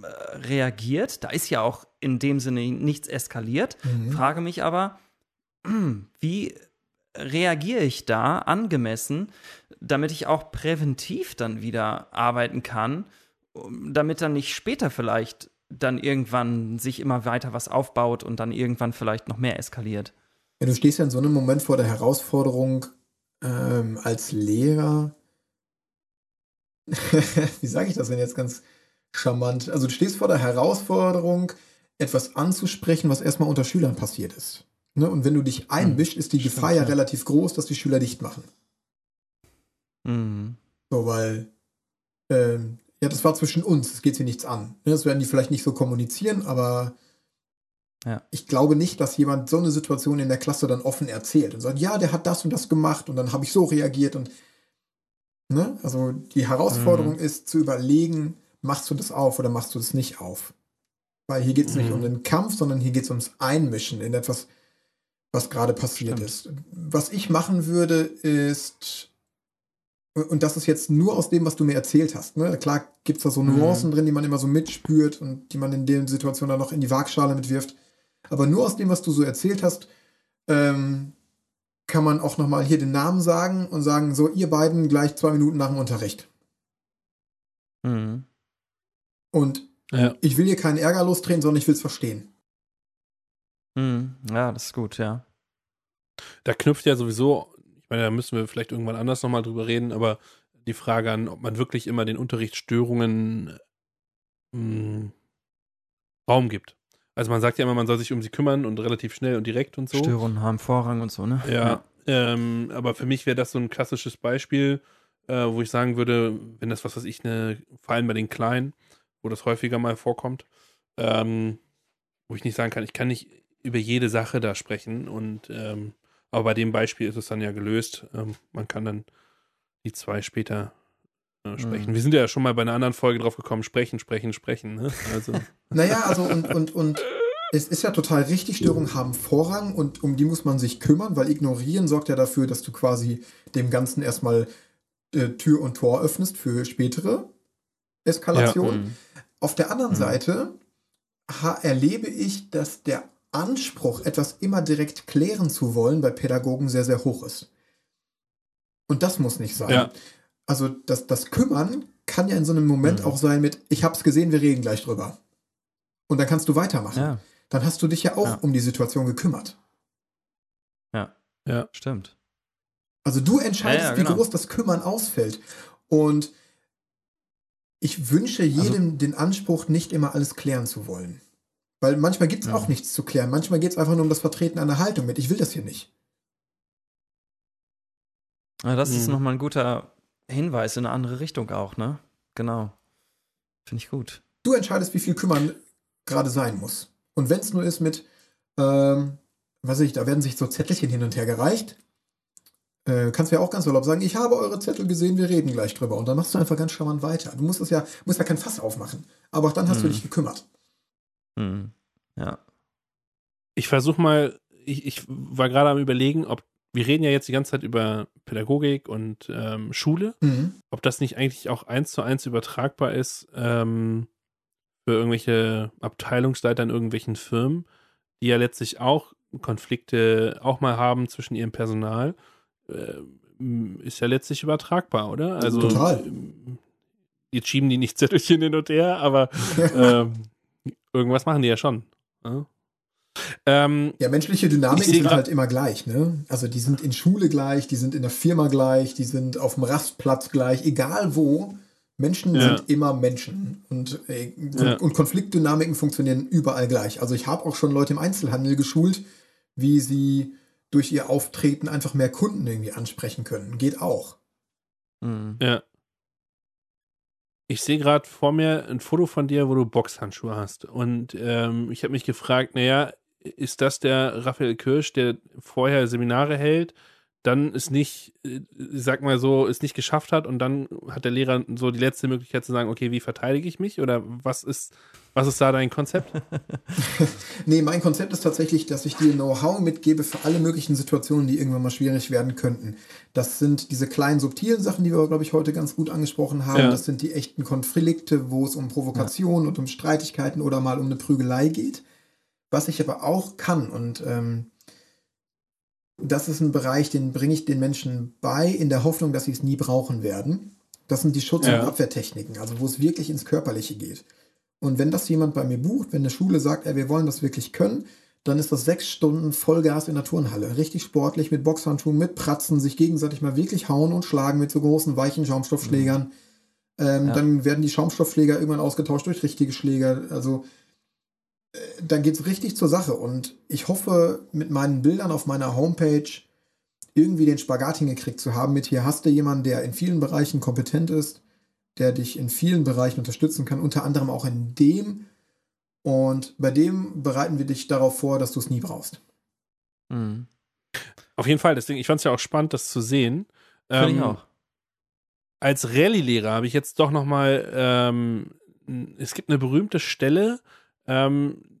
Speaker 1: äh, reagiert. Da ist ja auch in dem Sinne nichts eskaliert.
Speaker 3: Mhm.
Speaker 1: Frage mich aber, wie reagiere ich da angemessen, damit ich auch präventiv dann wieder arbeiten kann, damit dann nicht später vielleicht dann irgendwann sich immer weiter was aufbaut und dann irgendwann vielleicht noch mehr eskaliert.
Speaker 3: Ja, du stehst ja in so einem Moment vor der Herausforderung ähm, als Lehrer. Wie sage ich das denn jetzt ganz charmant? Also du stehst vor der Herausforderung, etwas anzusprechen, was erstmal unter Schülern passiert ist. Ne? Und wenn du dich einmischst, ist die
Speaker 1: Stimmt,
Speaker 3: Gefahr ja
Speaker 1: ja.
Speaker 3: relativ groß, dass die Schüler dicht machen.
Speaker 1: Mhm.
Speaker 3: So, weil ähm, ja, das war zwischen uns, es geht sie nichts an. Ne, Das werden die vielleicht nicht so kommunizieren, aber
Speaker 1: Ja.
Speaker 3: ich glaube nicht, dass jemand so eine Situation in der Klasse dann offen erzählt und sagt, ja, der hat das und das gemacht und dann habe ich so reagiert und ne? Also die Herausforderung
Speaker 1: Mhm.
Speaker 3: ist zu überlegen, machst du das auf oder machst du das nicht auf? Weil hier geht es nicht
Speaker 2: Mhm.
Speaker 3: um den Kampf, sondern hier geht es ums Einmischen in etwas, was gerade passiert
Speaker 1: Stimmt.
Speaker 3: ist. Was ich machen würde, ist und das ist jetzt nur aus dem, was du mir erzählt hast. Ne? Klar gibt es da so
Speaker 1: Mhm.
Speaker 3: Nuancen drin, die man immer so mitspürt und die man in den Situationen dann noch in die Waagschale mitwirft. Aber nur aus dem, was du so erzählt hast, ähm, kann man auch nochmal hier den Namen sagen und sagen, so, ihr beiden gleich zwei Minuten nach dem Unterricht.
Speaker 1: Mhm.
Speaker 3: Und
Speaker 2: Ja.
Speaker 3: ich will hier keinen Ärger lostreten, sondern ich will es verstehen.
Speaker 1: Mhm. Ja, das ist gut, ja.
Speaker 2: Da knüpft ja sowieso, ich meine, da müssen wir vielleicht irgendwann anders nochmal drüber reden, aber die Frage an, ob man wirklich immer den Unterrichtsstörungen mh, Raum gibt. Also man sagt ja immer, man soll sich um sie kümmern und relativ schnell und direkt und so.
Speaker 1: Störungen haben Vorrang und so, ne?
Speaker 2: Ja, ähm, aber für mich wäre das so ein klassisches Beispiel, äh, wo ich sagen würde, wenn das was weiß ich, eine, vor allem bei den Kleinen, wo das häufiger mal vorkommt, ähm, wo ich nicht sagen kann, ich kann nicht über jede Sache da sprechen und ähm, aber bei dem Beispiel ist es dann ja gelöst. Ähm, man kann dann die zwei später äh, sprechen.
Speaker 1: Mhm.
Speaker 2: Wir sind ja schon mal bei einer anderen Folge drauf gekommen, sprechen, sprechen, sprechen. Ne? Also
Speaker 3: Naja, also und, und, und es ist ja total richtig, Störungen haben Vorrang und um die muss man sich kümmern, weil ignorieren sorgt ja dafür, dass du quasi dem Ganzen erstmal äh, Tür und Tor öffnest für spätere Eskalation.
Speaker 1: Mhm.
Speaker 3: Auf der anderen
Speaker 1: Mhm.
Speaker 3: Seite erlebe ich, dass der Anspruch, etwas immer direkt klären zu wollen, bei Pädagogen sehr, sehr hoch ist. Und das muss nicht sein.
Speaker 2: Ja.
Speaker 3: Also das, das Kümmern kann ja in so einem Moment
Speaker 1: Mhm.
Speaker 3: auch sein mit, ich hab's gesehen, wir reden gleich drüber. Und dann kannst du weitermachen.
Speaker 1: Ja,
Speaker 3: Dann hast du dich ja auch
Speaker 1: Ja.
Speaker 3: um die Situation gekümmert.
Speaker 2: ja,
Speaker 3: Also du entscheidest,
Speaker 1: Ja, ja, genau.
Speaker 3: wie groß das Kümmern ausfällt. Und ich wünsche
Speaker 1: Also
Speaker 3: jedem den Anspruch, nicht immer alles klären zu wollen. Weil manchmal gibt es
Speaker 1: Ja.
Speaker 3: auch nichts zu klären. Manchmal geht es einfach nur um das Vertreten einer Haltung mit. Ich will das hier nicht.
Speaker 1: Ja, das ist
Speaker 2: Mhm.
Speaker 1: nochmal ein guter Hinweis in eine andere Richtung auch, ne? Genau. Finde ich gut.
Speaker 3: Du entscheidest, wie viel Kümmern gerade sein muss. Und wenn es nur ist mit, ähm, weiß ich, da werden sich so Zettelchen hin und her gereicht. Äh, kannst du ja auch ganz salopp sagen, ich habe eure Zettel gesehen, wir reden gleich drüber. Und dann machst du einfach ganz charmant weiter. Du musst das ja, musst ja kein Fass aufmachen. Aber auch dann hast du
Speaker 1: Mhm.
Speaker 3: dich gekümmert.
Speaker 1: Mhm. Ja.
Speaker 2: ich versuche mal, ich, ich war gerade am überlegen, ob wir reden ja jetzt die ganze Zeit über Pädagogik und ähm, Schule,
Speaker 3: Mhm.
Speaker 2: ob das nicht eigentlich auch eins zu eins übertragbar ist ähm, für irgendwelche Abteilungsleiter in irgendwelchen Firmen, die ja letztlich auch Konflikte auch mal haben zwischen ihrem Personal, äh, ist ja letztlich übertragbar, oder? Also
Speaker 3: Total.
Speaker 2: jetzt schieben die nicht Zettelchen hin und her, aber ähm, irgendwas machen die ja schon. Ja? Ähm,
Speaker 3: Ja, menschliche
Speaker 2: Ich
Speaker 3: Dynamiken sind halt immer gleich, ne? Also die sind in Schule gleich, die sind in der Firma gleich, die sind auf dem Rastplatz gleich, egal wo. Menschen
Speaker 2: Ja.
Speaker 3: sind immer Menschen und, äh,
Speaker 2: Ja.
Speaker 3: und Konfliktdynamiken funktionieren überall gleich. Also ich habe auch schon Leute im Einzelhandel geschult, wie sie durch ihr Auftreten einfach mehr Kunden irgendwie ansprechen können. Geht auch.
Speaker 1: Mhm.
Speaker 2: Ja. Ich sehe gerade vor mir ein Foto von dir, wo du Boxhandschuhe hast. Und ähm, ich habe mich gefragt, naja, ist das der Raphael Kirsch, der vorher Seminare hält, dann es nicht, äh, sag mal so, es nicht geschafft hat und dann hat der Lehrer so die letzte Möglichkeit zu sagen, okay, wie verteidige ich mich? Oder was ist, Was ist da dein Konzept?
Speaker 3: nee, mein Konzept ist tatsächlich, dass ich dir Know-how mitgebe für alle möglichen Situationen, die irgendwann mal schwierig werden könnten. Das sind diese kleinen subtilen Sachen, die wir, glaube ich, heute ganz gut angesprochen haben. Ja. Das sind die echten Konflikte, wo es um Provokationen ja. und um Streitigkeiten oder mal um eine Prügelei geht. Was ich aber auch kann und ähm, das ist ein Bereich, den bringe ich den Menschen bei, in der Hoffnung, dass sie es nie brauchen werden. Das sind die Schutz- ja. und Abwehrtechniken, also wo es wirklich ins Körperliche geht. Und wenn das jemand bei mir bucht, wenn eine Schule sagt, ey, wir wollen das wirklich können, dann ist das sechs Stunden Vollgas in der Turnhalle. Richtig sportlich, mit Boxhandschuhen, mit Pratzen, sich gegenseitig mal wirklich hauen und schlagen mit so großen, weichen Schaumstoffschlägern. Mhm. Ähm, ja. Dann werden die Schaumstoffschläger irgendwann ausgetauscht durch richtige Schläger. Also dann geht es richtig zur Sache. Und ich hoffe, mit meinen Bildern auf meiner Homepage irgendwie den Spagat hingekriegt zu haben. Mit hier hast du jemanden, der in vielen Bereichen kompetent ist, der dich in vielen Bereichen unterstützen kann, unter anderem auch in dem. Und bei dem bereiten wir dich darauf vor, dass du es nie brauchst.
Speaker 2: Mhm. Auf jeden Fall, deswegen, ich fand es ja auch spannend, das zu sehen.
Speaker 1: Finde ähm, ich auch.
Speaker 2: Als Rallye-Lehrer habe ich jetzt doch noch mal, ähm, es gibt eine berühmte Stelle, ähm,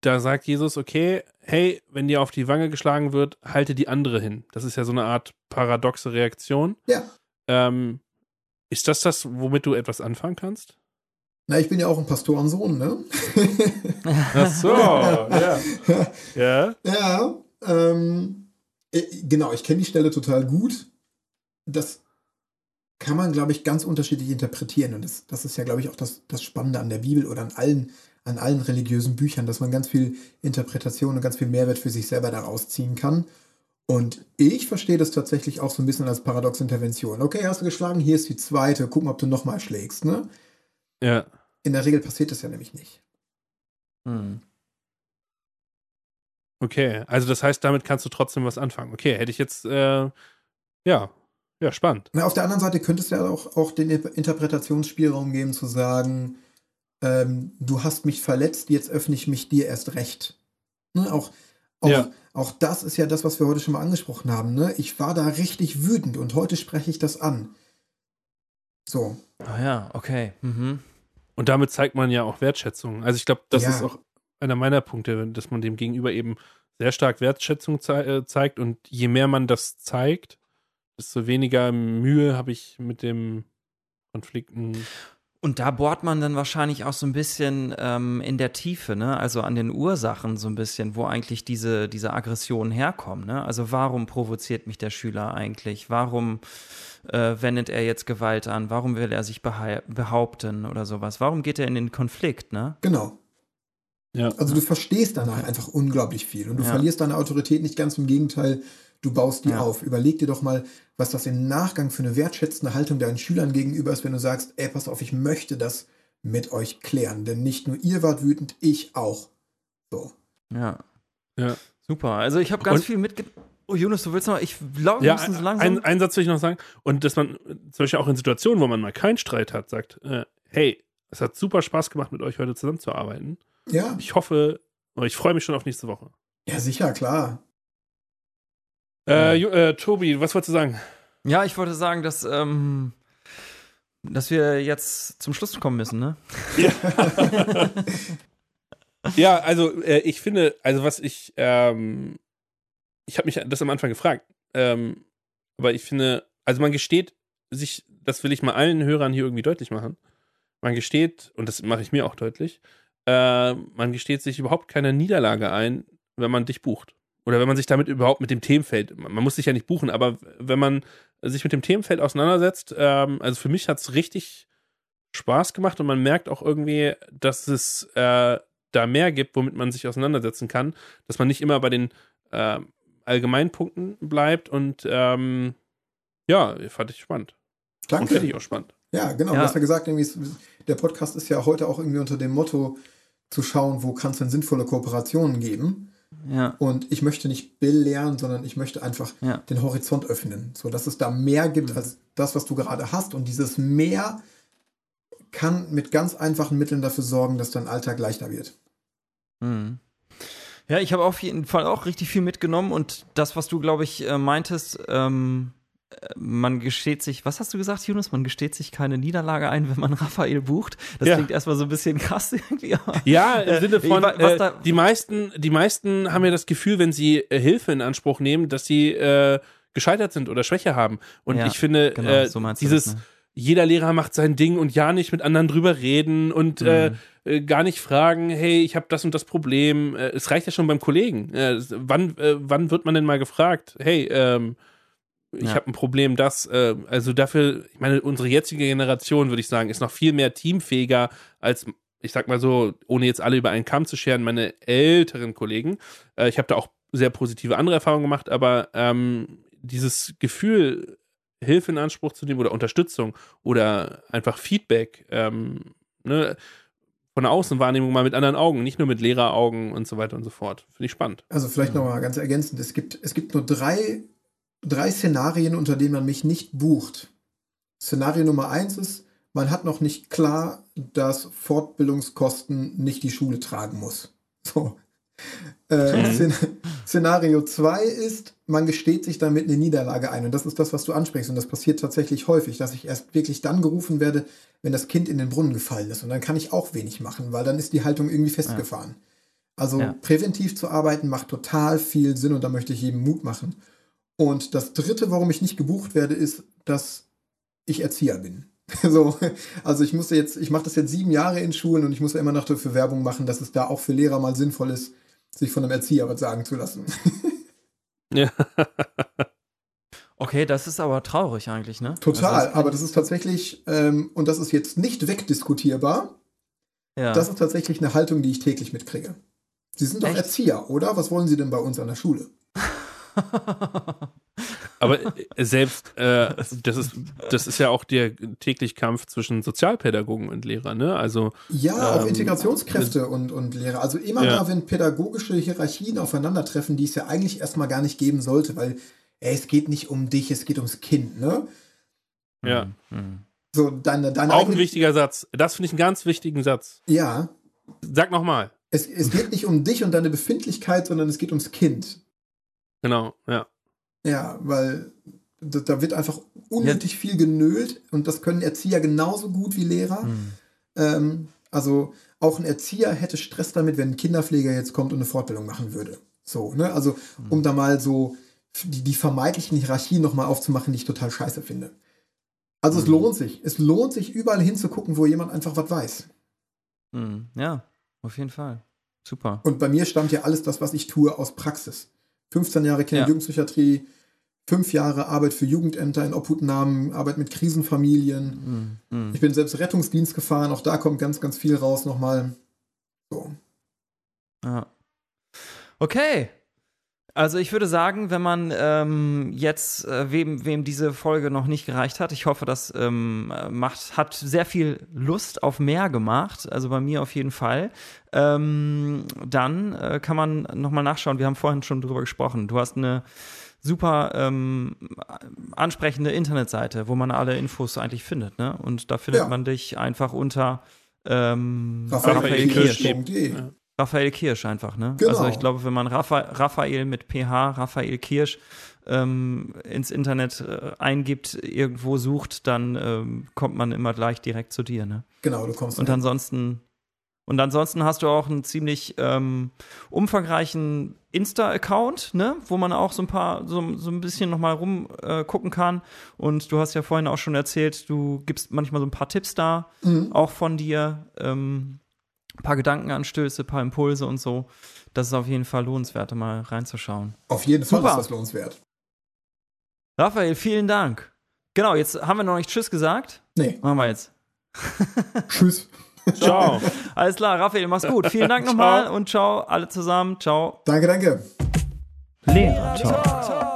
Speaker 2: da sagt Jesus, okay, hey, wenn dir auf die Wange geschlagen wird, halte die andere hin. Das ist ja so eine Art paradoxe Reaktion.
Speaker 3: Ja.
Speaker 2: Ähm, ist das das, womit du etwas anfangen kannst?
Speaker 3: Na, ich bin ja auch ein Pastorensohn, ne?
Speaker 2: Ach so, ja.
Speaker 3: Ja. Ja, ähm, äh, genau, ich kenne die Stelle total gut. Das kann man, glaube ich, ganz unterschiedlich interpretieren. Und das, das ist ja, glaube ich, auch das, das Spannende an der Bibel oder an allen, an allen religiösen Büchern, dass man ganz viel Interpretation und ganz viel Mehrwert für sich selber daraus ziehen kann. Und ich verstehe das tatsächlich auch so ein bisschen als Paradox-Intervention. Okay, hast du geschlagen, hier ist die zweite, guck mal, ob du nochmal schlägst, ne?
Speaker 2: Ja.
Speaker 3: In der Regel passiert das ja nämlich nicht.
Speaker 2: Hm. Okay, also das heißt, damit kannst du trotzdem was anfangen. Okay, hätte ich jetzt, äh, ja, ja, spannend.
Speaker 3: Na, auf der anderen Seite könntest du ja auch, auch den Interpretationsspielraum geben, zu sagen, ähm, du hast mich verletzt, jetzt öffne ich mich dir erst recht. Ne? Auch, auch ja. Auch das ist ja das, was wir heute schon mal angesprochen haben. Ne? Ich war da richtig wütend und heute spreche ich das an. So.
Speaker 1: Ah ja, okay. Mhm.
Speaker 2: Und damit zeigt man ja auch Wertschätzung. Also ich glaube, das ja. ist auch einer meiner Punkte, dass man dem Gegenüber eben sehr stark Wertschätzung ze äh, zeigt. Und je mehr man das zeigt, desto weniger Mühe habe ich mit dem Konflikten.
Speaker 1: Und da bohrt man dann wahrscheinlich auch so ein bisschen ähm, in der Tiefe, ne? Also an den Ursachen so ein bisschen, wo eigentlich diese, diese Aggressionen herkommen, ne? Also warum provoziert mich der Schüler eigentlich? Warum äh, wendet er jetzt Gewalt an? Warum will er sich behaupten oder sowas? Warum geht er in den Konflikt, ne?
Speaker 3: Genau. Ja. Also du verstehst danach einfach unglaublich viel und du ja. verlierst deine Autorität nicht ganz im Gegenteil, du baust die ja. auf. Überleg dir doch mal, was das im Nachgang für eine wertschätzende Haltung deinen Schülern gegenüber ist, wenn du sagst, ey, pass auf, ich möchte das mit euch klären. Denn nicht nur ihr wart wütend, ich auch. So.
Speaker 1: Ja. Ja. Super. Also ich habe ganz Und? viel mitge... Oh, Jonas, du willst noch, ich glaube,
Speaker 2: ja, wir müssen so langsam. Ein, einen Satz will ich noch sagen. Und dass man zum Beispiel auch in Situationen, wo man mal keinen Streit hat, sagt, äh, hey, es hat super Spaß gemacht, mit euch heute zusammenzuarbeiten.
Speaker 3: Ja.
Speaker 2: Ich hoffe, ich freue mich schon auf nächste Woche.
Speaker 3: Ja, sicher, klar.
Speaker 2: Äh, äh, Tobi, was wolltest du sagen?
Speaker 1: Ja, ich wollte sagen, dass, ähm, dass wir jetzt zum Schluss kommen müssen, ne?
Speaker 2: Ja, ja also äh, ich finde, also was ich, ähm, ich habe mich das am Anfang gefragt, ähm, aber ich finde, also man gesteht sich, das will ich mal allen Hörern hier irgendwie deutlich machen, man gesteht, und das mache ich mir auch deutlich, äh, man gesteht sich überhaupt keine Niederlage ein, wenn man dich bucht oder wenn man sich damit überhaupt mit dem Themenfeld, man muss sich ja nicht buchen, aber wenn man sich mit dem Themenfeld auseinandersetzt, ähm, also für mich hat es richtig Spaß gemacht und man merkt auch irgendwie, dass es äh, da mehr gibt, womit man sich auseinandersetzen kann, dass man nicht immer bei den äh, Allgemeinpunkten bleibt und ähm, ja, fand ich spannend.
Speaker 3: Danke. Und
Speaker 2: finde ich auch spannend.
Speaker 3: Ja, genau. Ja. Du hast ja gesagt, der Podcast ist ja heute auch irgendwie unter dem Motto zu schauen, wo kann es denn sinnvolle Kooperationen geben.
Speaker 1: Ja.
Speaker 3: Und ich möchte nicht Bill lernen, sondern ich möchte einfach ja. den Horizont öffnen, so dass es da mehr gibt mhm. als das, was du gerade hast. Und dieses Mehr kann mit ganz einfachen Mitteln dafür sorgen, dass dein Alltag leichter wird.
Speaker 1: Mhm. Ja, ich habe auf jeden Fall auch richtig viel mitgenommen und das, was du, glaube ich, äh, meintest, ähm, man gesteht sich, was hast du gesagt, Jonas? Man gesteht sich keine Niederlage ein, wenn man Raphael bucht. Das ja. klingt erstmal so ein bisschen krass irgendwie.
Speaker 2: Ja, im Sinne von, äh, die meisten, die meisten haben ja das Gefühl, wenn sie äh, Hilfe in Anspruch nehmen, dass sie äh, gescheitert sind oder Schwäche haben. Und ja, ich finde, genau, äh, so dieses, das, ne? jeder Lehrer macht sein Ding und ja nicht mit anderen drüber reden und äh, mhm. äh, gar nicht fragen, hey, ich habe das und das Problem. Äh, es reicht ja schon beim Kollegen. Äh, wann, äh, wann wird man denn mal gefragt, hey, ähm, ich ja. habe ein Problem, das, äh, also dafür, ich meine, unsere jetzige Generation, würde ich sagen, ist noch viel mehr teamfähiger als, ich sag mal so, ohne jetzt alle über einen Kamm zu scheren, meine älteren Kollegen. Äh, ich habe da auch sehr positive andere Erfahrungen gemacht, aber ähm, dieses Gefühl, Hilfe in Anspruch zu nehmen oder Unterstützung oder einfach Feedback, ähm, ne, von der Außenwahrnehmung mal mit anderen Augen, nicht nur mit Lehreraugen und so weiter und so fort. Finde ich spannend.
Speaker 3: Also vielleicht nochmal ganz ergänzend, es gibt, es gibt nur drei, drei Szenarien, unter denen man mich nicht bucht. Szenario Nummer eins ist, man hat noch nicht klar, dass Fortbildungskosten nicht die Schule tragen muss. So. Äh. Szenario 2 ist, man gesteht sich damit eine Niederlage ein. Und das ist das, was du ansprichst. Und das passiert tatsächlich häufig, dass ich erst wirklich dann gerufen werde, wenn das Kind in den Brunnen gefallen ist. Und dann kann ich auch wenig machen, weil dann ist die Haltung irgendwie festgefahren. Ja. Also ja. präventiv zu arbeiten macht total viel Sinn und da möchte ich jedem Mut machen. Und das dritte, warum ich nicht gebucht werde, ist, dass ich Erzieher bin. So, also ich musste jetzt, ich mache das jetzt sieben Jahre in Schulen und ich muss ja immer noch dafür Werbung machen, dass es da auch für Lehrer mal sinnvoll ist, sich von einem Erzieher was sagen zu lassen.
Speaker 1: Ja. Okay, das ist aber traurig eigentlich, ne?
Speaker 3: Total, also aber das ist tatsächlich, ähm, und das ist jetzt nicht wegdiskutierbar, ja. das ist tatsächlich eine Haltung, die ich täglich mitkriege. Sie sind doch Echt? Erzieher, oder? Was wollen Sie denn bei uns an der Schule?
Speaker 2: Aber äh, selbst, äh, das, ist, das ist ja auch der tägliche Kampf zwischen Sozialpädagogen und Lehrern, ne? Also,
Speaker 3: ja, ähm, auch Integrationskräfte und, und Lehrer. Also immer ja. da, wenn pädagogische Hierarchien aufeinandertreffen, die es ja eigentlich erstmal gar nicht geben sollte, weil ey, es geht nicht um dich, es geht ums Kind, ne?
Speaker 2: Ja. Mhm.
Speaker 3: So, deine, deine
Speaker 2: auch ein wichtiger Satz. Das finde ich einen ganz wichtigen Satz.
Speaker 3: Ja.
Speaker 2: Sag nochmal.
Speaker 3: Es, es geht nicht um dich und deine Befindlichkeit, sondern es geht ums Kind.
Speaker 2: Genau, ja.
Speaker 3: Ja, weil da wird einfach unnötig ja. viel genölt und das können Erzieher genauso gut wie Lehrer. Hm. Ähm, also auch ein Erzieher hätte Stress damit, wenn ein Kinderpfleger jetzt kommt und eine Fortbildung machen würde. So, ne? Also, hm. um da mal so die, die vermeintlichen Hierarchien nochmal aufzumachen, die ich total scheiße finde. Also, hm. es lohnt sich. Es lohnt sich, überall hinzugucken, wo jemand einfach was weiß.
Speaker 1: Hm. Ja, auf jeden Fall. Super.
Speaker 3: Und bei mir stammt ja alles das, was ich tue, aus Praxis. 15 Jahre Kinder- und ja. Jugendpsychiatrie, fünf Jahre Arbeit für Jugendämter in Obhutnahmen, Arbeit mit Krisenfamilien. Mhm. Mhm. Ich bin selbst Rettungsdienst gefahren, auch da kommt ganz, ganz viel raus nochmal. So.
Speaker 1: Ja. Okay. Also ich würde sagen, wenn man ähm, jetzt, äh, wem, wem diese Folge noch nicht gereicht hat, ich hoffe, das ähm, macht, hat sehr viel Lust auf mehr gemacht, also bei mir auf jeden Fall, ähm, dann äh, kann man nochmal nachschauen, wir haben vorhin schon drüber gesprochen, du hast eine super ähm, ansprechende Internetseite, wo man alle Infos eigentlich findet, ne? Und da findet ja. man dich einfach unter ähm, Raphael, Raphael Kirsch. Kirsch. Raphael Kirsch einfach, ne? Genau. Also ich glaube, wenn man Raphael, Raphael mit PH, Raphael Kirsch ähm, ins Internet äh, eingibt, irgendwo sucht, dann ähm, kommt man immer gleich direkt zu dir, ne?
Speaker 3: Genau, du kommst.
Speaker 1: Und rein. ansonsten und ansonsten hast du auch einen ziemlich ähm, umfangreichen Insta-Account, ne, wo man auch so ein paar, so, so ein bisschen nochmal rumgucken äh, kann. Und du hast ja vorhin auch schon erzählt, du gibst manchmal so ein paar Tipps da, mhm. auch von dir. Ähm, paar Gedankenanstöße, ein paar Impulse und so. Das ist auf jeden Fall lohnenswert, mal reinzuschauen.
Speaker 3: Auf jeden Fall ist das lohnenswert.
Speaker 1: Raphael, vielen Dank. Genau, jetzt haben wir noch nicht Tschüss gesagt.
Speaker 3: Nee.
Speaker 1: Machen wir jetzt.
Speaker 3: Tschüss.
Speaker 1: Ciao. Alles klar, Raphael, mach's gut. Vielen Dank nochmal und ciao, alle zusammen. Ciao.
Speaker 3: Danke, danke.
Speaker 1: Lehrer Talk.